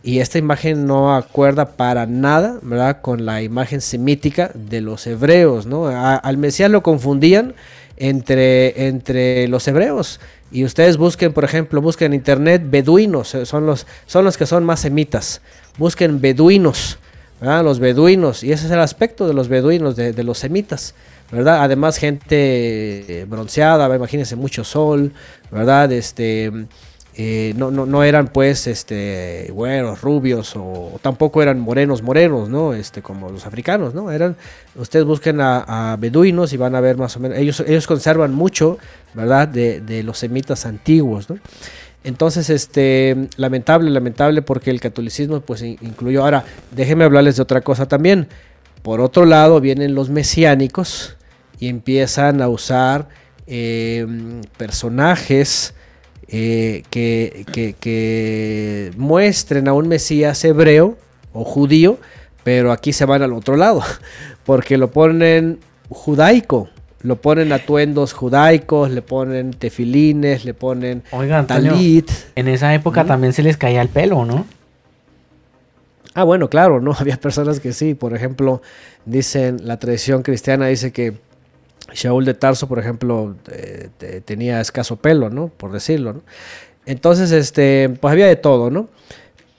[SPEAKER 5] y esta imagen no acuerda para nada, ¿verdad? Con la imagen semítica de los hebreos, ¿no? al Mesías lo confundían entre, entre los hebreos. Y ustedes busquen, por ejemplo, busquen en internet beduinos, eh, son los, son los que son más semitas. Busquen beduinos, ¿verdad? Los beduinos, y ese es el aspecto de los beduinos, de, de los semitas. ¿verdad? Además, gente bronceada, imagínense, mucho sol, ¿verdad? Este, eh, no, no, no, eran pues este güeros, rubios o, tampoco eran morenos, morenos, ¿no? Este, como los africanos, ¿no? Eran, ustedes busquen a, beduinos y van a ver más o menos, ellos, ellos conservan mucho, ¿verdad? De, los semitas antiguos. Entonces, este, lamentable, lamentable porque el catolicismo pues incluyó. Ahora, déjenme hablarles de otra cosa también. Por otro lado, vienen los mesiánicos, y empiezan a usar eh, personajes eh, que, muestren a un Mesías hebreo o judío, pero aquí se van al otro lado, porque lo ponen judaico, lo ponen atuendos judaicos, le ponen tefilines, le ponen
[SPEAKER 2] talit. en esa época también se les caía el pelo, ¿no?
[SPEAKER 5] Ah, bueno, claro, ¿no? Había personas que sí. Por ejemplo, dicen, la tradición cristiana dice que Shaul de Tarso, por ejemplo, eh, tenía escaso pelo, ¿no? Por decirlo, Entonces, este, pues había de todo, ¿no?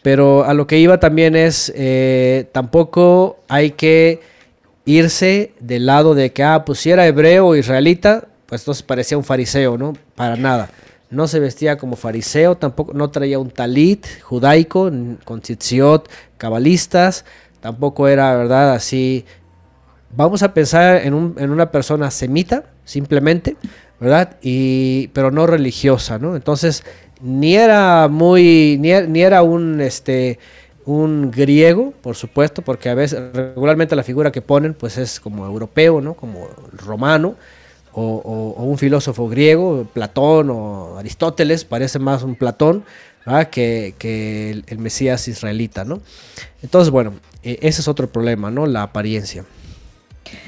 [SPEAKER 5] Pero a lo que iba también es, eh, tampoco hay que irse del lado de que, ah, pues si era hebreo o israelita, pues entonces parecía un fariseo, ¿no? Para nada. No se vestía como fariseo, tampoco, no traía un talit judaico con tzitziot cabalistas, tampoco era, ¿verdad? Así vamos a pensar en, una persona semita, simplemente, ¿verdad? Y, pero no religiosa, ¿no? Entonces, ni era muy, ni, era un, este, un griego, por supuesto, porque a veces, regularmente la figura que ponen, pues es como europeo, ¿no? Como romano, o, un filósofo griego, Platón o Aristóteles, parece más un Platón, Que, el, el, Mesías israelita, ¿no? Entonces, bueno, e, ese es otro problema, ¿no? La apariencia.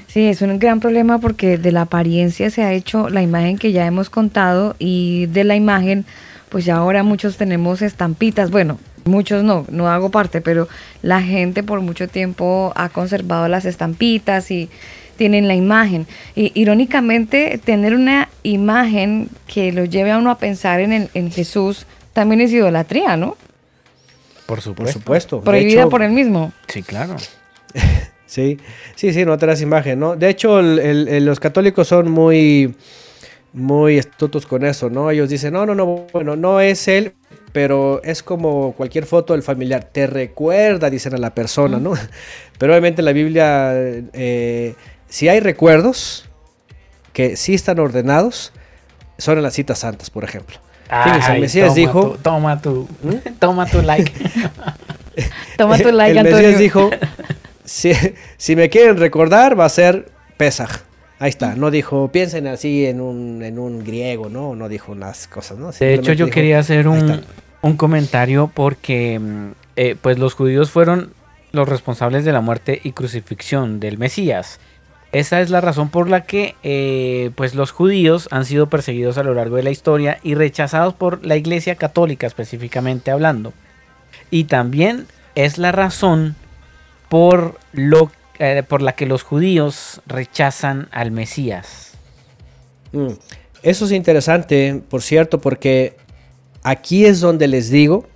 [SPEAKER 1] Sí, es un gran problema porque de la apariencia se ha hecho la imagen que ya hemos contado y de la imagen, pues ya ahora muchos tenemos estampitas. Bueno, muchos no, no hago parte, pero la gente por mucho tiempo ha conservado las estampitas y tienen la imagen. Y irónicamente, tener una imagen que lo lleve a uno a pensar en, en Jesús también es idolatría, ¿no?
[SPEAKER 2] Por supuesto.
[SPEAKER 5] Por supuesto.
[SPEAKER 1] Prohibida por él mismo.
[SPEAKER 2] Sí, claro.
[SPEAKER 5] sí, sí, sí, no te das imagen, ¿no? De hecho, los católicos son muy, muy astutos con eso, ¿no? Ellos dicen, no, no, no, bueno, no es él, pero es como cualquier foto del familiar, te recuerda, dicen a la persona, ¿no? Pero obviamente en la Biblia, eh, si hay recuerdos que sí están ordenados, son en las citas santas, por ejemplo.
[SPEAKER 2] Fíjense, el Mesías dijo... toma tu, ¿Mm? toma tu like.
[SPEAKER 1] toma tu like,
[SPEAKER 5] El Mesías dijo, si, me quieren recordar, va a ser Pesaj. Ahí está, no dijo, piensen así en un, en un griego, ¿no? No dijo unas cosas, ¿no?
[SPEAKER 2] de hecho, yo quería hacer un, un, comentario porque mm, eh, pues los judíos fueron los responsables de la muerte y crucifixión del Mesías. Esa es la razón por la que eh, pues los judíos han sido perseguidos a lo largo de la historia y rechazados por la Iglesia Católica específicamente hablando. Y también es la razón por, lo, eh, por la que los judíos rechazan al Mesías.
[SPEAKER 5] Mm, eso es interesante, por cierto, porque aquí es donde les digo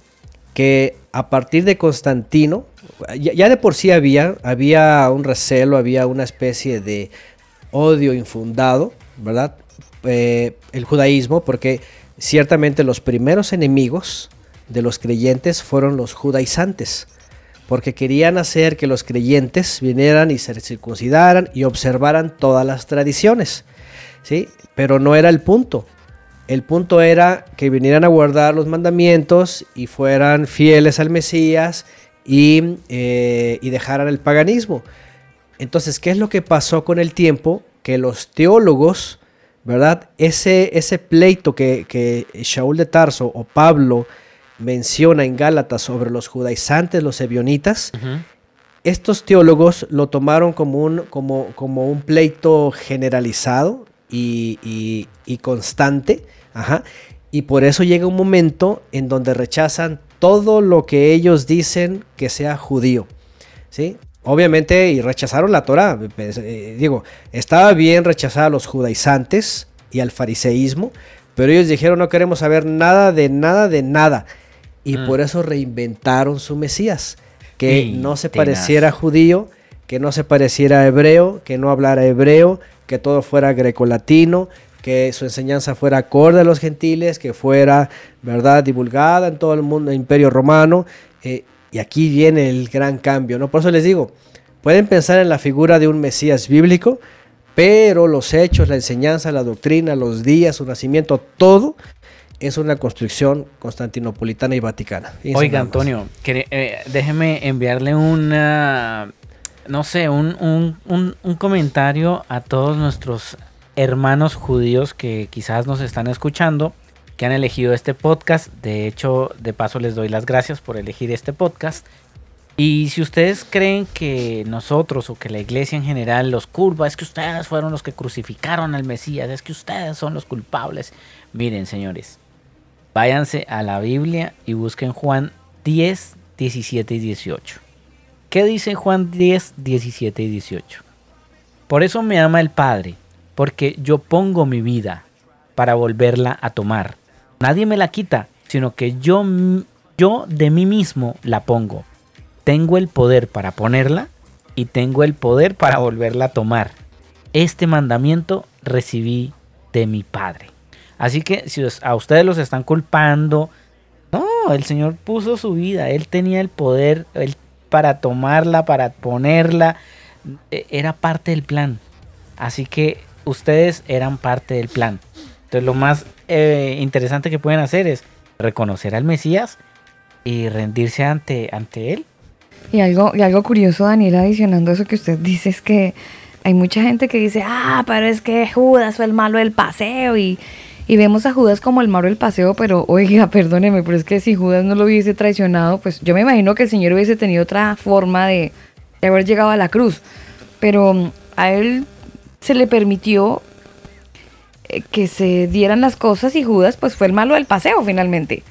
[SPEAKER 5] que a partir de Constantino, ya, de por sí había, había un recelo, había una especie de odio infundado, ¿verdad? Eh, el judaísmo, porque ciertamente los primeros enemigos de los creyentes fueron los judaizantes, porque querían hacer que los creyentes vinieran y se circuncidaran y observaran todas las tradiciones, ¿sí? Pero no era el punto. El punto era que vinieran a guardar los mandamientos y fueran fieles al Mesías eh, y, dejaran el paganismo. Entonces, ¿qué es lo que pasó con el tiempo? Que los teólogos, ¿verdad? Ese, ese pleito que, que Shaul de Tarso o Pablo menciona en Gálatas sobre los judaizantes, los ebionitas, estos teólogos lo tomaron como un, como, como un pleito generalizado y, y constante, ajá, y por eso llega un momento en donde rechazan todo lo que ellos dicen que sea judío. ¿sí? Obviamente, y rechazaron la Torah. Pues, eh, digo, estaba bien rechazar a los judaizantes y al fariseísmo, pero ellos dijeron no queremos saber nada de nada de nada. Y mm. por eso reinventaron su Mesías, que no se pareciera judío, que no se pareciera a hebreo, que no hablara hebreo, que todo fuera grecolatino, que su enseñanza fuera acorde a los gentiles, que fuera, ¿verdad?, divulgada en todo el mundo, el imperio romano. Eh, y aquí viene el gran cambio, ¿no? Por eso les digo, pueden pensar en la figura de un Mesías bíblico, pero los hechos, la enseñanza, la doctrina, los días, su nacimiento, todo es una construcción constantinopolitana y vaticana.
[SPEAKER 2] Oiga, Antonio, eh, déjeme enviarle una, no sé, un, un, un, comentario a todos nuestros hermanos judíos que quizás nos están escuchando, que han elegido este podcast. De hecho, de paso les doy las gracias por elegir este podcast. Y si ustedes creen que nosotros o que la iglesia en general los culpa, es que ustedes fueron los que crucificaron al Mesías, es que ustedes son los culpables. Miren, señores, váyanse a la Biblia y busquen Juan 10, 17 y 18. ¿Qué dice Juan 10, 17 y 18? Por eso me ama el Padre porque yo pongo mi vida para volverla a tomar. Nadie me la quita, sino que yo, yo de mí mismo la pongo. Tengo el poder para ponerla y tengo el poder para volverla a tomar. Este mandamiento recibí de mi Padre. Así que si a ustedes los están culpando, no, el Señor puso su vida, Él tenía el poder para tomarla, para ponerla, e, era parte del plan. Así que ustedes eran parte del plan. Entonces lo más eh, interesante que pueden hacer es reconocer al Mesías y rendirse ante, ante él.
[SPEAKER 1] Y algo, y algo curioso, Daniel, adicionando eso que usted dice, es que hay mucha gente que dice, ah, pero es que Judas fue el malo del paseo y, y vemos a Judas como el malo del paseo, pero oiga, perdóneme, pero es que si Judas no lo hubiese traicionado, pues yo me imagino que el Señor hubiese tenido otra forma de, de haber llegado a la cruz. Pero a él se le permitió eh, que se dieran las cosas y Judas pues fue el malo del paseo finalmente.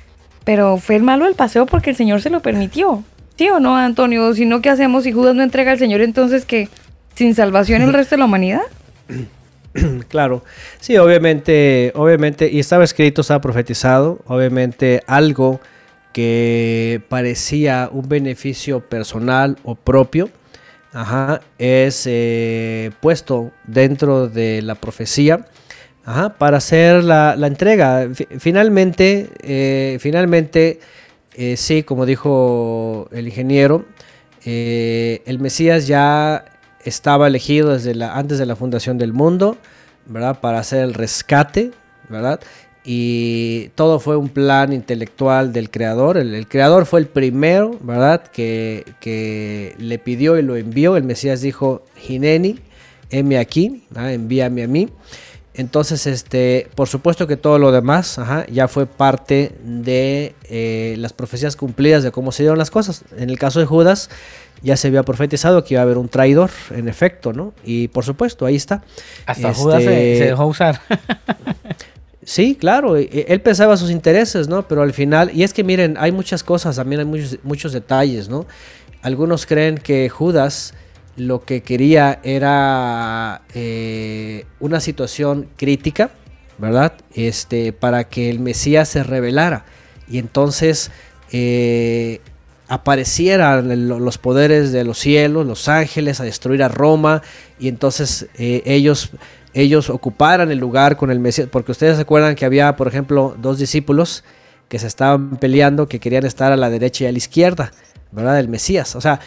[SPEAKER 1] pero fue el malo del paseo porque el Señor se lo permitió. ¿Sí o no, Antonio? Si no, ¿qué hacemos si Judas no entrega al Señor entonces que sin salvación el resto de la humanidad?
[SPEAKER 5] claro, sí, obviamente, obviamente, y estaba escrito, estaba profetizado, obviamente algo que parecía un beneficio personal o propio, es eh, puesto dentro de la profecía para hacer la, entrega. Finalmente, eh, finalmente, eh, sí, como dijo el ingeniero, el Mesías ya estaba elegido desde antes de la fundación del mundo, ¿verdad? Para hacer el rescate, ¿verdad? y todo fue un plan intelectual del creador. El, creador fue el primero, ¿verdad? Que, le pidió y lo envió. El Mesías dijo, Hineni, heme aquí, envíame a mí. Entonces, este, por supuesto que todo lo demás ya fue parte de eh, las profecías cumplidas de cómo se dieron las cosas. En el caso de Judas, ya se había profetizado que iba a haber un traidor, en efecto, ¿no? Y por supuesto, ahí está.
[SPEAKER 2] Hasta Judas se, se dejó usar.
[SPEAKER 5] Sí, claro, e, e, él pensaba sus intereses, ¿no? Pero al final, y es que miren, hay muchas cosas, también hay muchos, muchos detalles, ¿no? Algunos creen que Judas lo que quería era eh, una situación crítica, ¿verdad? Este, para que el Mesías se revelara y entonces eh, aparecieran los poderes de los cielos, los ángeles, a destruir a Roma y entonces eh, ellos ellos ocuparan el lugar con el Mesías, porque ustedes se acuerdan que había, por ejemplo, dos discípulos que se estaban peleando, que querían estar a la derecha y a la izquierda, ¿verdad? Del Mesías. O sea,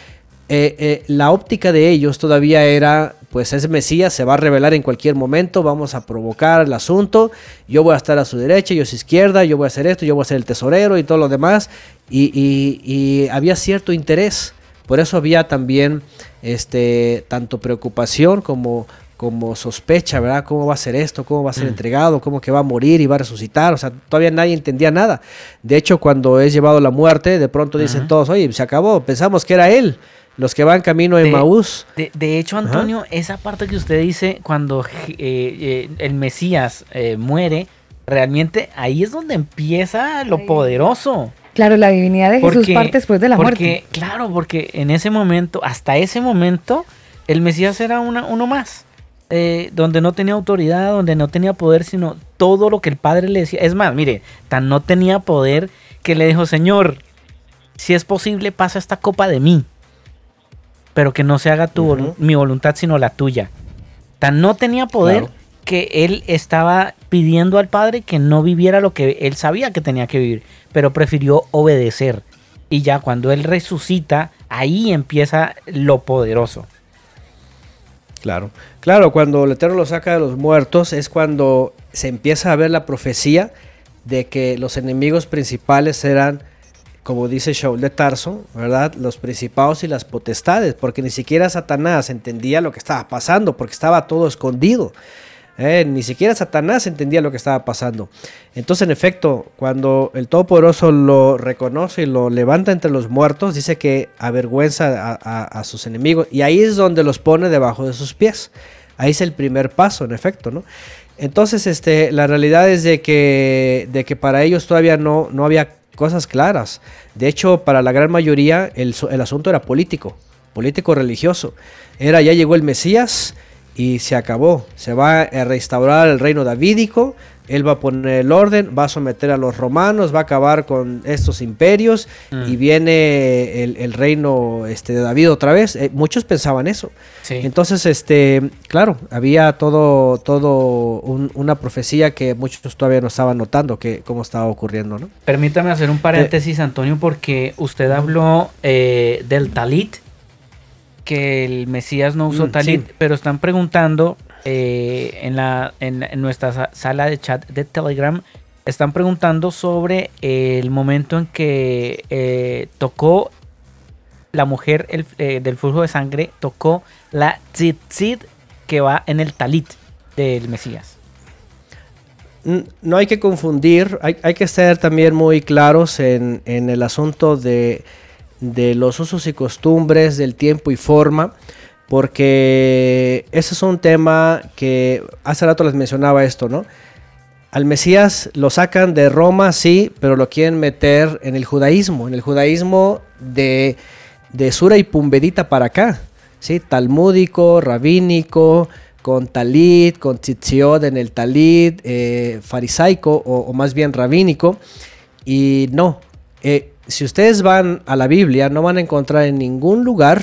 [SPEAKER 5] eh, eh, la óptica de ellos todavía era, pues ese Mesías se va a revelar en cualquier momento, vamos a provocar el asunto, yo voy a estar a su derecha, yo a su izquierda, yo voy a hacer esto, yo voy a ser el tesorero y todo lo demás, y, había cierto interés, por eso había también este, tanto preocupación como, como sospecha, ¿verdad? ¿Cómo va a ser esto? ¿Cómo va a ser mm. entregado? ¿Cómo que va a morir y va a resucitar? O sea, todavía nadie entendía nada. De hecho, cuando es llevado a la muerte, de pronto dicen todos, oye, se acabó, pensamos que era él. Los que van camino de, Maús.
[SPEAKER 2] De, hecho, Antonio, esa parte que usted dice cuando eh, eh, el Mesías eh, muere, realmente ahí es donde empieza lo poderoso.
[SPEAKER 1] Claro, la divinidad de Jesús parte después de la muerte.
[SPEAKER 2] Claro, porque en ese momento, hasta ese momento, el Mesías era una, uno más. Eh, donde no tenía autoridad, donde no tenía poder, sino todo lo que el padre le decía. Es más, mire, tan no tenía poder que le dijo, Señor, si es posible, pasa esta copa de mí, pero que no se haga tu, mi voluntad, sino la tuya. Tan no tenía poder que él estaba pidiendo al padre que no viviera lo que él sabía que tenía que vivir, pero prefirió obedecer. Y ya cuando él resucita, ahí empieza lo poderoso.
[SPEAKER 5] Claro, claro, cuando el Eterno lo saca de los muertos es cuando se empieza a ver la profecía de que los enemigos principales eran, como dice Shaul de Tarso, ¿verdad? Los principados y las potestades, porque ni siquiera Satanás entendía lo que estaba pasando, porque estaba todo escondido. Eh, ni siquiera Satanás entendía lo que estaba pasando. Entonces, en efecto, cuando el Todopoderoso lo reconoce y lo levanta entre los muertos, dice que avergüenza a, sus enemigos. Y ahí es donde los pone debajo de sus pies. Ahí es el primer paso, en efecto, ¿no? Entonces, este, la realidad es de que, de que para ellos todavía no, no había cosas claras. De hecho, para la gran mayoría el, el asunto era político, político religioso. Era, ya llegó el Mesías, y se acabó. Se va a restaurar el reino davídico, él va a poner el orden, va a someter a los romanos, va a acabar con estos imperios mm. y viene el, reino este, de David otra vez. Eh, muchos pensaban eso. Entonces, este, claro, había todo, todo una profecía que muchos todavía no estaban notando que cómo estaba ocurriendo, ¿no?
[SPEAKER 2] Permítame hacer un paréntesis, Antonio, porque usted habló eh, del talit que el Mesías no usó mm, talit, pero están preguntando eh, en, la, en, nuestra sala de chat de Telegram, están preguntando sobre el momento en que eh, tocó la mujer eh, del flujo de sangre, tocó la tzitzit que va en el talit del Mesías.
[SPEAKER 5] No hay que confundir, hay, hay que ser también muy claros en, en el asunto de de los usos y costumbres, del tiempo y forma, porque ese es un tema que hace rato les mencionaba esto, ¿no? al Mesías lo sacan de Roma, sí, pero lo quieren meter en el judaísmo, en el judaísmo de, de Sura y Pumbedita para acá, ¿sí? talmúdico, rabínico, con talit, con tzitziot en el talit, eh, farisaico o, más bien rabínico. Y no, eh, si ustedes van a la Biblia, no van a encontrar en ningún lugar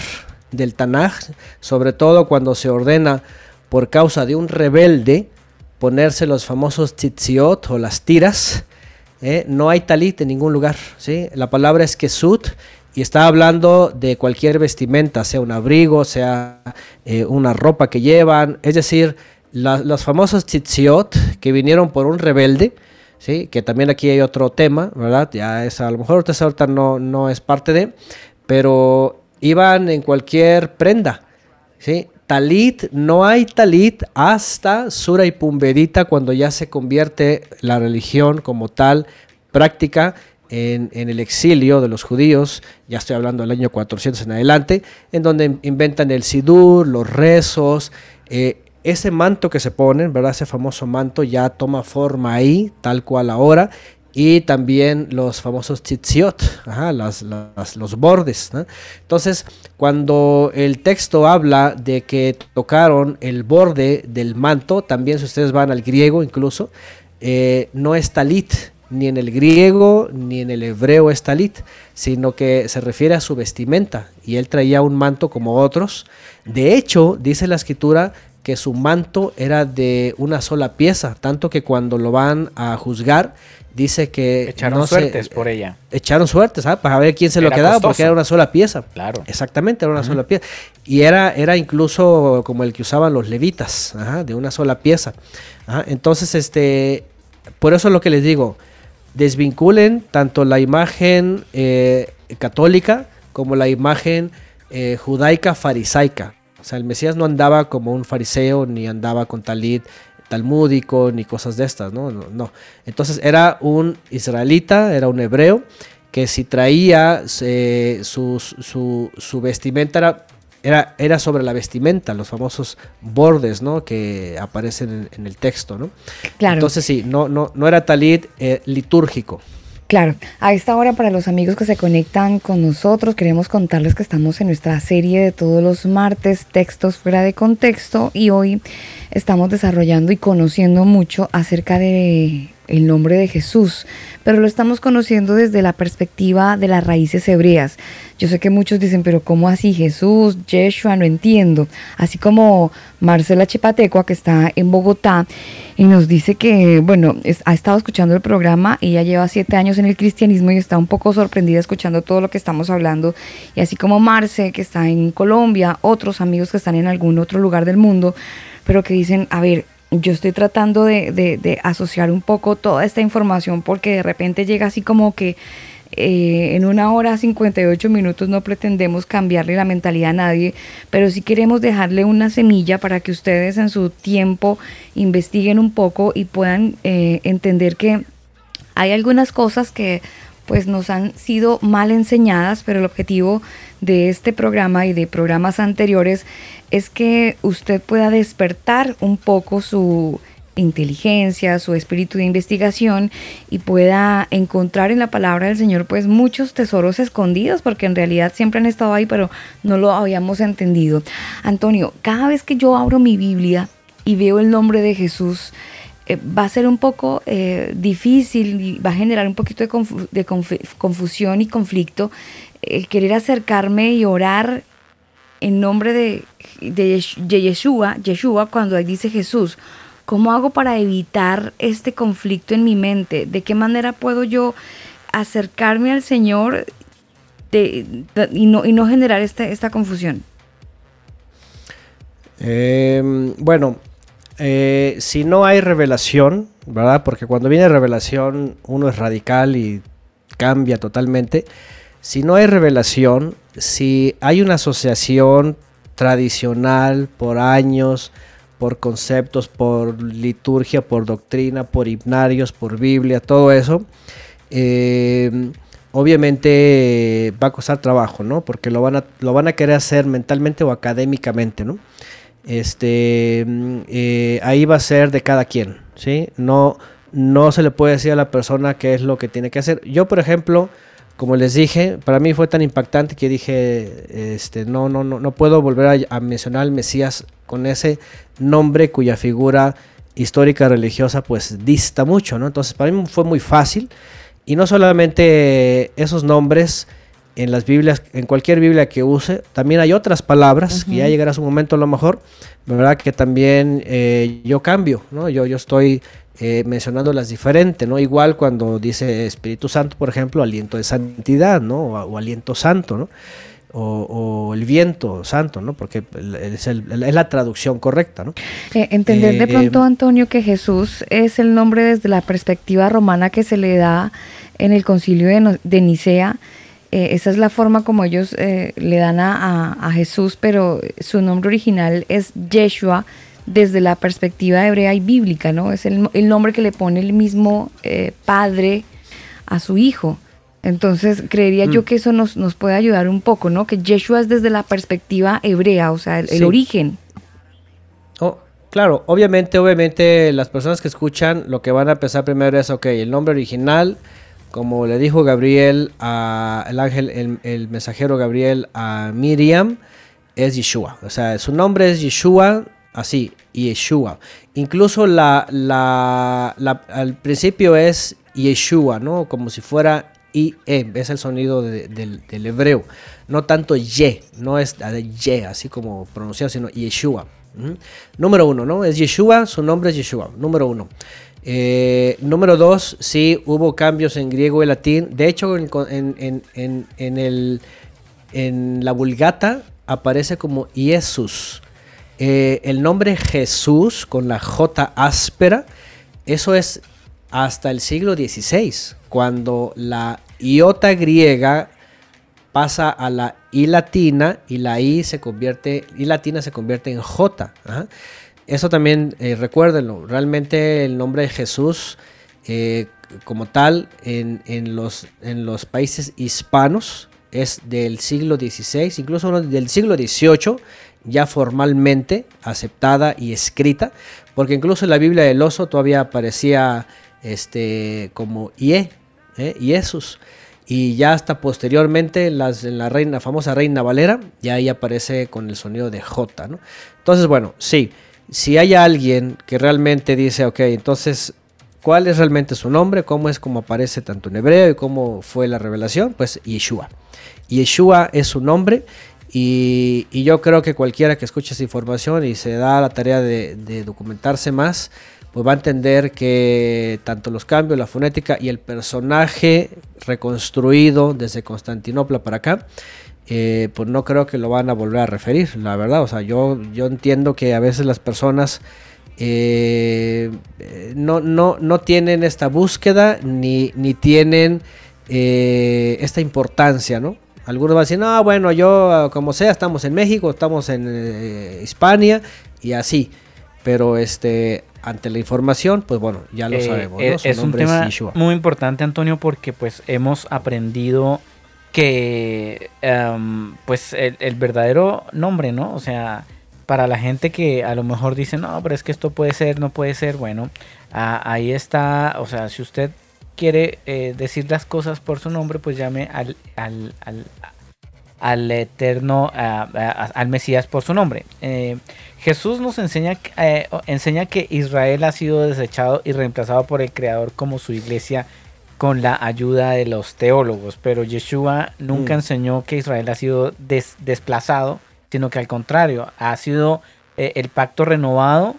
[SPEAKER 5] del Tanaj, sobre todo cuando se ordena por causa de un rebelde, ponerse los famosos tzitziot o las tiras. ¿eh? no hay talit en ningún lugar. ¿sí? La palabra es kesut y está hablando de cualquier vestimenta, sea un abrigo, sea eh, una ropa que llevan. Es decir, los famosos tzitziot que vinieron por un rebelde. ¿Sí? que también aquí hay otro tema, ¿verdad? Ya es, a lo mejor ahorita no, no es parte de, pero iban en cualquier prenda, ¿sí? Talit, no hay talit hasta Sura y Pumbedita cuando ya se convierte la religión como tal práctica en, el exilio de los judíos, ya estoy hablando del año 400 en adelante, en donde inventan el sidur, los rezos, eh, ese manto que se ponen, ¿verdad? Ese famoso manto ya toma forma ahí, tal cual ahora, y también los famosos tzitziot, los bordes. Entonces, cuando el texto habla de que tocaron el borde del manto, también si ustedes van al griego incluso, eh, no es talit, ni en el griego ni en el hebreo es talit, sino que se refiere a su vestimenta, y él traía un manto como otros. De hecho, dice la escritura que su manto era de una sola pieza, tanto que cuando lo van a juzgar, dice que...
[SPEAKER 2] Echaron suertes por ella.
[SPEAKER 5] Echaron suertes, ¿sabes? Para ver quién se lo quedaba, porque era una sola pieza.
[SPEAKER 2] Claro.
[SPEAKER 5] Exactamente, era una sola pieza. Y era, era incluso como el que usaban los levitas, de una sola pieza. Entonces, este, por eso es lo que les digo, desvinculen tanto la imagen eh, católica como la imagen eh, judaica farisaica. O sea, el Mesías no andaba como un fariseo, ni andaba con talit talmúdico ni cosas de estas, ¿no? No, Entonces era un israelita, era un hebreo, que si traía eh, su, su, vestimenta era, era, sobre la vestimenta, los famosos bordes, ¿no? Que aparecen en, el texto, ¿no? Claro. Entonces sí, no, no, no era talit eh, litúrgico.
[SPEAKER 1] Claro, a esta hora para los amigos que se conectan con nosotros, queremos contarles que estamos en nuestra serie de todos los martes, textos fuera de contexto, y hoy estamos desarrollando y conociendo mucho acerca de el nombre de Jesús, pero lo estamos conociendo desde la perspectiva de las raíces hebreas. Yo sé que muchos dicen, pero ¿cómo así Jesús, Yeshua? No entiendo. Así como Marcela Chepatecua, que está en Bogotá, y nos dice que, bueno, ha estado escuchando el programa, ya lleva siete años en el cristianismo y está un poco sorprendida escuchando todo lo que estamos hablando. Y así como Marce, que está en Colombia, otros amigos que están en algún otro lugar del mundo, pero que dicen, a ver, yo estoy tratando de, asociar un poco toda esta información porque de repente llega así como que eh, en una hora 58 minutos no pretendemos cambiarle la mentalidad a nadie, pero sí queremos dejarle una semilla para que ustedes en su tiempo investiguen un poco y puedan eh, entender que hay algunas cosas que pues nos han sido mal enseñadas, pero el objetivo de este programa y de programas anteriores es que usted pueda despertar un poco su inteligencia, su espíritu de investigación y pueda encontrar en la palabra del Señor pues muchos tesoros escondidos porque en realidad siempre han estado ahí pero no lo habíamos entendido. Antonio, cada vez que yo abro mi Biblia y veo el nombre de Jesús, eh, va a ser un poco eh, difícil y va a generar un poquito de, confusión y conflicto el querer acercarme y orar en nombre de, de, Yeshua, Yeshua, cuando dice Jesús. ¿Cómo hago para evitar este conflicto en mi mente? ¿De qué manera puedo yo acercarme al Señor y, no, generar esta confusión?
[SPEAKER 5] Em, bueno, eh, si no hay revelación, ¿verdad? Porque cuando viene revelación uno es radical y cambia totalmente. Si no hay revelación, si hay una asociación tradicional por años, por conceptos, por liturgia, por doctrina, por himnarios, por Biblia, todo eso, eh, obviamente va a costar trabajo, ¿no? Porque lo van a, lo van a querer hacer mentalmente o académicamente, ¿no? este, mm, eh, ahí va a ser de cada quien, ¿sí? No, no se le puede decir a la persona qué es lo que tiene que hacer. Yo, por ejemplo, como les dije, para mí fue tan impactante que dije, este, no, no, no, no puedo volver a, mencionar al Mesías con ese nombre cuya figura histórica religiosa pues dista mucho, ¿no? Entonces para mí fue muy fácil y no solamente esos nombres en las Biblias, en cualquier Biblia que use, también hay otras palabras que ya llegará su momento a lo mejor, ¿verdad? Que también eh, yo cambio, ¿no? Yo, yo estoy eh, mencionándolas diferente, ¿no? Igual cuando dice Espíritu Santo, por ejemplo, aliento de santidad, ¿no? O, aliento santo, ¿no? O, el viento santo, ¿no? Porque es, la traducción correcta, ¿no?
[SPEAKER 1] Eh, entender de pronto, Antonio, que Jesús es el nombre desde la perspectiva romana que se le da en el concilio de Nicea, eh, esa es la forma como ellos eh, le dan a, Jesús, pero su nombre original es Yeshua desde la perspectiva hebrea y bíblica, ¿no? Es el, nombre que le pone el mismo eh, padre a su hijo. Entonces, creería yo mm. que eso nos, nos, puede ayudar un poco, ¿no? Que Yeshua es desde la perspectiva hebrea, o sea, el, origen.
[SPEAKER 5] Oh, claro, obviamente, obviamente las personas que escuchan lo que van a pensar primero es, ok, el nombre original como le dijo Gabriel, a, el ángel, el, mensajero Gabriel a Miriam, es Yeshua. O sea, su nombre es Yeshua, así, Yeshua. Incluso la, al principio es Yeshua, ¿no? Como si fuera IE, es el sonido del, hebreo. No tanto Ye, no es Ye, así como pronunciado, sino Yeshua. Número uno, ¿no? Es Yeshua, su nombre es Yeshua, número uno. Eh, número dos, sí, hubo cambios en griego y latín. De hecho, en la Vulgata aparece como Jesús. Eh, el nombre Jesús con la J áspera, eso es hasta el siglo XVI, cuando la iota griega pasa a la I latina y la I se convierte, I latina se convierte en J. Eso también eh, recuérdenlo, realmente el nombre de Jesús eh, como tal en, los, en los países hispanos es del siglo XVI, incluso del siglo XVIII, ya formalmente aceptada y escrita, porque incluso en la Biblia del oso todavía aparecía este, como IE, ¿eh? Jesús. Y ya hasta posteriormente las, en la reina, famosa Reina Valera, ya ahí aparece con el sonido de J. Entonces, bueno, sí, si hay alguien que realmente dice, ok, entonces, ¿cuál es realmente su nombre? ¿Cómo es como aparece tanto en hebreo y cómo fue la revelación? Pues Yeshua. Yeshua es su nombre y, yo creo que cualquiera que escuche esa información y se da la tarea de, documentarse más, pues va a entender que tanto los cambios, la fonética y el personaje reconstruido desde Constantinopla para acá, eh, pues no creo que lo van a volver a referir, la verdad. O sea, yo, entiendo que a veces las personas eh, no, no, tienen esta búsqueda ni, tienen eh, esta importancia, ¿no? Algunos van a decir, no, bueno, yo como sea, estamos en México, estamos en Hispania y así. Pero este, ante la información, pues bueno, ya lo sabemos.
[SPEAKER 2] Es un tema muy importante, Antonio, porque pues hemos aprendido que em, pues el, verdadero nombre, ¿no? O sea, para la gente que a lo mejor dice, no, pero es que esto puede ser, no puede ser, bueno, ahí está, o sea, si usted quiere eh, decir las cosas por su nombre, pues llame al, al, al, eterno, al Mesías por su nombre. Eh, Jesús nos enseña, eh, enseña que Israel ha sido desechado y reemplazado por el Creador como su iglesia con la ayuda de los teólogos, pero Yeshua nunca mm. enseñó que Israel ha sido desplazado, sino que al contrario, ha sido eh, el pacto renovado,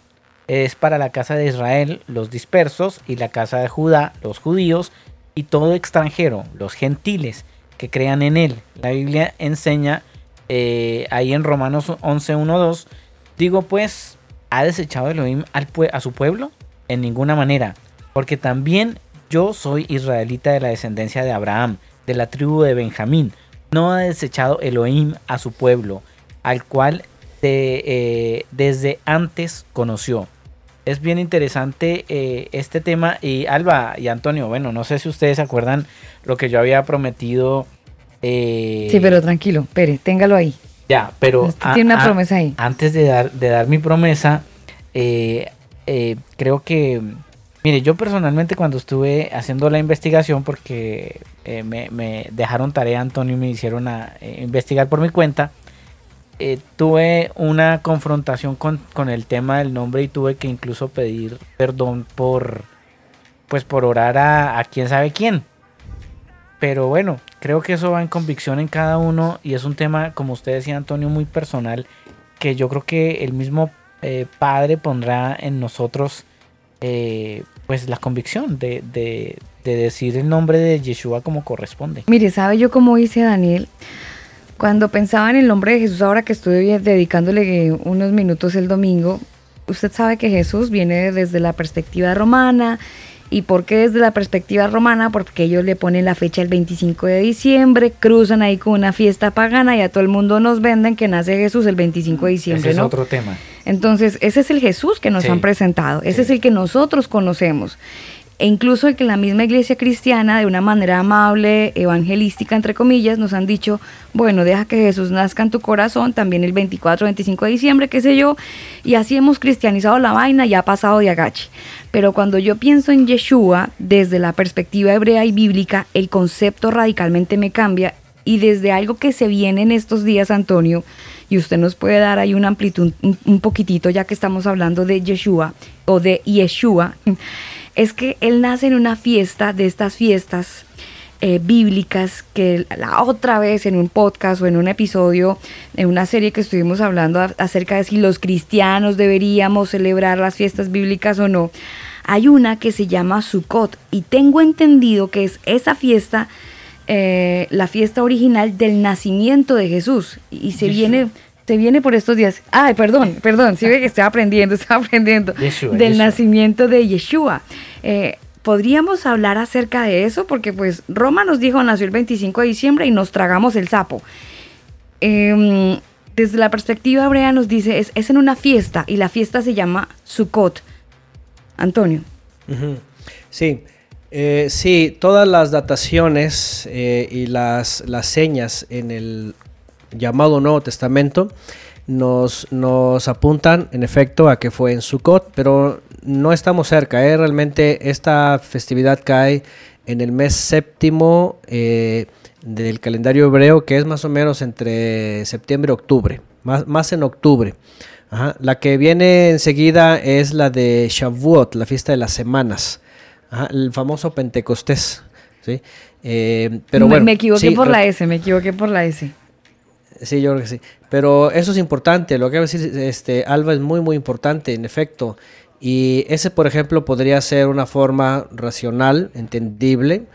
[SPEAKER 2] es para la casa de Israel los dispersos y la casa de Judá los judíos y todo extranjero, los gentiles que crean en él. La Biblia enseña eh, ahí en Romanos 11.1.2, digo pues, ¿ha desechado Elohim al a su pueblo? En ninguna manera, porque también yo soy israelita de la descendencia de Abraham, de la tribu de Benjamín. No ha desechado Elohim a su pueblo, al cual eh, desde antes conoció. Es bien interesante eh, este tema. Y Alba y Antonio, bueno, no sé si ustedes se acuerdan lo que yo había prometido.
[SPEAKER 1] Eh, sí, pero tranquilo, Pere, téngalo ahí.
[SPEAKER 2] Ya, pero.
[SPEAKER 1] tiene una promesa ahí.
[SPEAKER 2] Antes de dar, de dar mi promesa, creo que Mire, yo personalmente cuando estuve haciendo la investigación, porque eh, me, dejaron tarea, Antonio, y me hicieron a, eh, investigar por mi cuenta, eh, tuve una confrontación con, el tema del nombre y tuve que incluso pedir perdón por, pues por orar a, quién sabe quién. Pero bueno, creo que eso va en convicción en cada uno y es un tema, como usted decía, Antonio, muy personal, que yo creo que el mismo Padre pondrá en nosotros eh, pues la convicción de, de, decir el nombre de Yeshua como corresponde.
[SPEAKER 1] Mire, ¿sabe yo cómo dice Daniel? Cuando pensaba en el nombre de Jesús, ahora que estoy dedicándole unos minutos el domingo, usted sabe que Jesús viene desde la perspectiva romana, ¿Y por qué desde la perspectiva romana? Porque ellos le ponen la fecha el 25 de diciembre, cruzan ahí con una fiesta pagana y a todo el mundo nos venden que nace Jesús el 25 de diciembre.
[SPEAKER 2] Ese es otro tema.
[SPEAKER 1] Entonces, ese es el Jesús que nos han presentado, ese es el que nosotros conocemos e incluso el que la misma iglesia cristiana, de una manera amable, evangelística, entre comillas, nos han dicho, bueno, deja que Jesús nazca en tu corazón, también el 24, 25 de diciembre, qué sé yo, y así hemos cristianizado la vaina y ha pasado de agache. Pero cuando yo pienso en Yeshua, desde la perspectiva hebrea y bíblica, el concepto radicalmente me cambia y desde algo que se viene en estos días, Antonio, y usted nos puede dar ahí una amplitud, un, poquitito, ya que estamos hablando de Yeshua o de Yeshua es que él nace en una fiesta de estas fiestas eh, bíblicas que la otra vez en un podcast o en un episodio, en una serie que estuvimos hablando acerca de si los cristianos deberíamos celebrar las fiestas bíblicas o no, hay una que se llama Sukkot. Y tengo entendido que es esa fiesta, eh, la fiesta original del nacimiento de Jesús. Y se viene te viene por estos días. Ay, perdón, perdón, sí ve que estoy aprendiendo, estoy aprendiendo. del nacimiento de Yeshua. Eh, ¿Podríamos hablar acerca de eso? Porque pues Roma nos dijo nació el 25 de diciembre y nos tragamos el sapo. Em, desde la perspectiva hebrea nos dice, es, es, en una fiesta y la fiesta se llama Sukkot. Antonio.
[SPEAKER 5] Sí, eh, sí, todas las dataciones eh, y las, las señas en el llamado Nuevo Testamento nos, nos apuntan en efecto a que fue en Sukkot, pero no estamos cerca. ¿eh? Realmente esta festividad cae en el mes séptimo eh, del calendario hebreo, que es más o menos entre septiembre y octubre, más, más en octubre. La que viene enseguida es la de Shavuot, la fiesta de las semanas, el famoso Pentecostés. ¿sí? Eh, pero
[SPEAKER 1] me, me equivoqué por la S, me equivoqué por la S.
[SPEAKER 5] Sí, yo creo que sí. Pero eso es importante. Lo que va decir este, Alba es muy, muy importante, en efecto. Y ese, por ejemplo, podría ser una forma racional, entendible,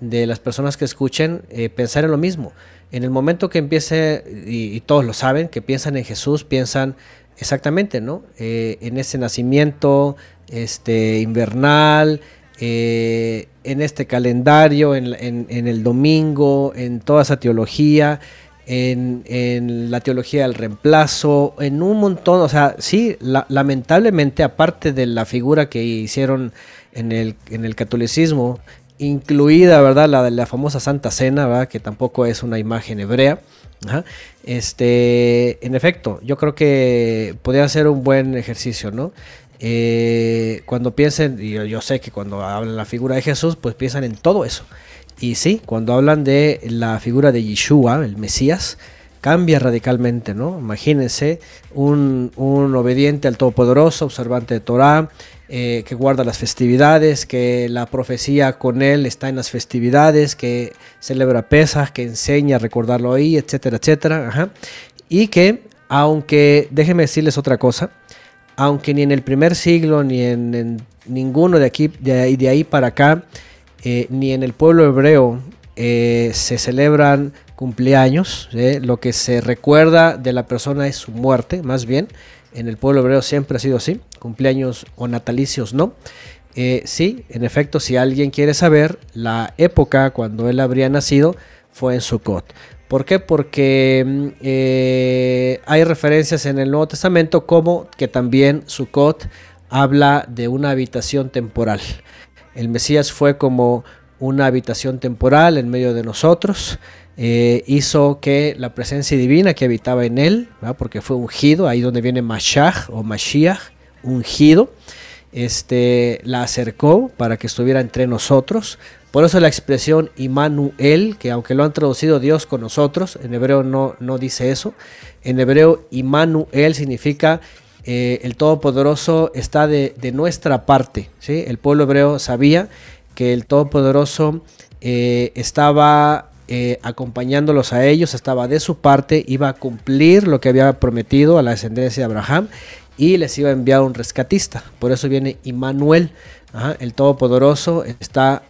[SPEAKER 5] de las personas que escuchen eh, pensar en lo mismo. En el momento que empiece, y, todos lo saben, que piensan en Jesús, piensan exactamente, ¿no? Eh, en ese nacimiento este, invernal, eh, en este calendario, en, en, el domingo, en toda esa teología en, la teología del reemplazo, en un montón, o sea, sí, lamentablemente, aparte de la figura que hicieron en el, en el catolicismo, incluida, ¿verdad? La la famosa Santa Cena, ¿verdad? Que tampoco es una imagen hebrea. Este, en efecto, yo creo que podría ser un buen ejercicio, ¿no? Eh, cuando piensen, y yo, sé que cuando hablan la figura de Jesús, pues piensan en todo eso. Y sí, cuando hablan de la figura de Yeshua, el Mesías, cambia radicalmente, ¿no? Imagínense un, obediente al Todopoderoso, observante de Torah, eh, que guarda las festividades, que la profecía con él está en las festividades, que celebra pesas, que enseña a recordarlo ahí, etcétera, etcétera. Y que, aunque, déjenme decirles otra cosa, aunque ni en el primer siglo, ni en, ninguno de aquí, de ahí para acá, eh, ni en el pueblo hebreo eh, se celebran cumpleaños, ¿eh? lo que se recuerda de la persona es su muerte, más bien. En el pueblo hebreo siempre ha sido así, cumpleaños o natalicios no. sí, en efecto, si alguien quiere saber, la época cuando él habría nacido fue en Sukkot. ¿Por qué? Porque mm, hay referencias en el Nuevo Testamento como que también Sukkot habla de una habitación temporal. El Mesías fue como una habitación temporal en medio de nosotros. Eh, hizo que la presencia divina que habitaba en él, porque fue ungido, ahí donde viene Mashiach o Mashiach, ungido, este, la acercó para que estuviera entre nosotros. Por eso la expresión Immanuel, que aunque lo han traducido Dios con nosotros, en hebreo no, no dice eso. En hebreo Immanuel significa eh, el Todopoderoso está de, nuestra parte. ¿sí? El pueblo hebreo sabía que el Todopoderoso eh, estaba eh, acompañándolos a ellos, estaba de su parte, iba a cumplir lo que había prometido a la descendencia de Abraham y les iba a enviar un rescatista. Por eso viene Immanuel, el Todopoderoso está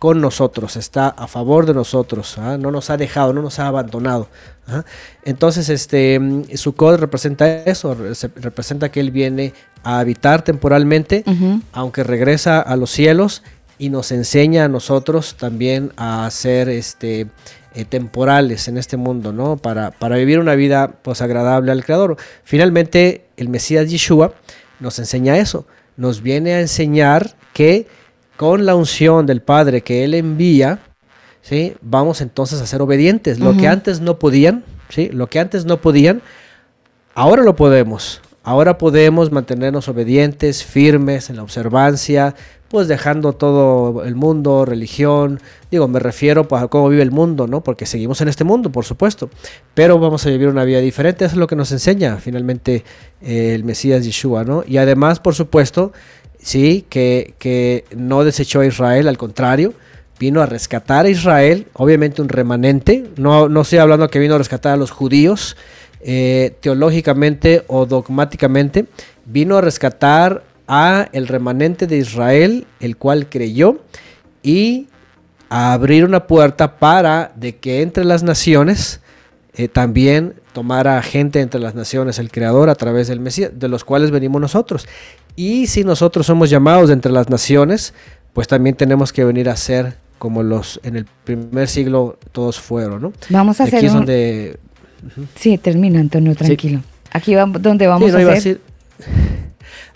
[SPEAKER 5] con nosotros, está a favor de nosotros, ¿ah? no nos ha dejado, no nos ha abandonado. ¿ah? Entonces, este, Sukkot representa eso, representa que Él viene a habitar temporalmente, aunque regresa a los cielos y nos enseña a nosotros también a ser este, eh, temporales en este mundo, ¿no? Para, para vivir una vida pues, agradable al Creador. Finalmente, el Mesías Yeshua nos enseña eso, nos viene a enseñar que con la unción del Padre que Él envía, ¿sí? vamos entonces a ser obedientes. Lo que antes no podían, ¿sí? lo que antes no podían, ahora lo podemos. Ahora podemos mantenernos obedientes, firmes en la observancia, pues dejando todo el mundo, religión, digo, me refiero pues, a cómo vive el mundo, ¿no? Porque seguimos en este mundo, por supuesto, pero vamos a vivir una vida diferente, eso es lo que nos enseña finalmente eh, el Mesías Yeshua, ¿no? Y además, por supuesto, ¿sí? Que, que no desechó a Israel, al contrario, vino a rescatar a Israel, obviamente un remanente, no, no estoy hablando que vino a rescatar a los judíos eh, teológicamente o dogmáticamente, vino a rescatar a el remanente de Israel, el cual creyó, y a abrir una puerta para de que entre las naciones eh, también tomara gente entre las naciones el Creador a través del Mesías, de los cuales venimos nosotros. Y si nosotros somos llamados entre las naciones, pues también tenemos que venir a ser como los en el primer siglo todos fueron, ¿no?
[SPEAKER 1] Vamos a hacer
[SPEAKER 5] Aquí es donde...
[SPEAKER 1] Sí, termina Antonio, tranquilo. Aquí va donde vamos a hacer...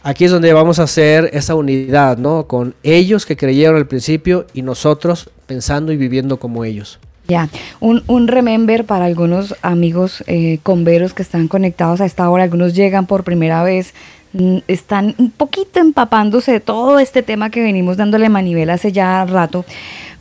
[SPEAKER 5] Aquí es donde vamos a hacer esa unidad, ¿no? Con ellos que creyeron al principio y nosotros pensando y viviendo como ellos.
[SPEAKER 1] Ya, un, un remember para algunos amigos eh, converos que están conectados a esta hora. Algunos llegan por primera vez están un poquito empapándose de todo este tema que venimos dándole manivela hace ya rato,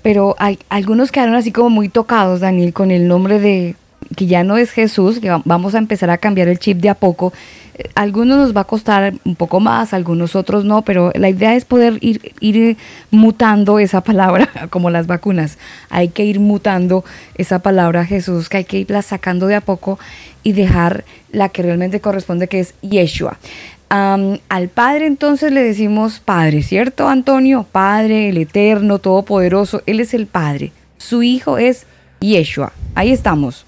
[SPEAKER 1] pero hay, algunos quedaron así como muy tocados, Daniel, con el nombre de que ya no es Jesús, que vamos a empezar a cambiar el chip de a poco. Eh, algunos nos va a costar un poco más, algunos otros no, pero la idea es poder ir, ir mutando esa palabra, como las vacunas. Hay que ir mutando esa palabra Jesús, que hay que irla sacando de a poco y dejar la que realmente corresponde, que es Yeshua al Padre entonces le decimos Padre, ¿cierto, Antonio? Padre, el Eterno, Todopoderoso, Él es el Padre. Su Hijo es Yeshua. Ahí estamos.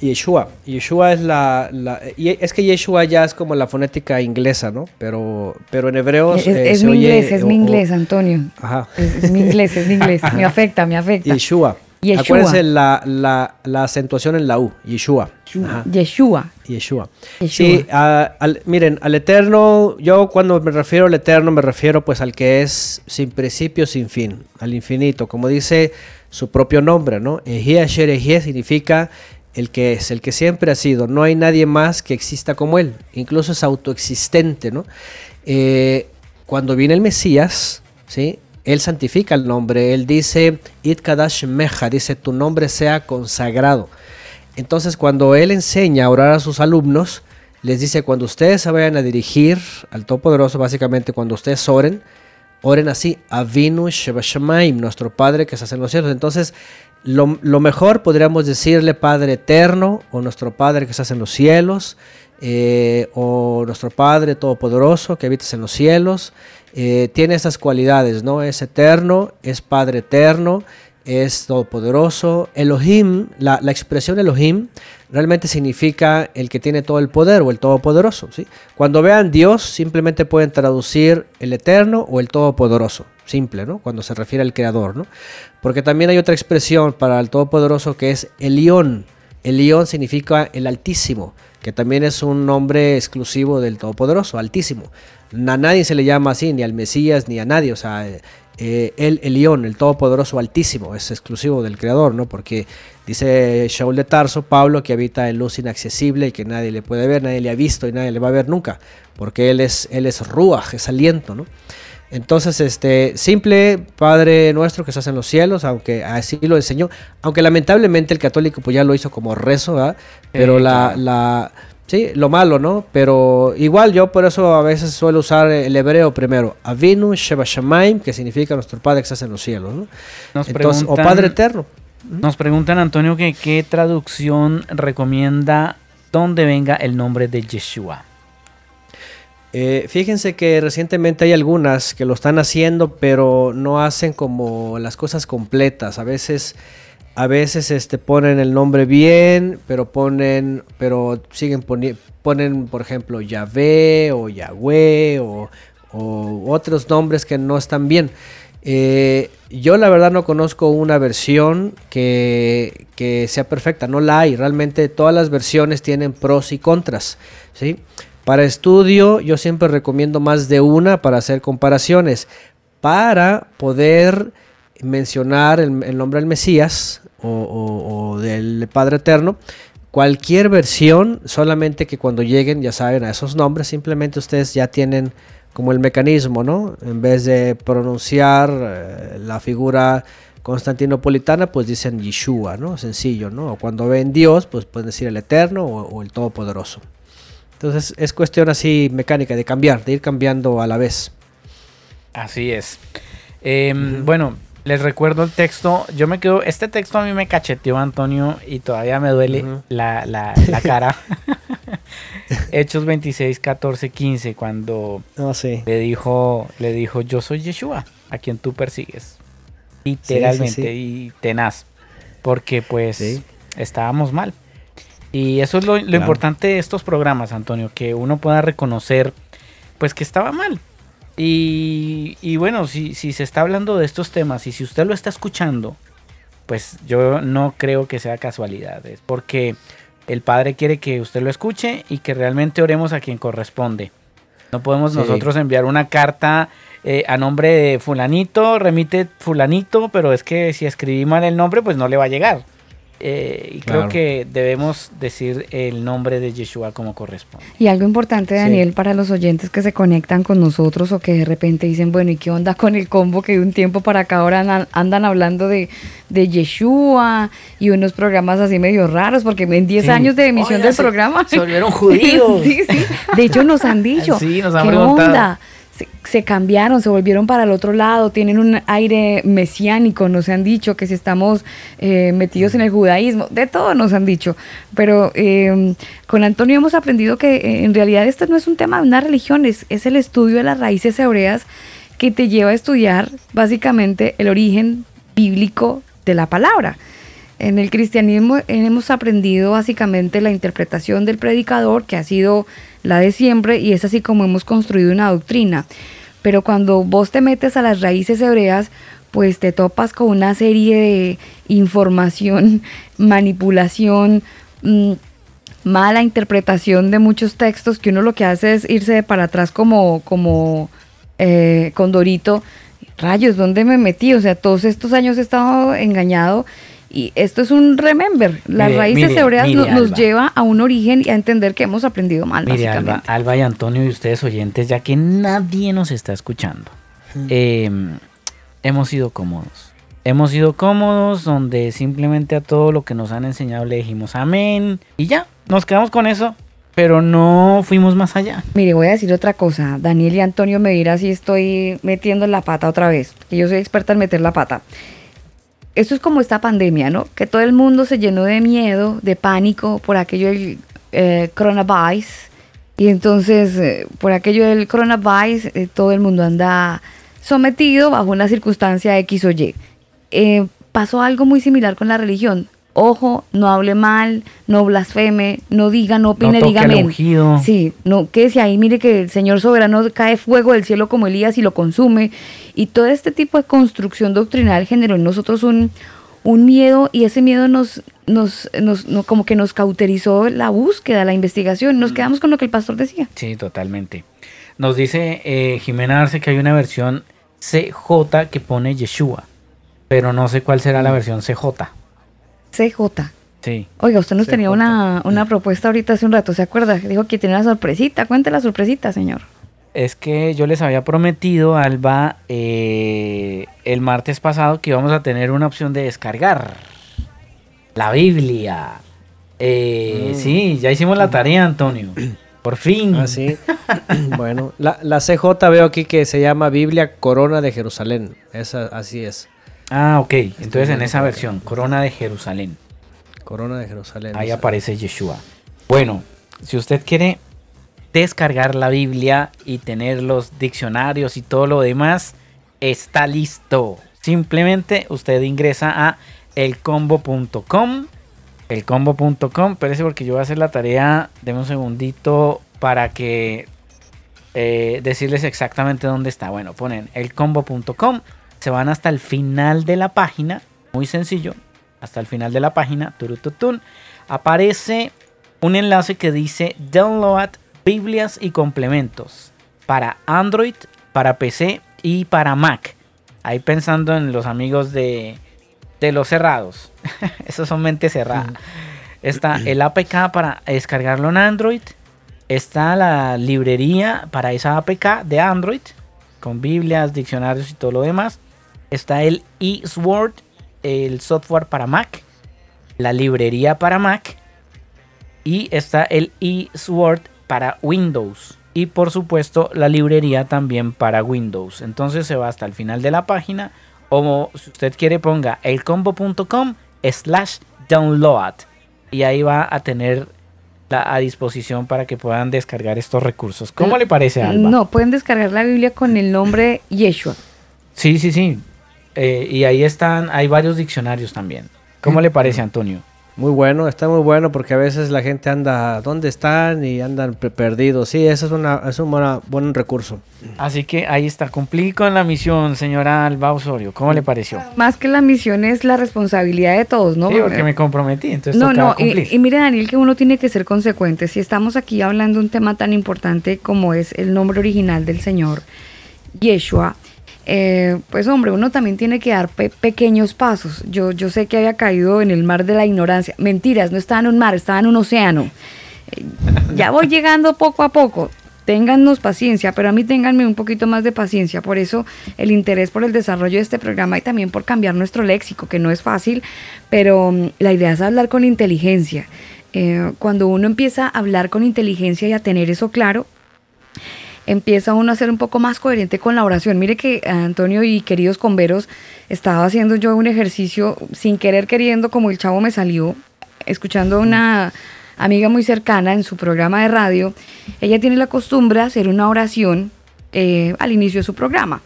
[SPEAKER 5] Yeshua. Yeshua es la, Es que Yeshua ya es como la fonética inglesa, ¿no? Pero, pero en hebreo.
[SPEAKER 1] Es, eh, mi inglés, es mi inglés, Antonio. Ajá. Es, mi inglés, es mi inglés. Me afecta, me afecta.
[SPEAKER 5] Yeshua. Yeshua. Acuérdense la, la, la, acentuación en la U, Yeshua.
[SPEAKER 1] Yeshua.
[SPEAKER 5] Yeshua. Sí, miren, al Eterno, yo cuando me refiero al Eterno me refiero pues al que es sin principio, sin fin, al infinito, como dice su propio nombre, ¿no? Ejia significa el que es, el que siempre ha sido. No hay nadie más que exista como él, incluso es autoexistente, ¿no? Eh, cuando viene el Mesías, ¿sí? Él santifica el nombre, él dice, It Kadash Meja, dice, tu nombre sea consagrado. Entonces, cuando él enseña a orar a sus alumnos, les dice, cuando ustedes se vayan a dirigir al Todopoderoso, básicamente cuando ustedes oren, oren así, Avinu Shebashamaim, nuestro Padre que estás en los cielos. Entonces, lo, mejor podríamos decirle Padre eterno, o nuestro Padre que estás en los cielos, eh, o nuestro Padre Todopoderoso que habitas en los cielos. Eh, tiene esas cualidades, ¿no? Es eterno, es Padre eterno, es todopoderoso. Elohim, la, expresión Elohim realmente significa el que tiene todo el poder o el todopoderoso. Cuando vean Dios, simplemente pueden traducir el eterno o el todopoderoso. Simple, ¿no? Cuando se refiere al creador, ¿no? Porque también hay otra expresión para el todopoderoso que es Elión. Elión significa el altísimo, que también es un nombre exclusivo del todopoderoso, altísimo a nadie se le llama así, ni al Mesías, ni a nadie. O sea, eh, el Elión, el Todopoderoso Altísimo, es exclusivo del Creador, ¿no? Porque dice Shaul de Tarso, Pablo, que habita en luz inaccesible y que nadie le puede ver, nadie le ha visto y nadie le va a ver nunca, porque él es, él es Ruach, es aliento, ¿no? Entonces, este simple Padre nuestro que estás en los cielos, aunque así lo enseñó, aunque lamentablemente el católico pues ya lo hizo como rezo, ¿verdad? Pero la, la, sí, lo malo, ¿no? Pero igual yo por eso a veces suelo usar el hebreo primero, Avinu Sheba Shamaim, que significa nuestro Padre que estás en los cielos, ¿no? Entonces, o Padre Eterno.
[SPEAKER 2] Nos preguntan, Antonio, que qué traducción recomienda donde venga el nombre de Yeshua.
[SPEAKER 5] Eh, fíjense que recientemente hay algunas que lo están haciendo, pero no hacen como las cosas completas. A veces, a veces este, ponen el nombre bien, pero ponen, pero siguen poniendo, ponen, por ejemplo, Yahvé o Yahweh o, otros nombres que no están bien. Eh, yo la verdad no conozco una versión que, que, sea perfecta, no la hay. Realmente todas las versiones tienen pros y contras. ¿sí? Para estudio yo siempre recomiendo más de una para hacer comparaciones, para poder mencionar el, nombre del Mesías o, del Padre Eterno. Cualquier versión, solamente que cuando lleguen, ya saben, a esos nombres, simplemente ustedes ya tienen como el mecanismo, ¿no? En vez de pronunciar eh, la figura constantinopolitana, pues dicen Yeshua, ¿no? Sencillo, ¿no? O cuando ven Dios, pues pueden decir el Eterno o el Todopoderoso. Entonces es cuestión así mecánica de cambiar, de ir cambiando a la vez.
[SPEAKER 2] Así es. Em, bueno, les recuerdo el texto. Yo me quedo. Este texto a mí me cacheteó Antonio y todavía me duele la, la, cara. Hechos 26, 14, 15, cuando
[SPEAKER 5] oh,
[SPEAKER 2] le dijo, le dijo, yo soy Yeshua, a quien tú persigues. Literalmente y tenaz. Porque pues estábamos mal. Y eso es lo, importante de estos programas, Antonio, que uno pueda reconocer pues que estaba mal. Y, bueno, si, si se está hablando de estos temas y si usted lo está escuchando, pues yo no creo que sea casualidad, es porque el Padre quiere que usted lo escuche y que realmente oremos a quien corresponde. No podemos nosotros enviar una carta eh, a nombre de fulanito, remite fulanito, pero es que si escribí mal el nombre, pues no le va a llegar. Eh, y creo que debemos decir el nombre de Yeshua como corresponde.
[SPEAKER 1] Y algo importante, Daniel, para los oyentes que se conectan con nosotros o que de repente dicen, bueno, ¿y qué onda con el combo que de un tiempo para acá ahora andan, hablando de, de, Yeshua y unos programas así medio raros? Porque en 10 años de emisión del programa...
[SPEAKER 2] Se volvieron judíos.
[SPEAKER 1] sí, sí. De hecho, nos han dicho,
[SPEAKER 2] sí, nos han
[SPEAKER 1] ¿qué onda? Se, cambiaron, se volvieron para el otro lado, tienen un aire mesiánico, nos han dicho que si estamos eh, metidos en el judaísmo, de todo nos han dicho, pero em, con Antonio hemos aprendido que eh, en realidad este no es un tema de una religión, es, es el estudio de las raíces hebreas que te lleva a estudiar básicamente el origen bíblico de la palabra. En el cristianismo hemos aprendido básicamente la interpretación del predicador, que ha sido la de siempre, y es así como hemos construido una doctrina. Pero cuando vos te metes a las raíces hebreas, pues te topas con una serie de información, manipulación, mm, mala interpretación de muchos textos, que uno lo que hace es irse para atrás como, como eh, con Dorito. Rayos, ¿dónde me metí? O sea, todos estos años he estado engañado y esto es un remember. Las raíces hebreas nos, lleva a un origen y a entender que hemos aprendido mal,
[SPEAKER 2] mire, Alba, y Antonio y ustedes oyentes, ya que nadie nos está escuchando, em, hemos sido cómodos. Hemos sido cómodos donde simplemente a todo lo que nos han enseñado le dijimos amén y ya, nos quedamos con eso pero no fuimos más allá.
[SPEAKER 1] Mire, voy a decir otra cosa. Daniel y Antonio me dirán si estoy metiendo la pata otra vez. Que yo soy experta en meter la pata esto es como esta pandemia, ¿no? Que todo el mundo se llenó de miedo, de pánico por aquello del eh, coronavirus. Y entonces, eh, por aquello del coronavirus, eh, todo el mundo anda sometido bajo una circunstancia X o Y. pasó algo muy similar con la religión ojo, no hable mal, no blasfeme, no diga, no opine,
[SPEAKER 2] no
[SPEAKER 1] diga
[SPEAKER 2] Sí,
[SPEAKER 1] no, que si ahí mire que el Señor soberano cae fuego del cielo como Elías y lo consume. Y todo este tipo de construcción doctrinal generó en nosotros un, un miedo y ese miedo nos, nos, nos como que nos cauterizó la búsqueda, la investigación. Nos mm. quedamos con lo que el pastor decía.
[SPEAKER 2] Sí, totalmente. Nos dice eh, Jimena Arce que hay una versión CJ que pone Yeshua. Pero no sé cuál será la versión CJ.
[SPEAKER 1] CJ.
[SPEAKER 2] Sí.
[SPEAKER 1] Oiga, usted nos tenía una, una, propuesta ahorita hace un rato, ¿se acuerda? Dijo que tiene una sorpresita. Cuente la sorpresita, señor.
[SPEAKER 2] Es que yo les había prometido, Alba, eh, el martes pasado que íbamos a tener una opción de descargar la Biblia. Eh, mm. Sí, ya hicimos la tarea, Antonio. Por fin.
[SPEAKER 5] Ah, sí. bueno, la, la, CJ veo aquí que se llama Biblia Corona de Jerusalén. Esa, así es.
[SPEAKER 2] Ah, ok. Entonces en esa versión, Corona de Jerusalén.
[SPEAKER 5] Corona de Jerusalén.
[SPEAKER 2] Ahí aparece Yeshua. Bueno, si usted quiere descargar la Biblia y tener los diccionarios y todo lo demás, está listo. Simplemente usted ingresa a elcombo.com. Elcombo.com, espérese porque yo voy a hacer la tarea. Deme un segundito para que eh, decirles exactamente dónde está. Bueno, ponen elcombo.com, se van hasta el final de la página, muy sencillo, hasta el final de la página, turututun, aparece un enlace que dice download Biblias y complementos para Android, para PC y para Mac. Ahí pensando en los amigos de, de los cerrados. Esos son mente cerrada. Está el APK para descargarlo en Android. Está la librería para esa APK de Android. Con Biblias, diccionarios y todo lo demás. Está el eSword, el software para Mac. La librería para Mac. Y está el eSword para Windows y por supuesto la librería también para Windows. Entonces se va hasta el final de la página o si usted quiere ponga elcombo.com slash download y ahí va a tener la, a disposición para que puedan descargar estos recursos. ¿Cómo le parece, Alba?
[SPEAKER 1] No, pueden descargar la Biblia con el nombre Yeshua.
[SPEAKER 2] Sí, sí, sí. Eh, y ahí están, hay varios diccionarios también. ¿Cómo le parece, Antonio?
[SPEAKER 5] Muy bueno, está muy bueno porque a veces la gente anda, ¿dónde están? Y andan perdidos. Sí, eso es, una, es un buen recurso.
[SPEAKER 2] Así que ahí está, cumplí con la misión, señora Alba Osorio. ¿Cómo le pareció?
[SPEAKER 1] Más que la misión es la responsabilidad de todos, ¿no?
[SPEAKER 2] Sí, porque me comprometí, entonces
[SPEAKER 1] No, no, y, y, mire Daniel que uno tiene que ser consecuente. Si estamos aquí hablando de un tema tan importante como es el nombre original del Señor, Yeshua, eh, pues hombre, uno también tiene que dar pequeños pasos. Yo, yo sé que había caído en el mar de la ignorancia. Mentiras, no estaba en un mar, estaba en un océano. Eh, ya voy llegando poco a poco. Téngannos paciencia, pero a mí ténganme un poquito más de paciencia. Por eso el interés por el desarrollo de este programa y también por cambiar nuestro léxico, que no es fácil, pero mm, la idea es hablar con inteligencia. Eh, cuando uno empieza a hablar con inteligencia y a tener eso claro, empieza uno a ser un poco más coherente con la oración. Mire que Antonio y queridos converos, estaba haciendo yo un ejercicio sin querer queriendo, como el chavo me salió, escuchando a una amiga muy cercana en su programa de radio. Ella tiene la costumbre de hacer una oración eh, al inicio de su programa.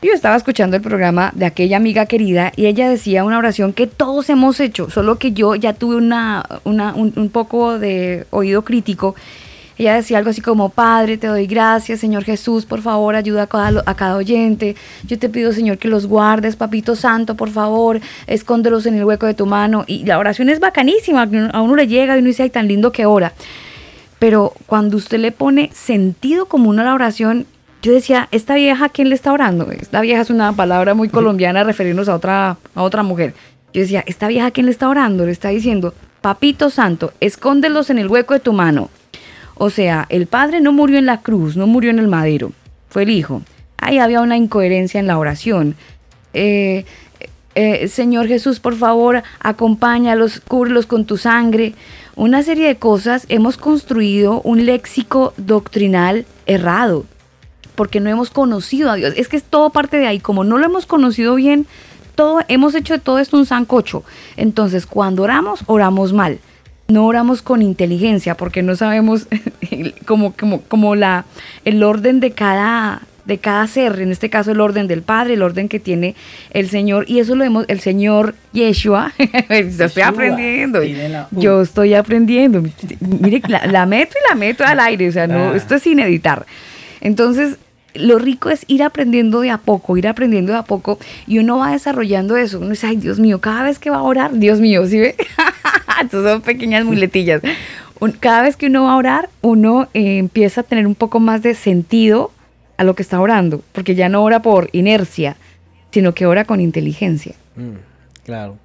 [SPEAKER 1] Yo estaba escuchando el programa de aquella amiga querida y ella decía una oración que todos hemos hecho, solo que yo ya tuve una, un poco de oído crítico ella decía algo así como, Padre, te doy gracias, Señor Jesús, por favor, ayuda a cada, a cada oyente. Yo te pido, Señor, que los guardes, Papito Santo, por favor, escóndelos en el hueco de tu mano. Y la oración es bacanísima, a uno le llega y uno dice, ay, tan lindo que ora. Pero cuando usted le pone sentido común a la oración, yo decía, ¿esta vieja a quién le está orando? Esta vieja es una palabra muy colombiana referirnos a otra, a otra mujer. Yo decía, ¿esta vieja a quién le está orando? Le está diciendo, Papito Santo, escóndelos en el hueco de tu mano. O sea, el padre no murió en la cruz, no murió en el madero, fue el hijo. Ahí había una incoherencia en la oración. Eh, eh, Señor Jesús, por favor, acompáñalos, cúbrelos con tu sangre. Una serie de cosas. Hemos construido un léxico doctrinal errado, porque no hemos conocido a Dios. Es que es todo parte de ahí. Como no lo hemos conocido bien, todo, hemos hecho de todo esto un sancocho. Entonces, cuando oramos, oramos mal no oramos con inteligencia porque no sabemos como, como, como la, el orden de cada, de cada ser, en este caso el orden del Padre, el orden que tiene el Señor, y eso lo vemos, el Señor Yeshua, estoy aprendiendo, yo estoy aprendiendo, mire, la, meto y la meto al aire, o sea, no, ah. esto es sin editar. Entonces, lo rico es ir aprendiendo de a poco, ir aprendiendo de a poco y uno va desarrollando eso. Uno dice, ay Dios mío, cada vez que va a orar, Dios mío, ¿sí ve? Estas son pequeñas muletillas. Cada vez que uno va a orar, uno eh, empieza a tener un poco más de sentido a lo que está orando, porque ya no ora por inercia, sino que ora con inteligencia.
[SPEAKER 5] Mm, claro.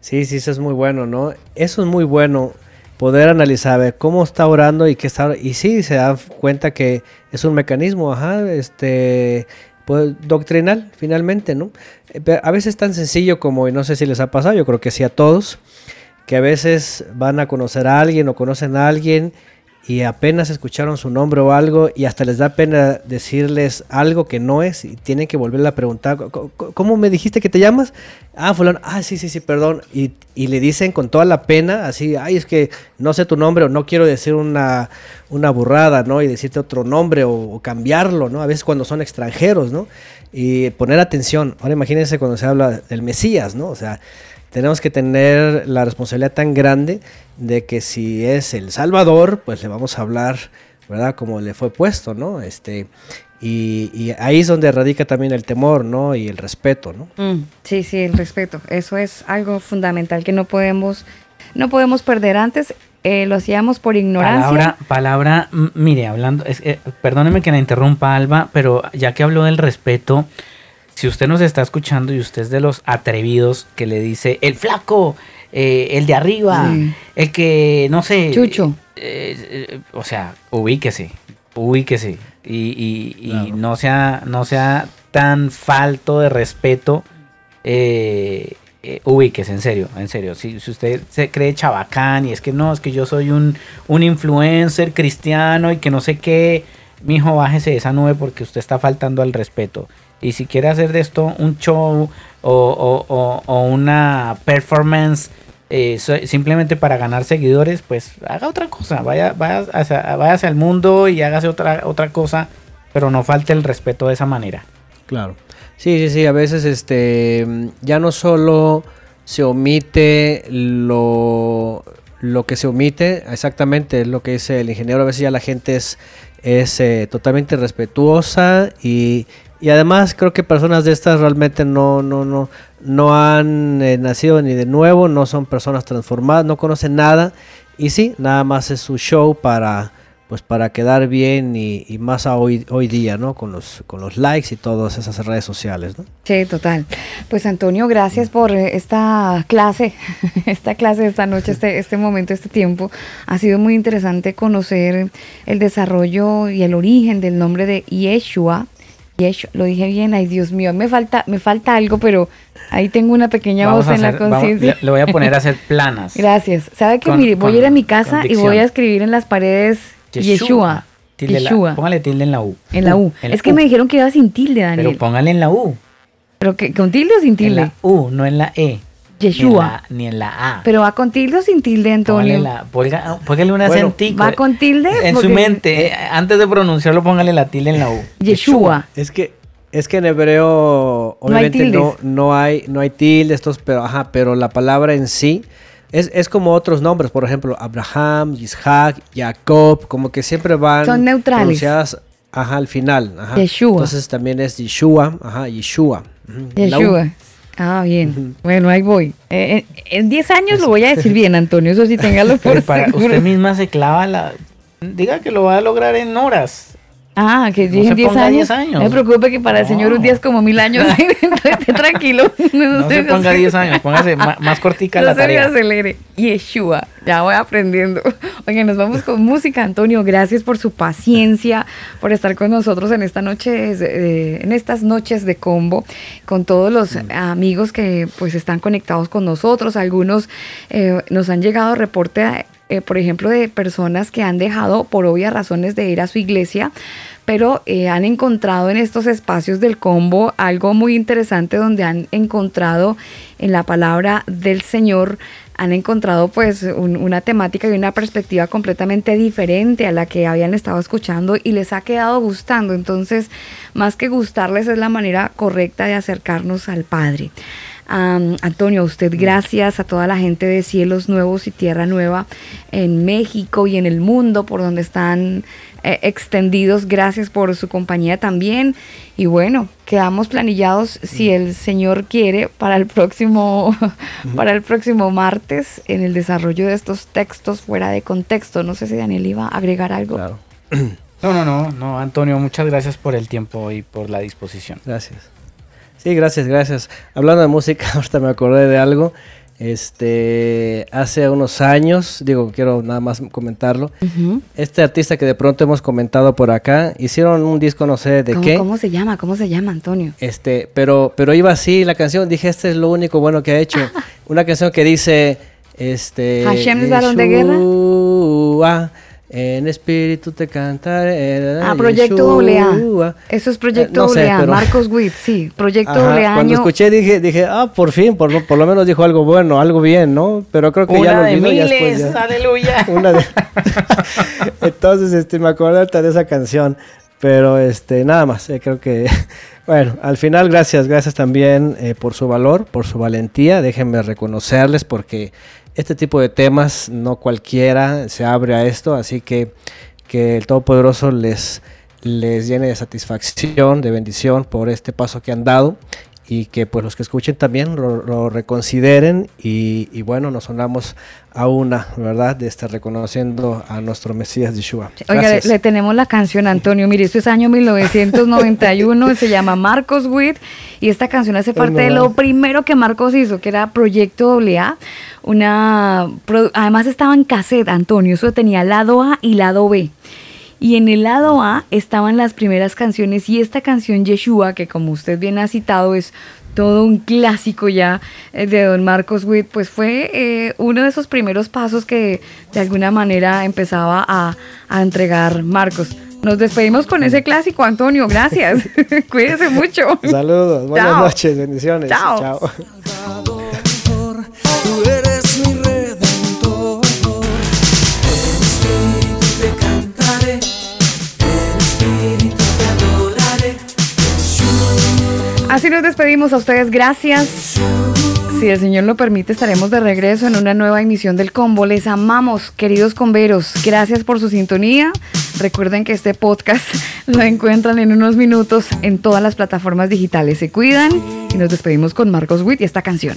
[SPEAKER 5] Sí, sí, eso es muy bueno, ¿no? Eso es muy bueno, poder analizar cómo está orando y qué está y sí se da cuenta que es un mecanismo, ajá, este pues doctrinal finalmente, ¿no? Eh, a veces es tan sencillo como y no sé si les ha pasado, yo creo que sí a todos, que a veces van a conocer a alguien o conocen a alguien y apenas escucharon su nombre o algo y hasta les da pena decirles algo que no es y tienen que volverle a preguntar, ¿cómo me dijiste que te llamas? Ah, fulano, ah, sí, sí, sí, perdón. Y, le dicen con toda la pena, así, ay, es que no sé tu nombre o no quiero decir una, una burrada, ¿no? Y decirte otro nombre o, cambiarlo, ¿no? A veces cuando son extranjeros, ¿no? Y poner atención. Ahora imagínense cuando se habla del Mesías, ¿no? O sea, tenemos que tener la responsabilidad tan grande de que si es el Salvador, pues le vamos a hablar, ¿verdad? Como le fue puesto, ¿no? Este, y, ahí es donde radica también el temor, ¿no? Y el respeto, ¿no?
[SPEAKER 1] Mm, sí, sí, el respeto. Eso es algo fundamental que no podemos, no podemos perder. Antes eh, lo hacíamos por ignorancia.
[SPEAKER 2] Palabra, palabra, mire, hablando, es, eh, perdóneme que la interrumpa, Alba, pero ya que habló del respeto, si usted nos está escuchando y usted es de los atrevidos que le dice el flaco, eh, el de arriba, el que, no sé.
[SPEAKER 1] Chucho.
[SPEAKER 2] Eh, eh, o sea, ubíquese, ubíquese. Y, y, no, sea, no sea tan falto de respeto. ubíquese, en serio, en serio. Si, si, usted se cree chabacán y es que no, es que yo soy un, un influencer cristiano y que no sé qué, mijo, bájese de esa nube porque usted está faltando al respeto. Y si quiere hacer de esto un show o, una performance eh, simplemente para ganar seguidores, pues haga otra cosa. Vaya, vaya, vaya hacia el mundo y hágase otra, otra cosa, pero no falte el respeto de esa manera.
[SPEAKER 5] Claro. Sí, sí, sí. A veces este ya no solo se omite lo, lo que se omite, exactamente lo que dice el ingeniero. A veces ya la gente es, es eh, totalmente respetuosa y, y además creo que personas de estas realmente no, no, no, no han eh, nacido ni de nuevo, no son personas transformadas, no conocen nada. Y sí, nada más es su show para, pues para quedar bien y, más a hoy, hoy día, ¿no? Con los, con los likes y todas esas redes sociales, ¿no?
[SPEAKER 1] Sí, total. Pues Antonio, gracias por eh, esta clase, esta clase esta noche, este, este momento, este tiempo. Ha sido muy interesante conocer el desarrollo y el origen del nombre de Yeshua Yeshua, lo dije bien, ay Dios mío, me falta, me falta algo, pero ahí tengo una pequeña voz en la conciencia.
[SPEAKER 2] Le voy a poner a hacer planas.
[SPEAKER 1] Gracias. ¿Sabe que mire, voy a ir a mi casa y voy a escribir en las paredes Yeshua.
[SPEAKER 2] Yeshua. póngale tilde en la U.
[SPEAKER 1] En la U. es que me dijeron que iba sin tilde, Daniel.
[SPEAKER 2] Pero póngale en la U.
[SPEAKER 1] ¿Pero que, con tilde o sin tilde?
[SPEAKER 2] En la U, no en la E.
[SPEAKER 1] Yeshua.
[SPEAKER 2] Ni en, la, A.
[SPEAKER 1] Pero va con tilde o sin tilde, Antonio.
[SPEAKER 2] Póngale, una bueno,
[SPEAKER 1] Va con tilde.
[SPEAKER 2] En su mente, eh, antes de pronunciarlo, póngale la tilde en la U.
[SPEAKER 1] Yeshua.
[SPEAKER 5] Es que es que en hebreo obviamente no, no, hay no hay tilde estos, pero ajá, pero la palabra en sí es, es, como otros nombres, por ejemplo, Abraham, Isaac, Jacob, como que siempre van
[SPEAKER 1] Son neutrales.
[SPEAKER 5] pronunciadas ajá, al final. Ajá.
[SPEAKER 1] Yeshua.
[SPEAKER 5] Entonces también es Yeshua, ajá, Yeshua.
[SPEAKER 1] Yeshua. Ah, bien. Bueno, ahí voy. Eh, eh, en 10 años lo voy a decir bien, Antonio, eso sí, téngalo por
[SPEAKER 2] para Usted misma se clava la... Diga que lo va a lograr en horas.
[SPEAKER 1] Ah, que no 10 años. años. No me preocupe que para el señor un día es como mil años. Esté tranquilo.
[SPEAKER 2] No, no se ponga 10 años, póngase más, cortica la tarea.
[SPEAKER 1] No se acelere. Yeshua, ya voy aprendiendo. Oye, nos vamos con música. Antonio, gracias por su paciencia, por estar con nosotros en esta noche, en estas noches de combo, con todos los amigos que pues están conectados con nosotros. Algunos eh, nos han llegado reporte eh, por ejemplo, de personas que han dejado por obvias razones de ir a su iglesia, pero eh, han encontrado en estos espacios del combo algo muy interesante donde han encontrado en la palabra del Señor han encontrado pues una temática y una perspectiva completamente diferente a la que habían estado escuchando y les ha quedado gustando. Entonces, más que gustarles es la manera correcta de acercarnos al Padre. Antonio, a usted gracias a toda la gente de Cielos Nuevos y Tierra Nueva en México y en el mundo por donde están eh, extendidos. Gracias por su compañía también. Y bueno, quedamos planillados si el Señor quiere para el próximo para el próximo martes en el desarrollo de estos textos fuera de contexto. No sé si Daniel iba a agregar algo.
[SPEAKER 5] Claro.
[SPEAKER 2] No, no, no, no, Antonio, muchas gracias por el tiempo y por la disposición.
[SPEAKER 5] Gracias. Sí, gracias, gracias. Hablando de música, ahorita me acordé de algo. Este, hace unos años, digo, quiero nada más comentarlo. Este artista que de pronto hemos comentado por acá, hicieron un disco, no sé de qué.
[SPEAKER 6] ¿Cómo se llama? ¿Cómo se llama, Antonio?
[SPEAKER 5] Este, pero, pero iba así la canción. Dije, este es lo único bueno que ha hecho. Una canción que dice, este.
[SPEAKER 6] Hashem es varón de guerra.
[SPEAKER 5] En espíritu te cantaré.
[SPEAKER 6] Ah, Proyecto AA. Eso es Proyecto eh, no Marcos Witt, sí. Proyecto AA.
[SPEAKER 5] Cuando escuché dije, dije, ah, por fin, por, por, lo menos dijo algo bueno, algo bien, ¿no? Pero creo que ya lo
[SPEAKER 2] de miles, aleluya. Una de...
[SPEAKER 5] Entonces, este, me acuerdo de esa canción. Pero este, nada más, eh, creo que, bueno, al final gracias, gracias también eh, por su valor, por su valentía, déjenme reconocerles porque este tipo de temas no cualquiera se abre a esto, así que que el Todopoderoso les, les llene de satisfacción, de bendición por este paso que han dado y que pues los que escuchen también lo, reconsideren y, bueno, nos sonamos a una, ¿verdad? De estar reconociendo a nuestro Mesías Yeshua.
[SPEAKER 6] Oiga, le, tenemos la canción, Antonio. Mire, esto es año 1991, se llama Marcos Witt y esta canción hace parte de lo primero que Marcos hizo, que era Proyecto AA. Una, además estaba en cassette, Antonio, eso tenía lado A y lado B. Y en el lado A estaban las primeras canciones y esta canción Yeshua, que como usted bien ha citado es todo un clásico ya eh, de Don Marcos Witt, pues fue eh, uno de esos primeros pasos que de alguna manera empezaba a, entregar Marcos. Nos despedimos con ese clásico, Antonio. Gracias. Cuídese mucho.
[SPEAKER 5] Saludos. Buenas noches. Bendiciones. Chao.
[SPEAKER 6] Así nos despedimos a ustedes, gracias. Si el Señor lo permite, estaremos de regreso en una nueva emisión del Combo. Les amamos, queridos comberos. Gracias por su sintonía. Recuerden que este podcast lo encuentran en unos minutos en todas las plataformas digitales. Se cuidan y nos despedimos con Marcos Witt y esta canción.